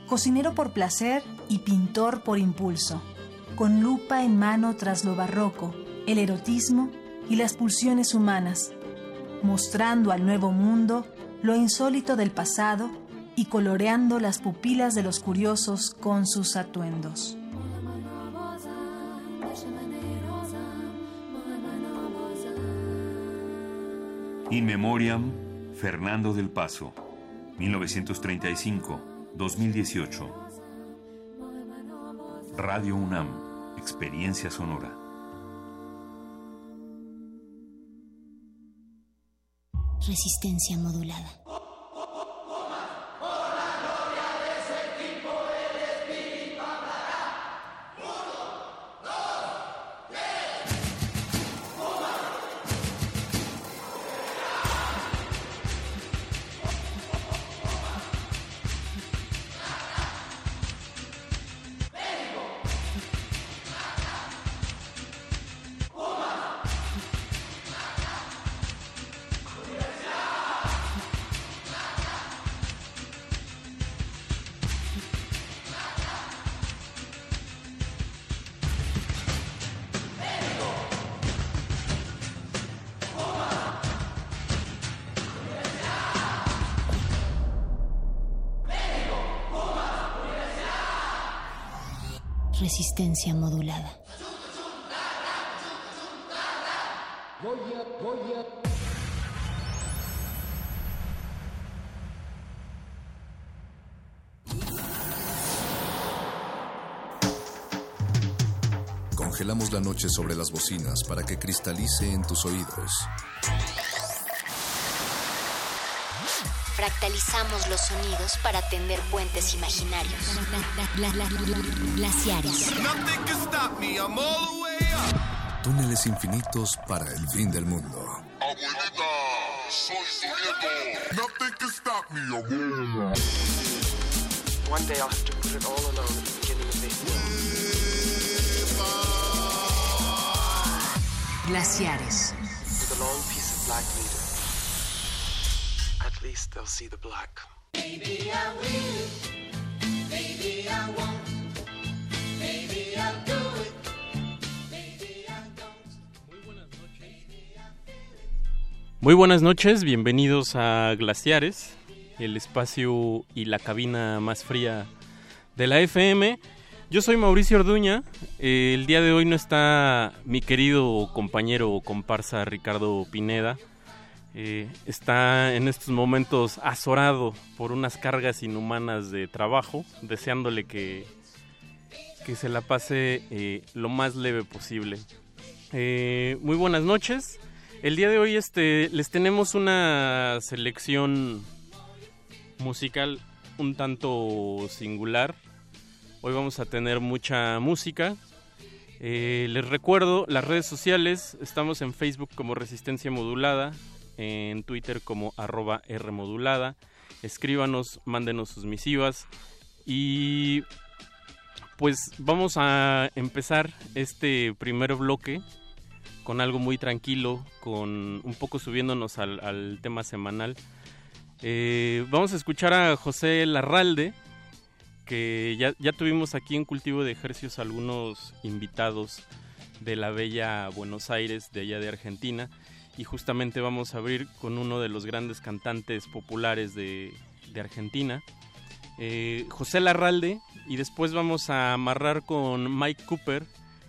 cocinero por placer y pintor por impulso, con lupa en mano tras lo barroco, el erotismo y las pulsiones humanas, mostrando al nuevo mundo lo insólito del pasado y coloreando las pupilas de los curiosos con sus atuendos. In Memoriam, Fernando del Paso, 1935-2018. Radio UNAM, Experiencia Sonora. Resistencia modulada. Modulada. Congelamos la noche sobre las bocinas para que cristalice en tus oídos. Fractalizamos los sonidos para tender puentes imaginarios. Glaciares. Túneles infinitos para el fin del mundo. Abuelita, soy Soriano. Nothing can stop me, abuela. One day I'll have to put it all alone at the beginning of this Glaciares. With a long piece of black leader. At least they'll see the black. Maybe I will. Maybe I won't. Maybe I'll do it. Maybe I Muy buenas noches, bienvenidos a Glaciares, el espacio y la cabina más fría de la FM. Yo soy Mauricio Orduña, eh, el día de hoy no está mi querido compañero o comparsa Ricardo Pineda, eh, está en estos momentos azorado por unas cargas inhumanas de trabajo, deseándole que, que se la pase eh, lo más leve posible. Eh, muy buenas noches. El día de hoy este, les tenemos una selección musical un tanto singular. Hoy vamos a tener mucha música les recuerdo las redes sociales, estamos en Facebook como Resistencia Modulada, en Twitter como arroba Rmodulada. Escríbanos, mándenos sus misivas y pues vamos a empezar este primer bloque con algo muy tranquilo, con un poco subiéndonos al, tema semanal. Eh, vamos a escuchar a José Larralde, que ya, ya tuvimos aquí en Cultivo de Ejercios algunos invitados de la bella Buenos Aires, de allá de Argentina, y justamente vamos a abrir con uno de los grandes cantantes populares de, Argentina, eh, José Larralde, y después vamos a amarrar con Mike Cooper,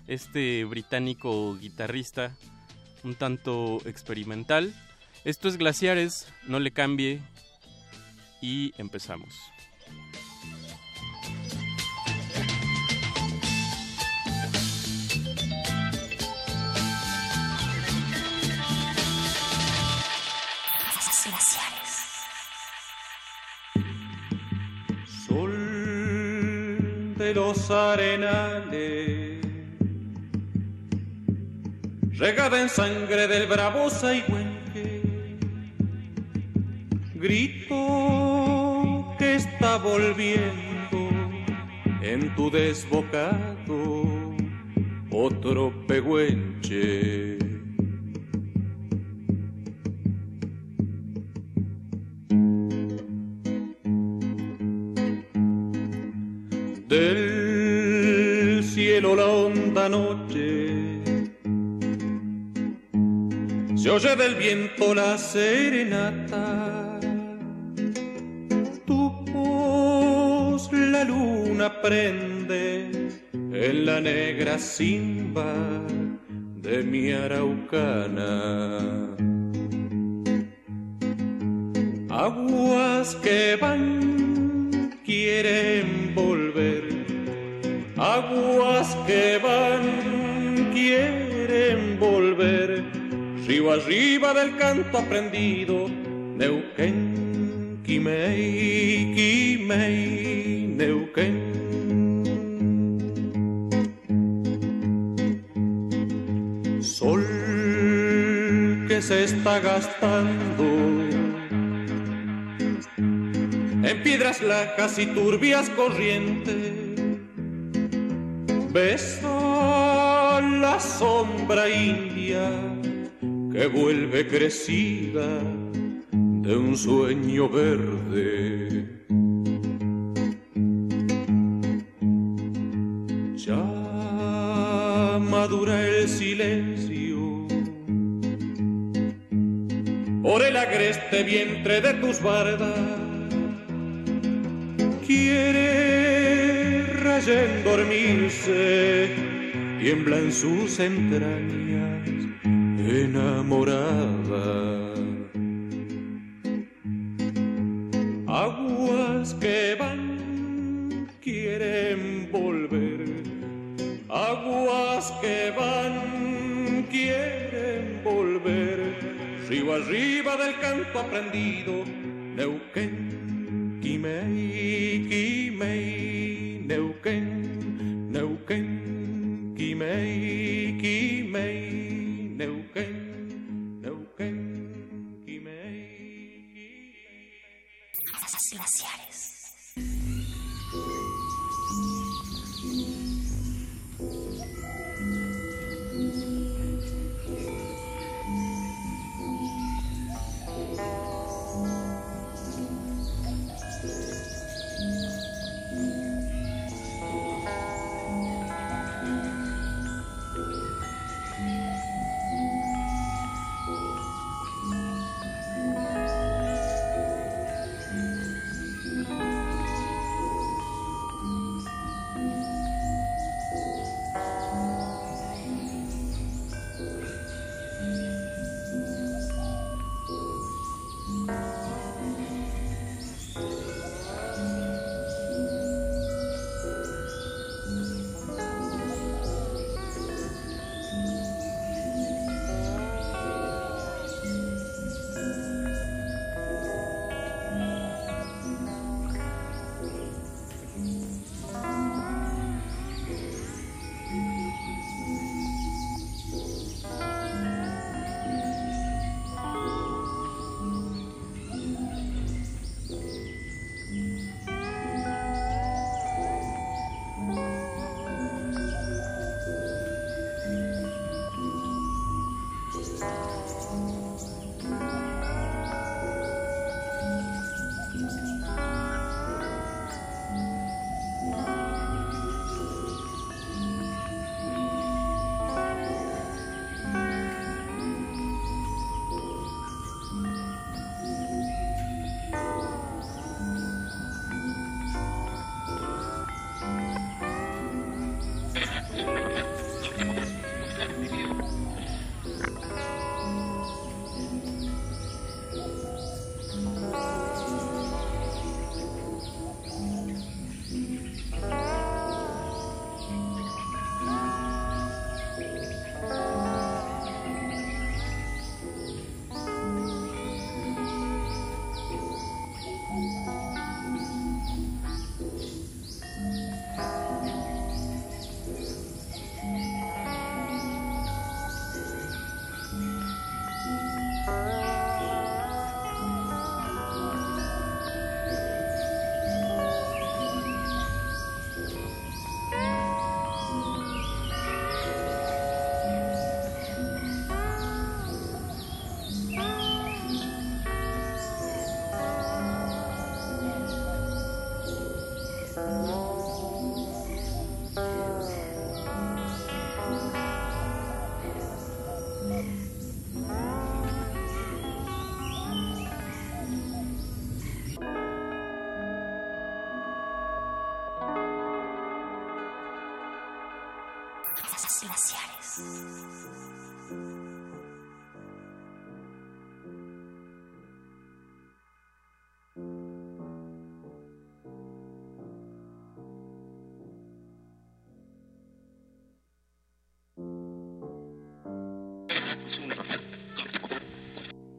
este británico guitarrista un tanto experimental. Esto es Glaciares, no le cambie y empezamos. Los arenales, regada en sangre del bravo Saigüenque, grito que está volviendo en tu desbocado otro pehuenche. Cielo la honda noche se oye del viento la serenata. Tu voz la luna prende en la negra simba de mi araucana. Aguas que van quieren que van quieren volver, río arriba del canto aprendido, Neuquén, Quimei, Quimei, Neuquén. Sol que se está gastando en piedras lajas y turbias corrientes. Besa la sombra india que vuelve crecida de un sueño verde. Ya madura el silencio por el agreste vientre de tus bardas quiere rayén dormirse, tiembla en sus entrañas enamorada. Aguas que van, quieren volver, aguas que van, quieren volver, río arriba del canto aprendido, Neuquén. Quimei, Quimei, Glaciares.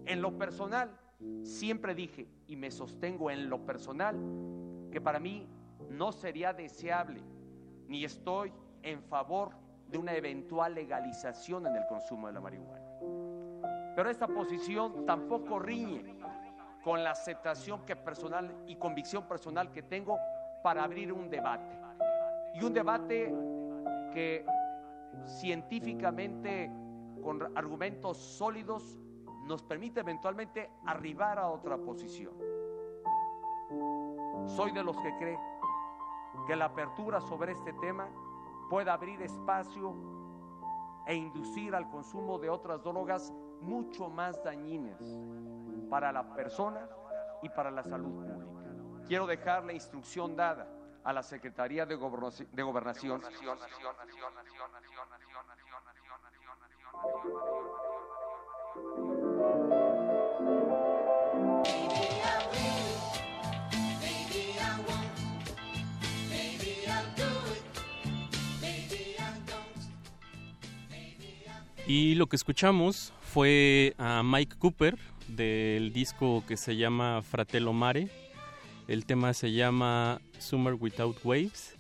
En lo personal, siempre dije, y me sostengo en lo personal, que para mí no sería deseable, ni estoy en favor de una eventual legalización en el consumo de la marihuana. Pero esta posición tampoco riñe con la aceptación que personal y convicción personal que tengo para abrir un debate. Y un debate que científicamente, con argumentos sólidos, nos permite eventualmente arribar a otra posición. Soy de los que cree que la apertura sobre este tema puede abrir espacio e inducir al consumo de otras drogas mucho más dañinas para la persona y para la salud pública. Quiero dejar la instrucción dada a la Secretaría de Gobernación Y lo que escuchamos fue a Mike Cooper del disco que se llama Fratello Mare. El tema se llama Summer Without Waves.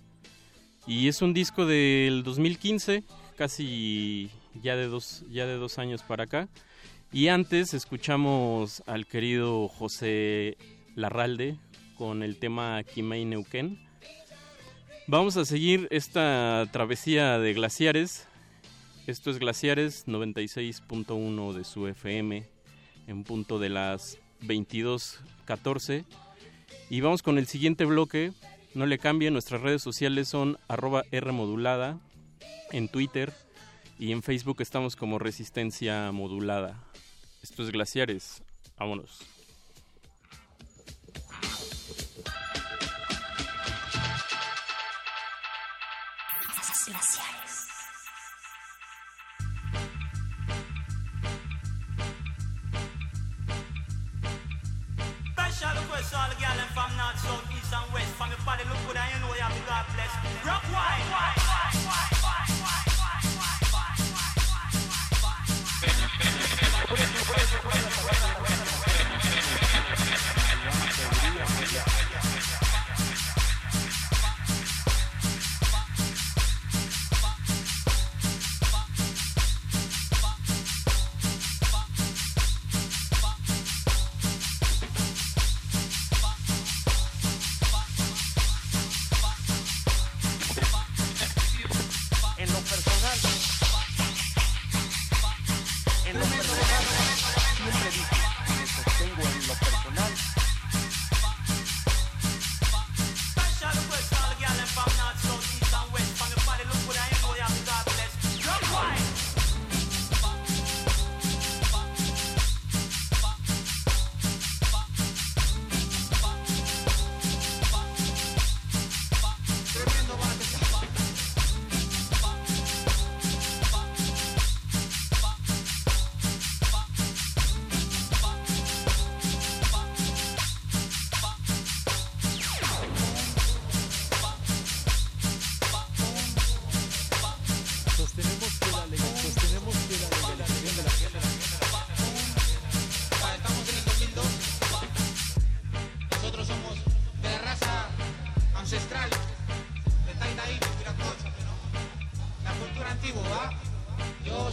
Y es un disco del 2015, casi ya de dos, ya de dos años para acá. Y antes escuchamos al querido José Larralde con el tema Kimei Neuquén. Vamos a seguir esta travesía de glaciares. Esto es Glaciares 96.1 de su FM en punto de las 22.14. Y vamos con el siguiente bloque. No le cambien, nuestras redes sociales son arroba Rmodulada en Twitter y en Facebook estamos como Resistencia Modulada. Esto es Glaciares. Vámonos. Glaciares. look what I.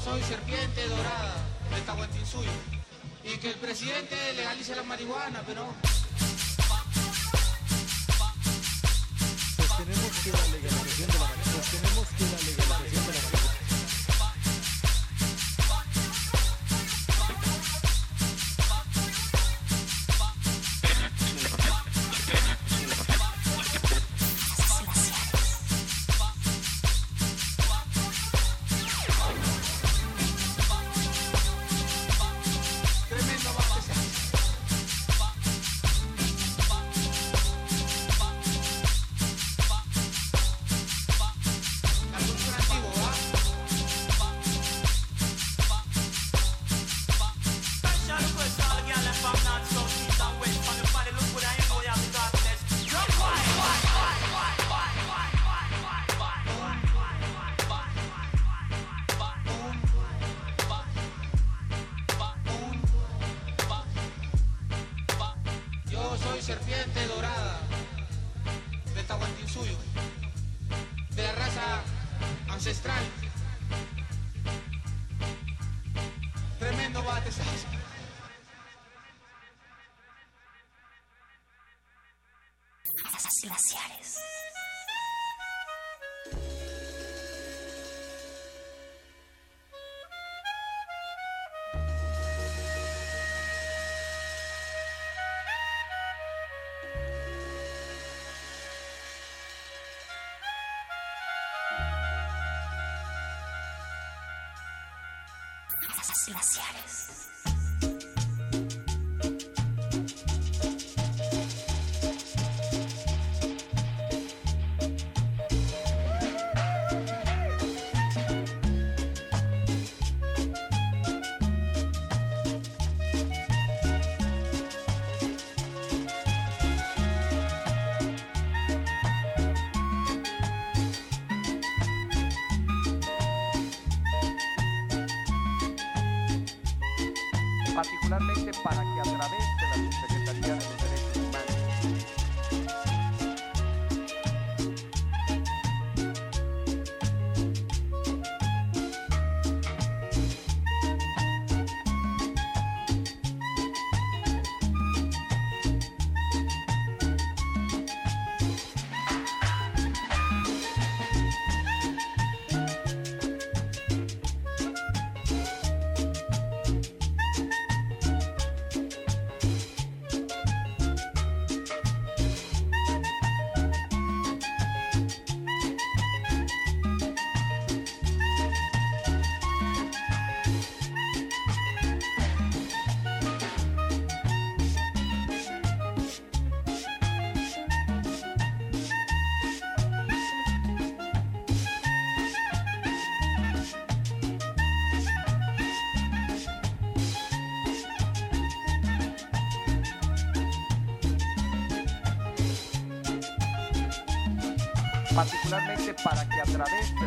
soy serpiente dorada de Tahuantinsuyo. Y que el presidente legalice la marihuana, pero sostenemos que la legalización de la sostenemos que la legalización glaciares. Particularmente para que a través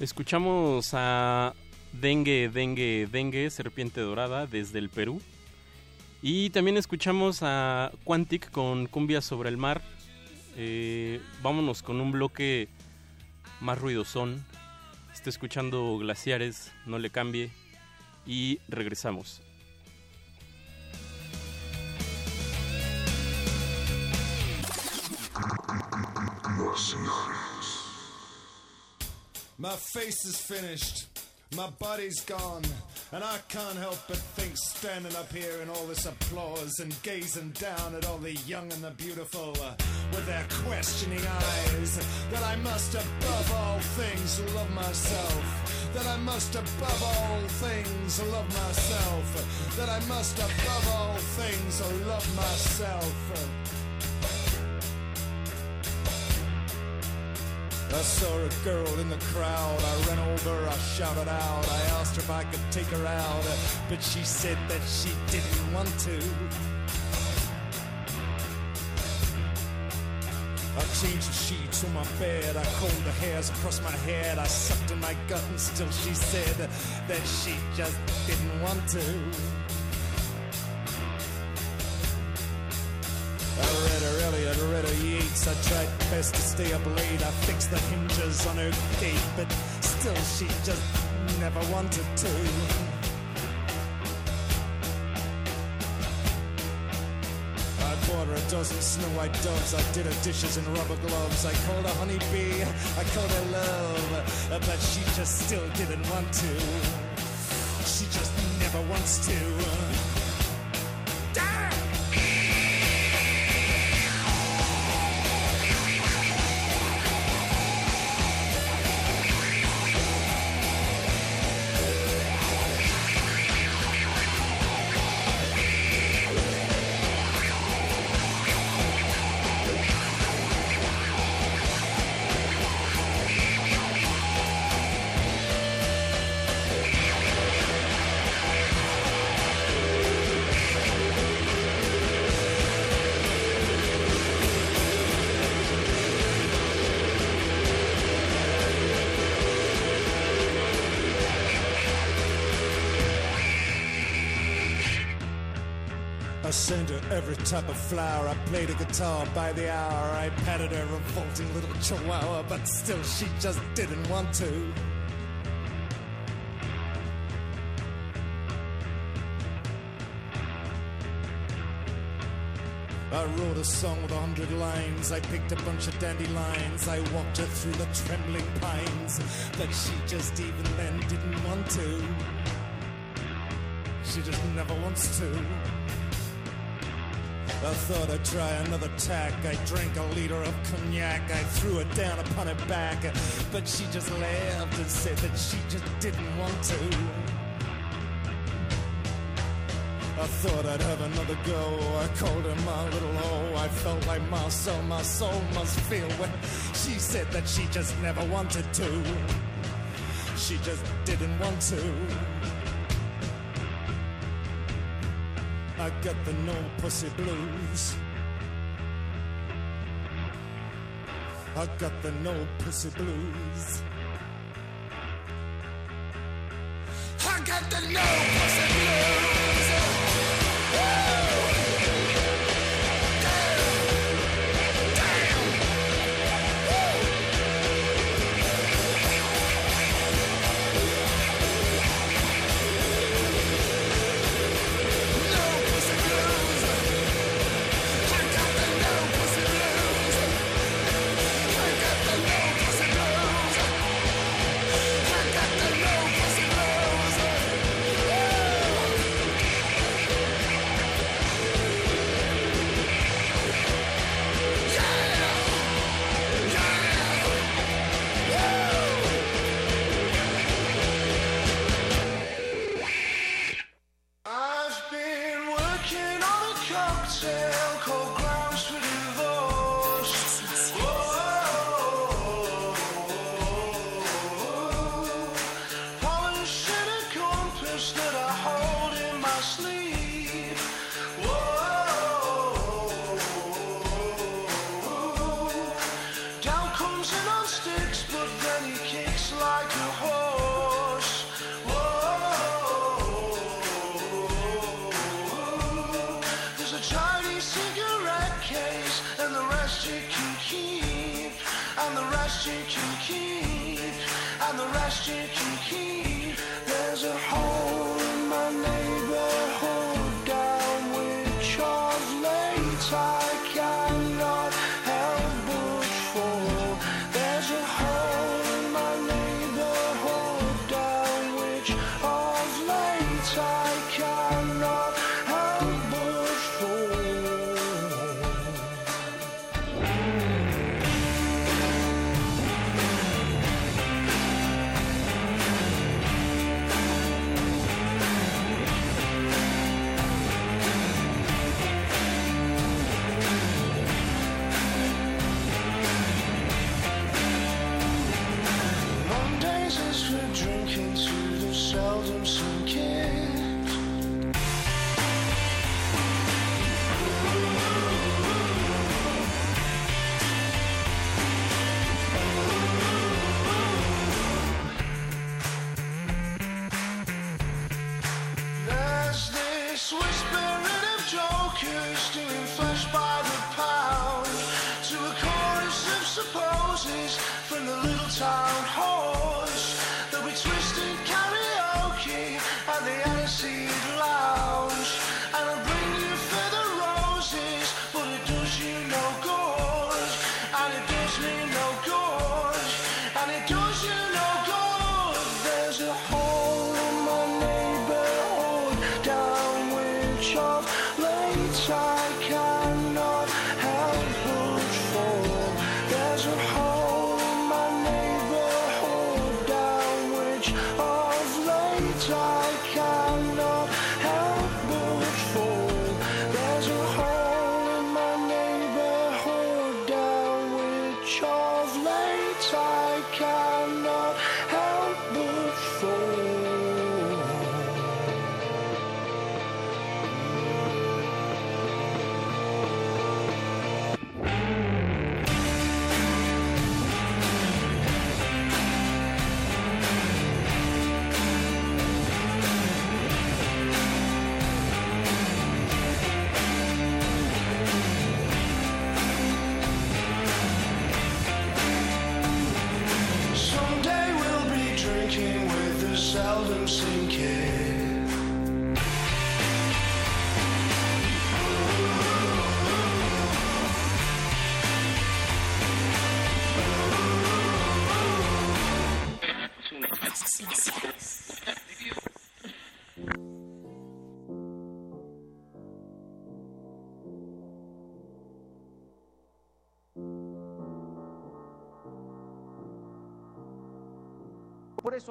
Escuchamos a Dengue, Dengue, Dengue, Serpiente Dorada desde el Perú. Y también escuchamos a Quantic con Cumbia sobre el Mar. Eh, vámonos con un bloque más ruidosón. Está escuchando Glaciares, no le cambie. Y regresamos. Face is finished. My body's gone. And I can't help but think, standing up here in all this applause and gazing down at all the young and the beautiful uh, with their questioning eyes, that I must above all things love myself. That I must above all things love myself. That I must above all things love myself. I saw a girl in the crowd. I ran over, I shouted out. I asked her if I could take her out, but she said that she didn't want to. I changed the sheets on my bed. I combed the hairs across my head. I sucked in my gut, and still she said that she just didn't want to. I tried best to stay up late. I fixed the hinges on her gate, but still she just never wanted to. I bought her a dozen snow white doves. I did her dishes in rubber gloves. I called her honeybee. I called her love, but she just still didn't want to. She just never wants to. Type of flower. I played a guitar by the hour. I patted her revolting little chihuahua, but still she just didn't want to. I wrote a song with a hundred lines. I picked a bunch of dandelions. I walked her through the trembling pines, but she just even then didn't want to. She just never wants to. I thought I'd try another tack. I drank a liter of cognac. I threw it down upon her back. But she just laughed and said that she just didn't want to. I thought I'd have another go. I called her my little hoe. I felt like my soul, my soul must feel when she said that she just never wanted to. She just didn't want to. I got the no pussy blues. I got the no pussy blues. I got the no pussy blues.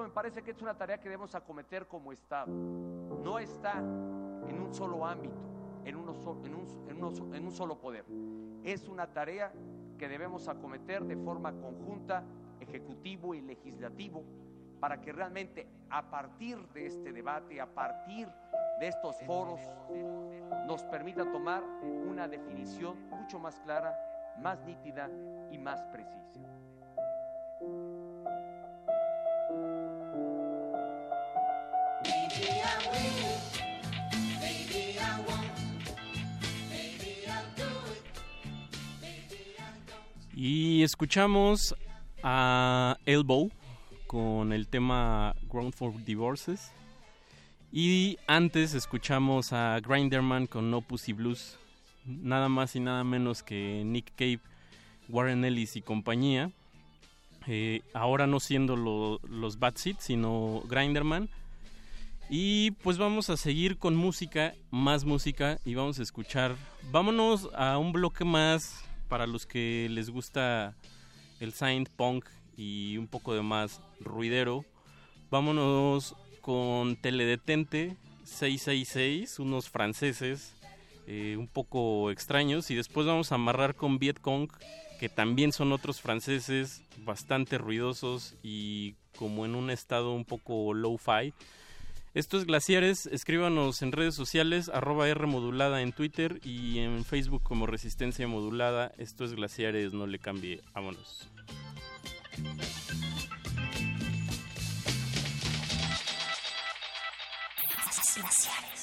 Me parece que es una tarea que debemos acometer como Estado. No está en un solo ámbito, en, uno en un, en un solo poder. Es una tarea que debemos acometer de forma conjunta, ejecutivo y legislativo, para que realmente a partir de este debate, a partir de estos foros, nos permita tomar una definición mucho más clara, más nítida y más precisa. Y escuchamos a Elbow con el tema Ground for Divorces. Y antes escuchamos a Grinderman con No Pussy Blues. Nada más y nada menos que Nick Cave, Warren Ellis y compañía. Eh, ahora no siendo lo- los Bad sino Grinderman. Y pues vamos a seguir con música, más música, y vamos a escuchar. Vámonos a un bloque más para los que les gusta el synth punk y un poco de más ruidero. Vámonos con Teledetente 666, unos franceses eh, un poco extraños, y después vamos a amarrar con Vietcong, que también son otros franceses bastante ruidosos y como en un estado un poco low-fi. Esto es Glaciares, escríbanos en redes sociales, arroba R modulada en Twitter y en Facebook como Resistencia Modulada. Esto es Glaciares, no le cambie, vámonos. Glaciares.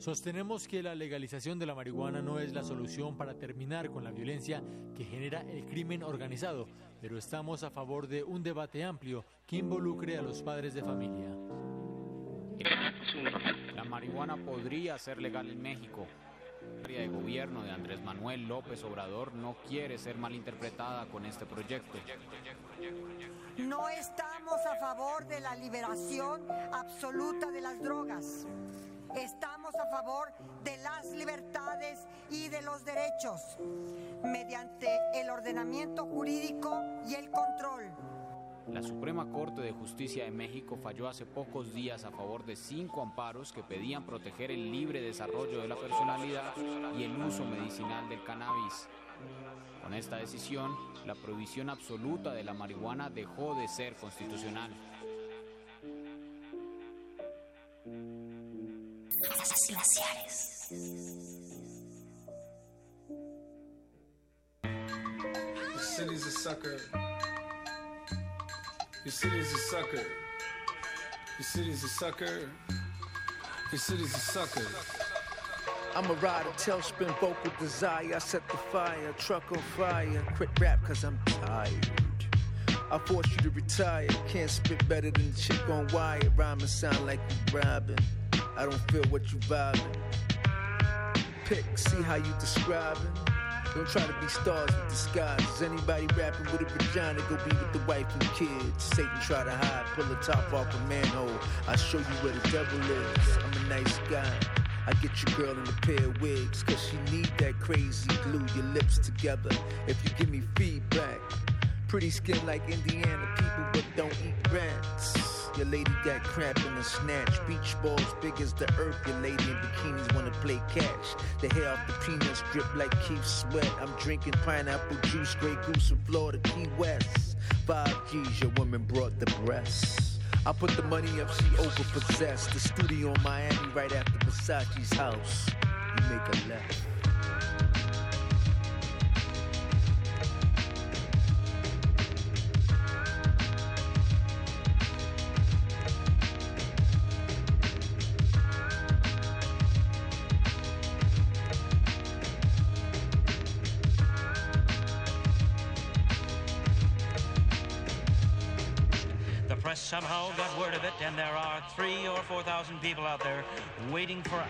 Sostenemos que la legalización de la marihuana no es la solución para terminar con la violencia que genera el crimen organizado, pero estamos a favor de un debate amplio que involucre a los padres de familia. La marihuana podría ser legal en México. La área de gobierno de Andrés Manuel López Obrador no quiere ser malinterpretada con este proyecto. No estamos a favor de la liberación absoluta de las drogas. Estamos a favor de las libertades y de los derechos mediante el ordenamiento jurídico y el control. La Suprema Corte de Justicia de México falló hace pocos días a favor de cinco amparos que pedían proteger el libre desarrollo de la personalidad y el uso medicinal del cannabis. Con esta decisión, la prohibición absoluta de la marihuana dejó de ser constitucional. Your city's a sucker. Your city's a sucker. Your city's a sucker. Your city's a sucker. I'm a rider, tailspin, vocal desire. I set the fire, truck on fire. Quit rap cause I'm tired. I force you to retire. Can't spit better than the chick on wire. Rhyming sound like you're robbing. I don't feel what you vibing. Pick, see how you describing. Don't try to be stars with disguises. Anybody rapping with a vagina, go be with the wife and kids. Satan try to hide, pull the top off a manhole. I show you where the devil is. I'm a nice guy. I get your girl in a pair of wigs, cause she need that crazy glue your lips together. If you give me feedback, pretty skin like Indiana people, but don't eat rats. Your lady got cramp in the snatch. Beach balls big as the earth. Your lady in bikinis wanna play catch. The hair off the peanuts drip like Keith Sweat. I'm drinking pineapple juice, Grey Goose from Florida, Key West. Five G's, your woman brought the breasts. I put the money up, she overpossessed. The studio in Miami right after Versace's house. You make a left. Somehow got word of it, and there are three or four thousand people out there waiting for us.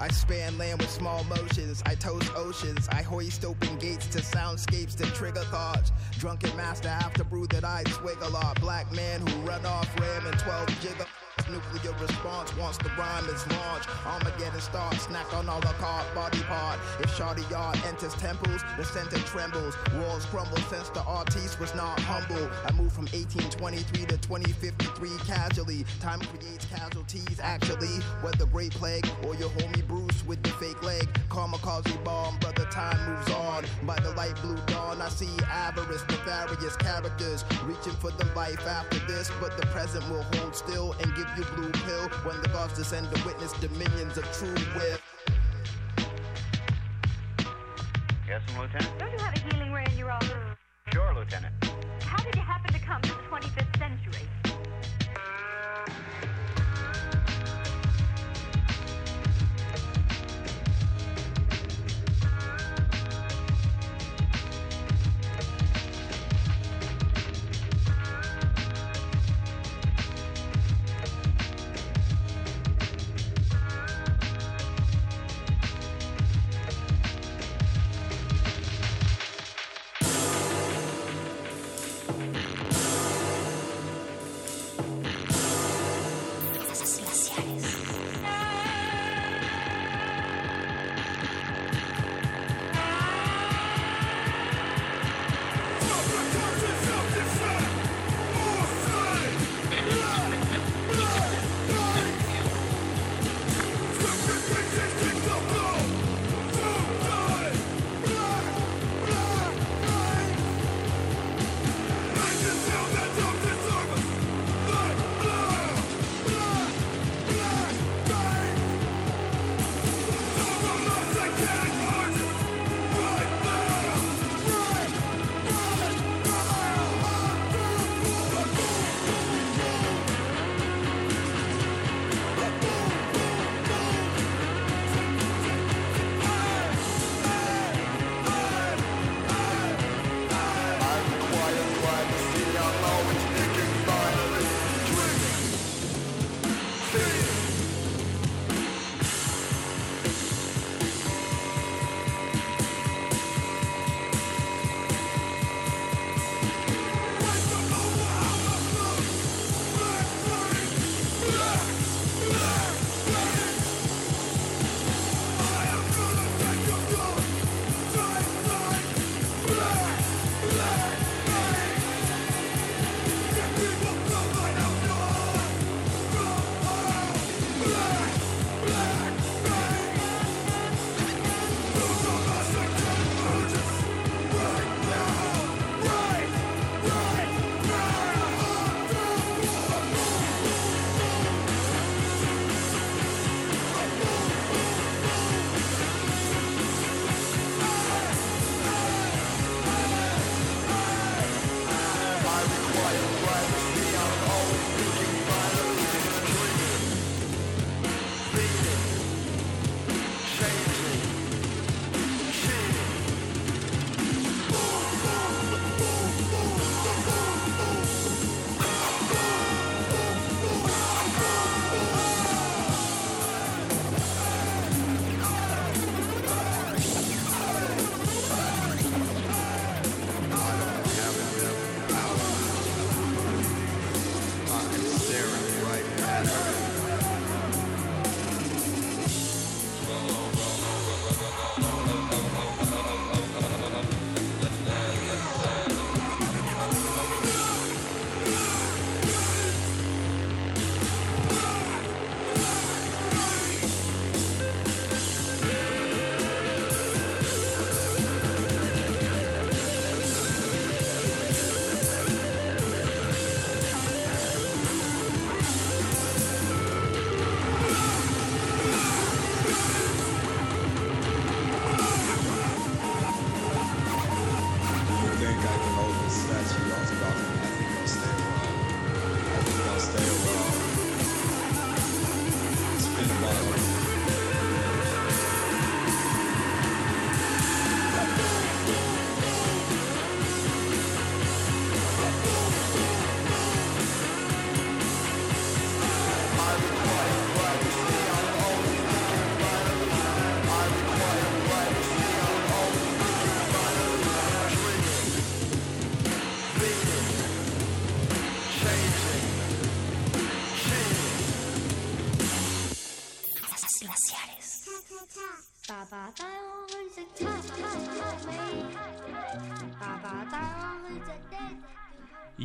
I span land with small motions. I toast oceans. I hoist open gates to soundscapes that trigger thoughts. Drunken master after brew that I swig a lot. Black man who run off ram and 12 jigger. Nuclear response once the rhyme is launched. Armageddon starts, snack on all the card body part. If Shardy Yard enters temples, the center trembles. Walls crumble since the artiste was not humble. I moved from 1823 to 2053 casually. Time creates casualties, actually. Whether Great Plague or your homie Bruce with the fake leg. Kamikaze bomb, brother, time moves on. By the light blue dawn, I see avarice, nefarious characters reaching for the life after this. But the present will hold still and give you blue pill when the gods descend to witness dominions of true will. Yes, Lieutenant? Don't you have a healing ray in your office? Sure, Lieutenant. How did you happen to come to the 25th century?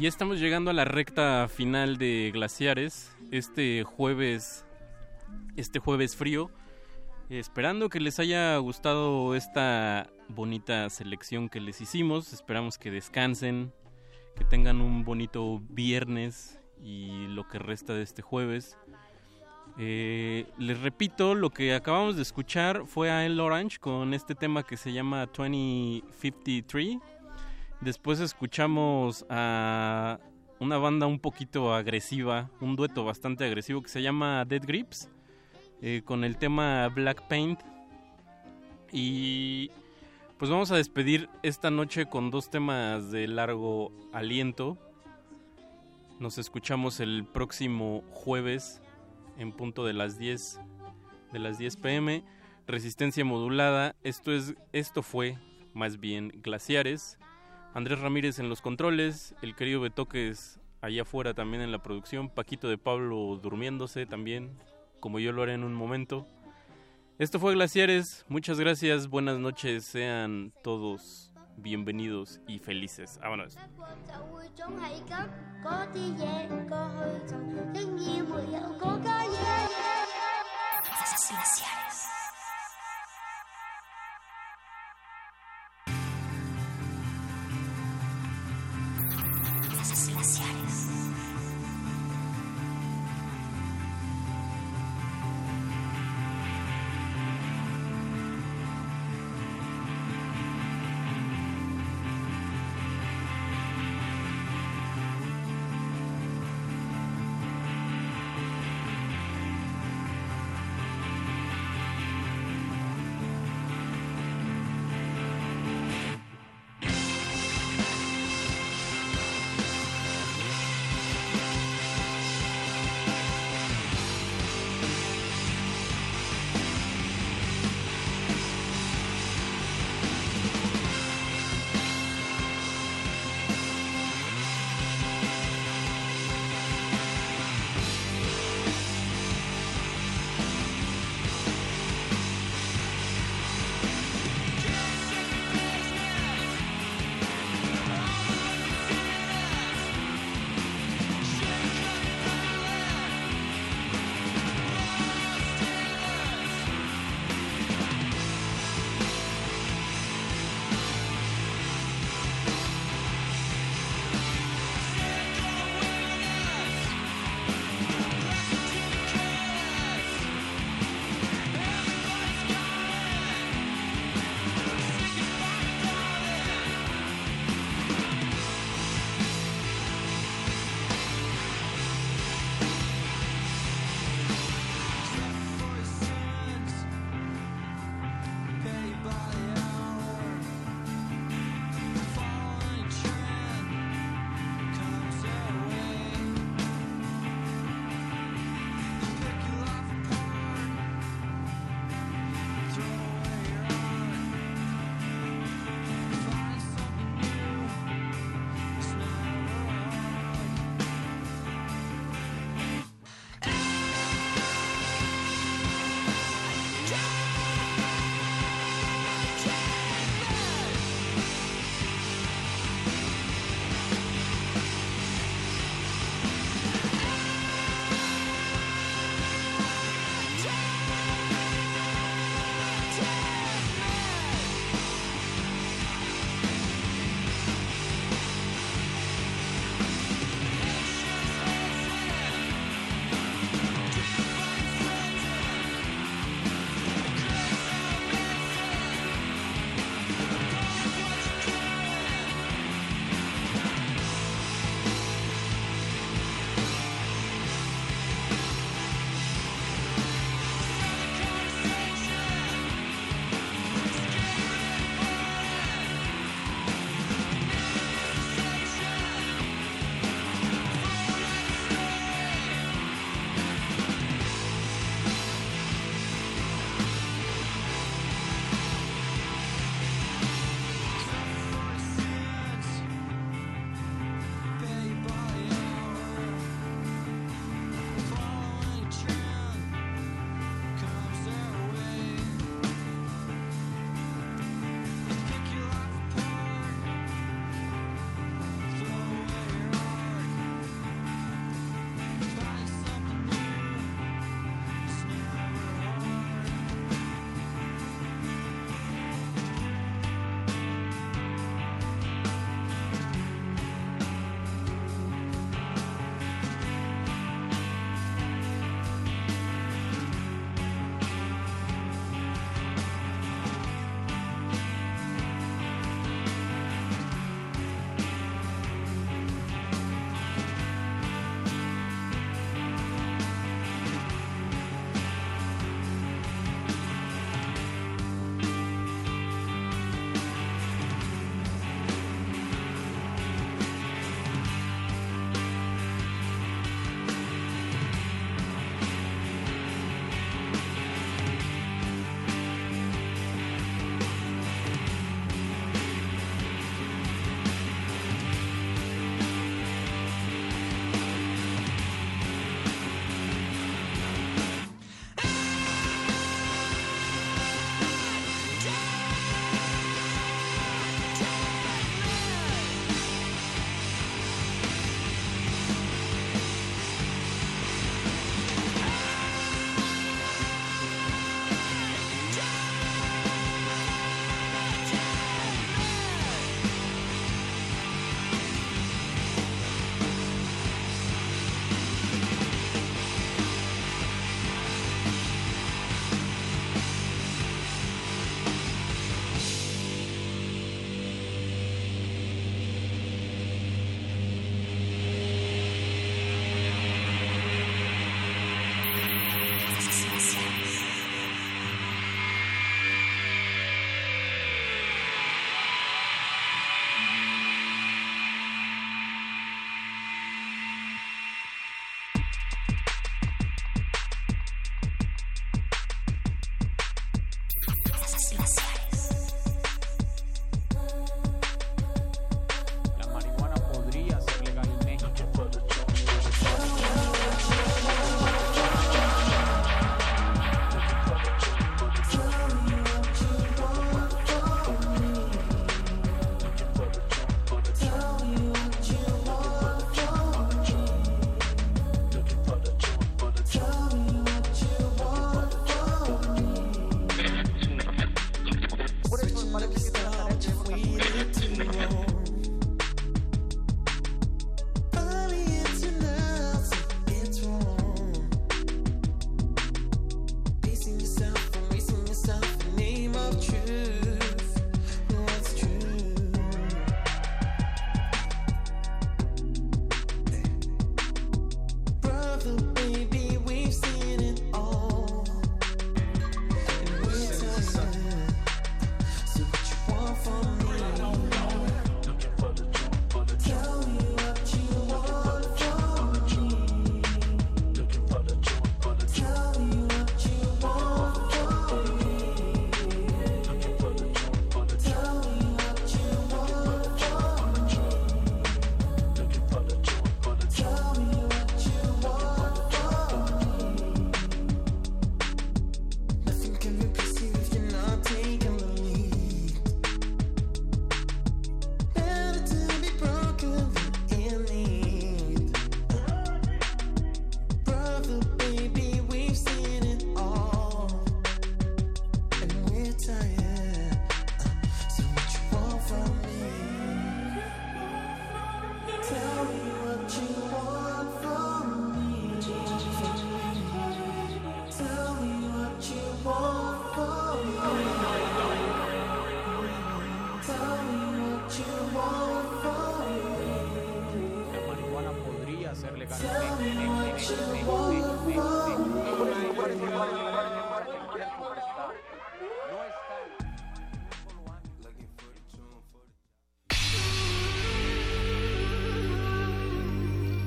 Estamos llegando a la recta final de Glaciares. Este jueves. Este jueves frío. Esperando que les haya gustado esta bonita selección que les hicimos. Esperamos que descansen. Que tengan un bonito viernes. Y lo que resta de este jueves. Eh, les repito, lo que acabamos de escuchar fue a El Orange con este tema que se llama 2053. Después escuchamos a una banda un poquito agresiva, un dueto bastante agresivo que se llama Dead Grips, eh, con el tema Black Paint. Y pues vamos a despedir esta noche con dos temas de largo aliento. Nos escuchamos el próximo jueves en punto de las 10 de las 10 pm. Resistencia modulada. Esto es esto fue más bien Glaciares. Andrés Ramírez en los controles, el querido Betoques allá afuera también en la producción, Paquito de Pablo durmiéndose también, como yo lo haré en un momento. Esto fue Glaciares, muchas gracias, buenas noches, sean todos bienvenidos y felices. Vámonos. 就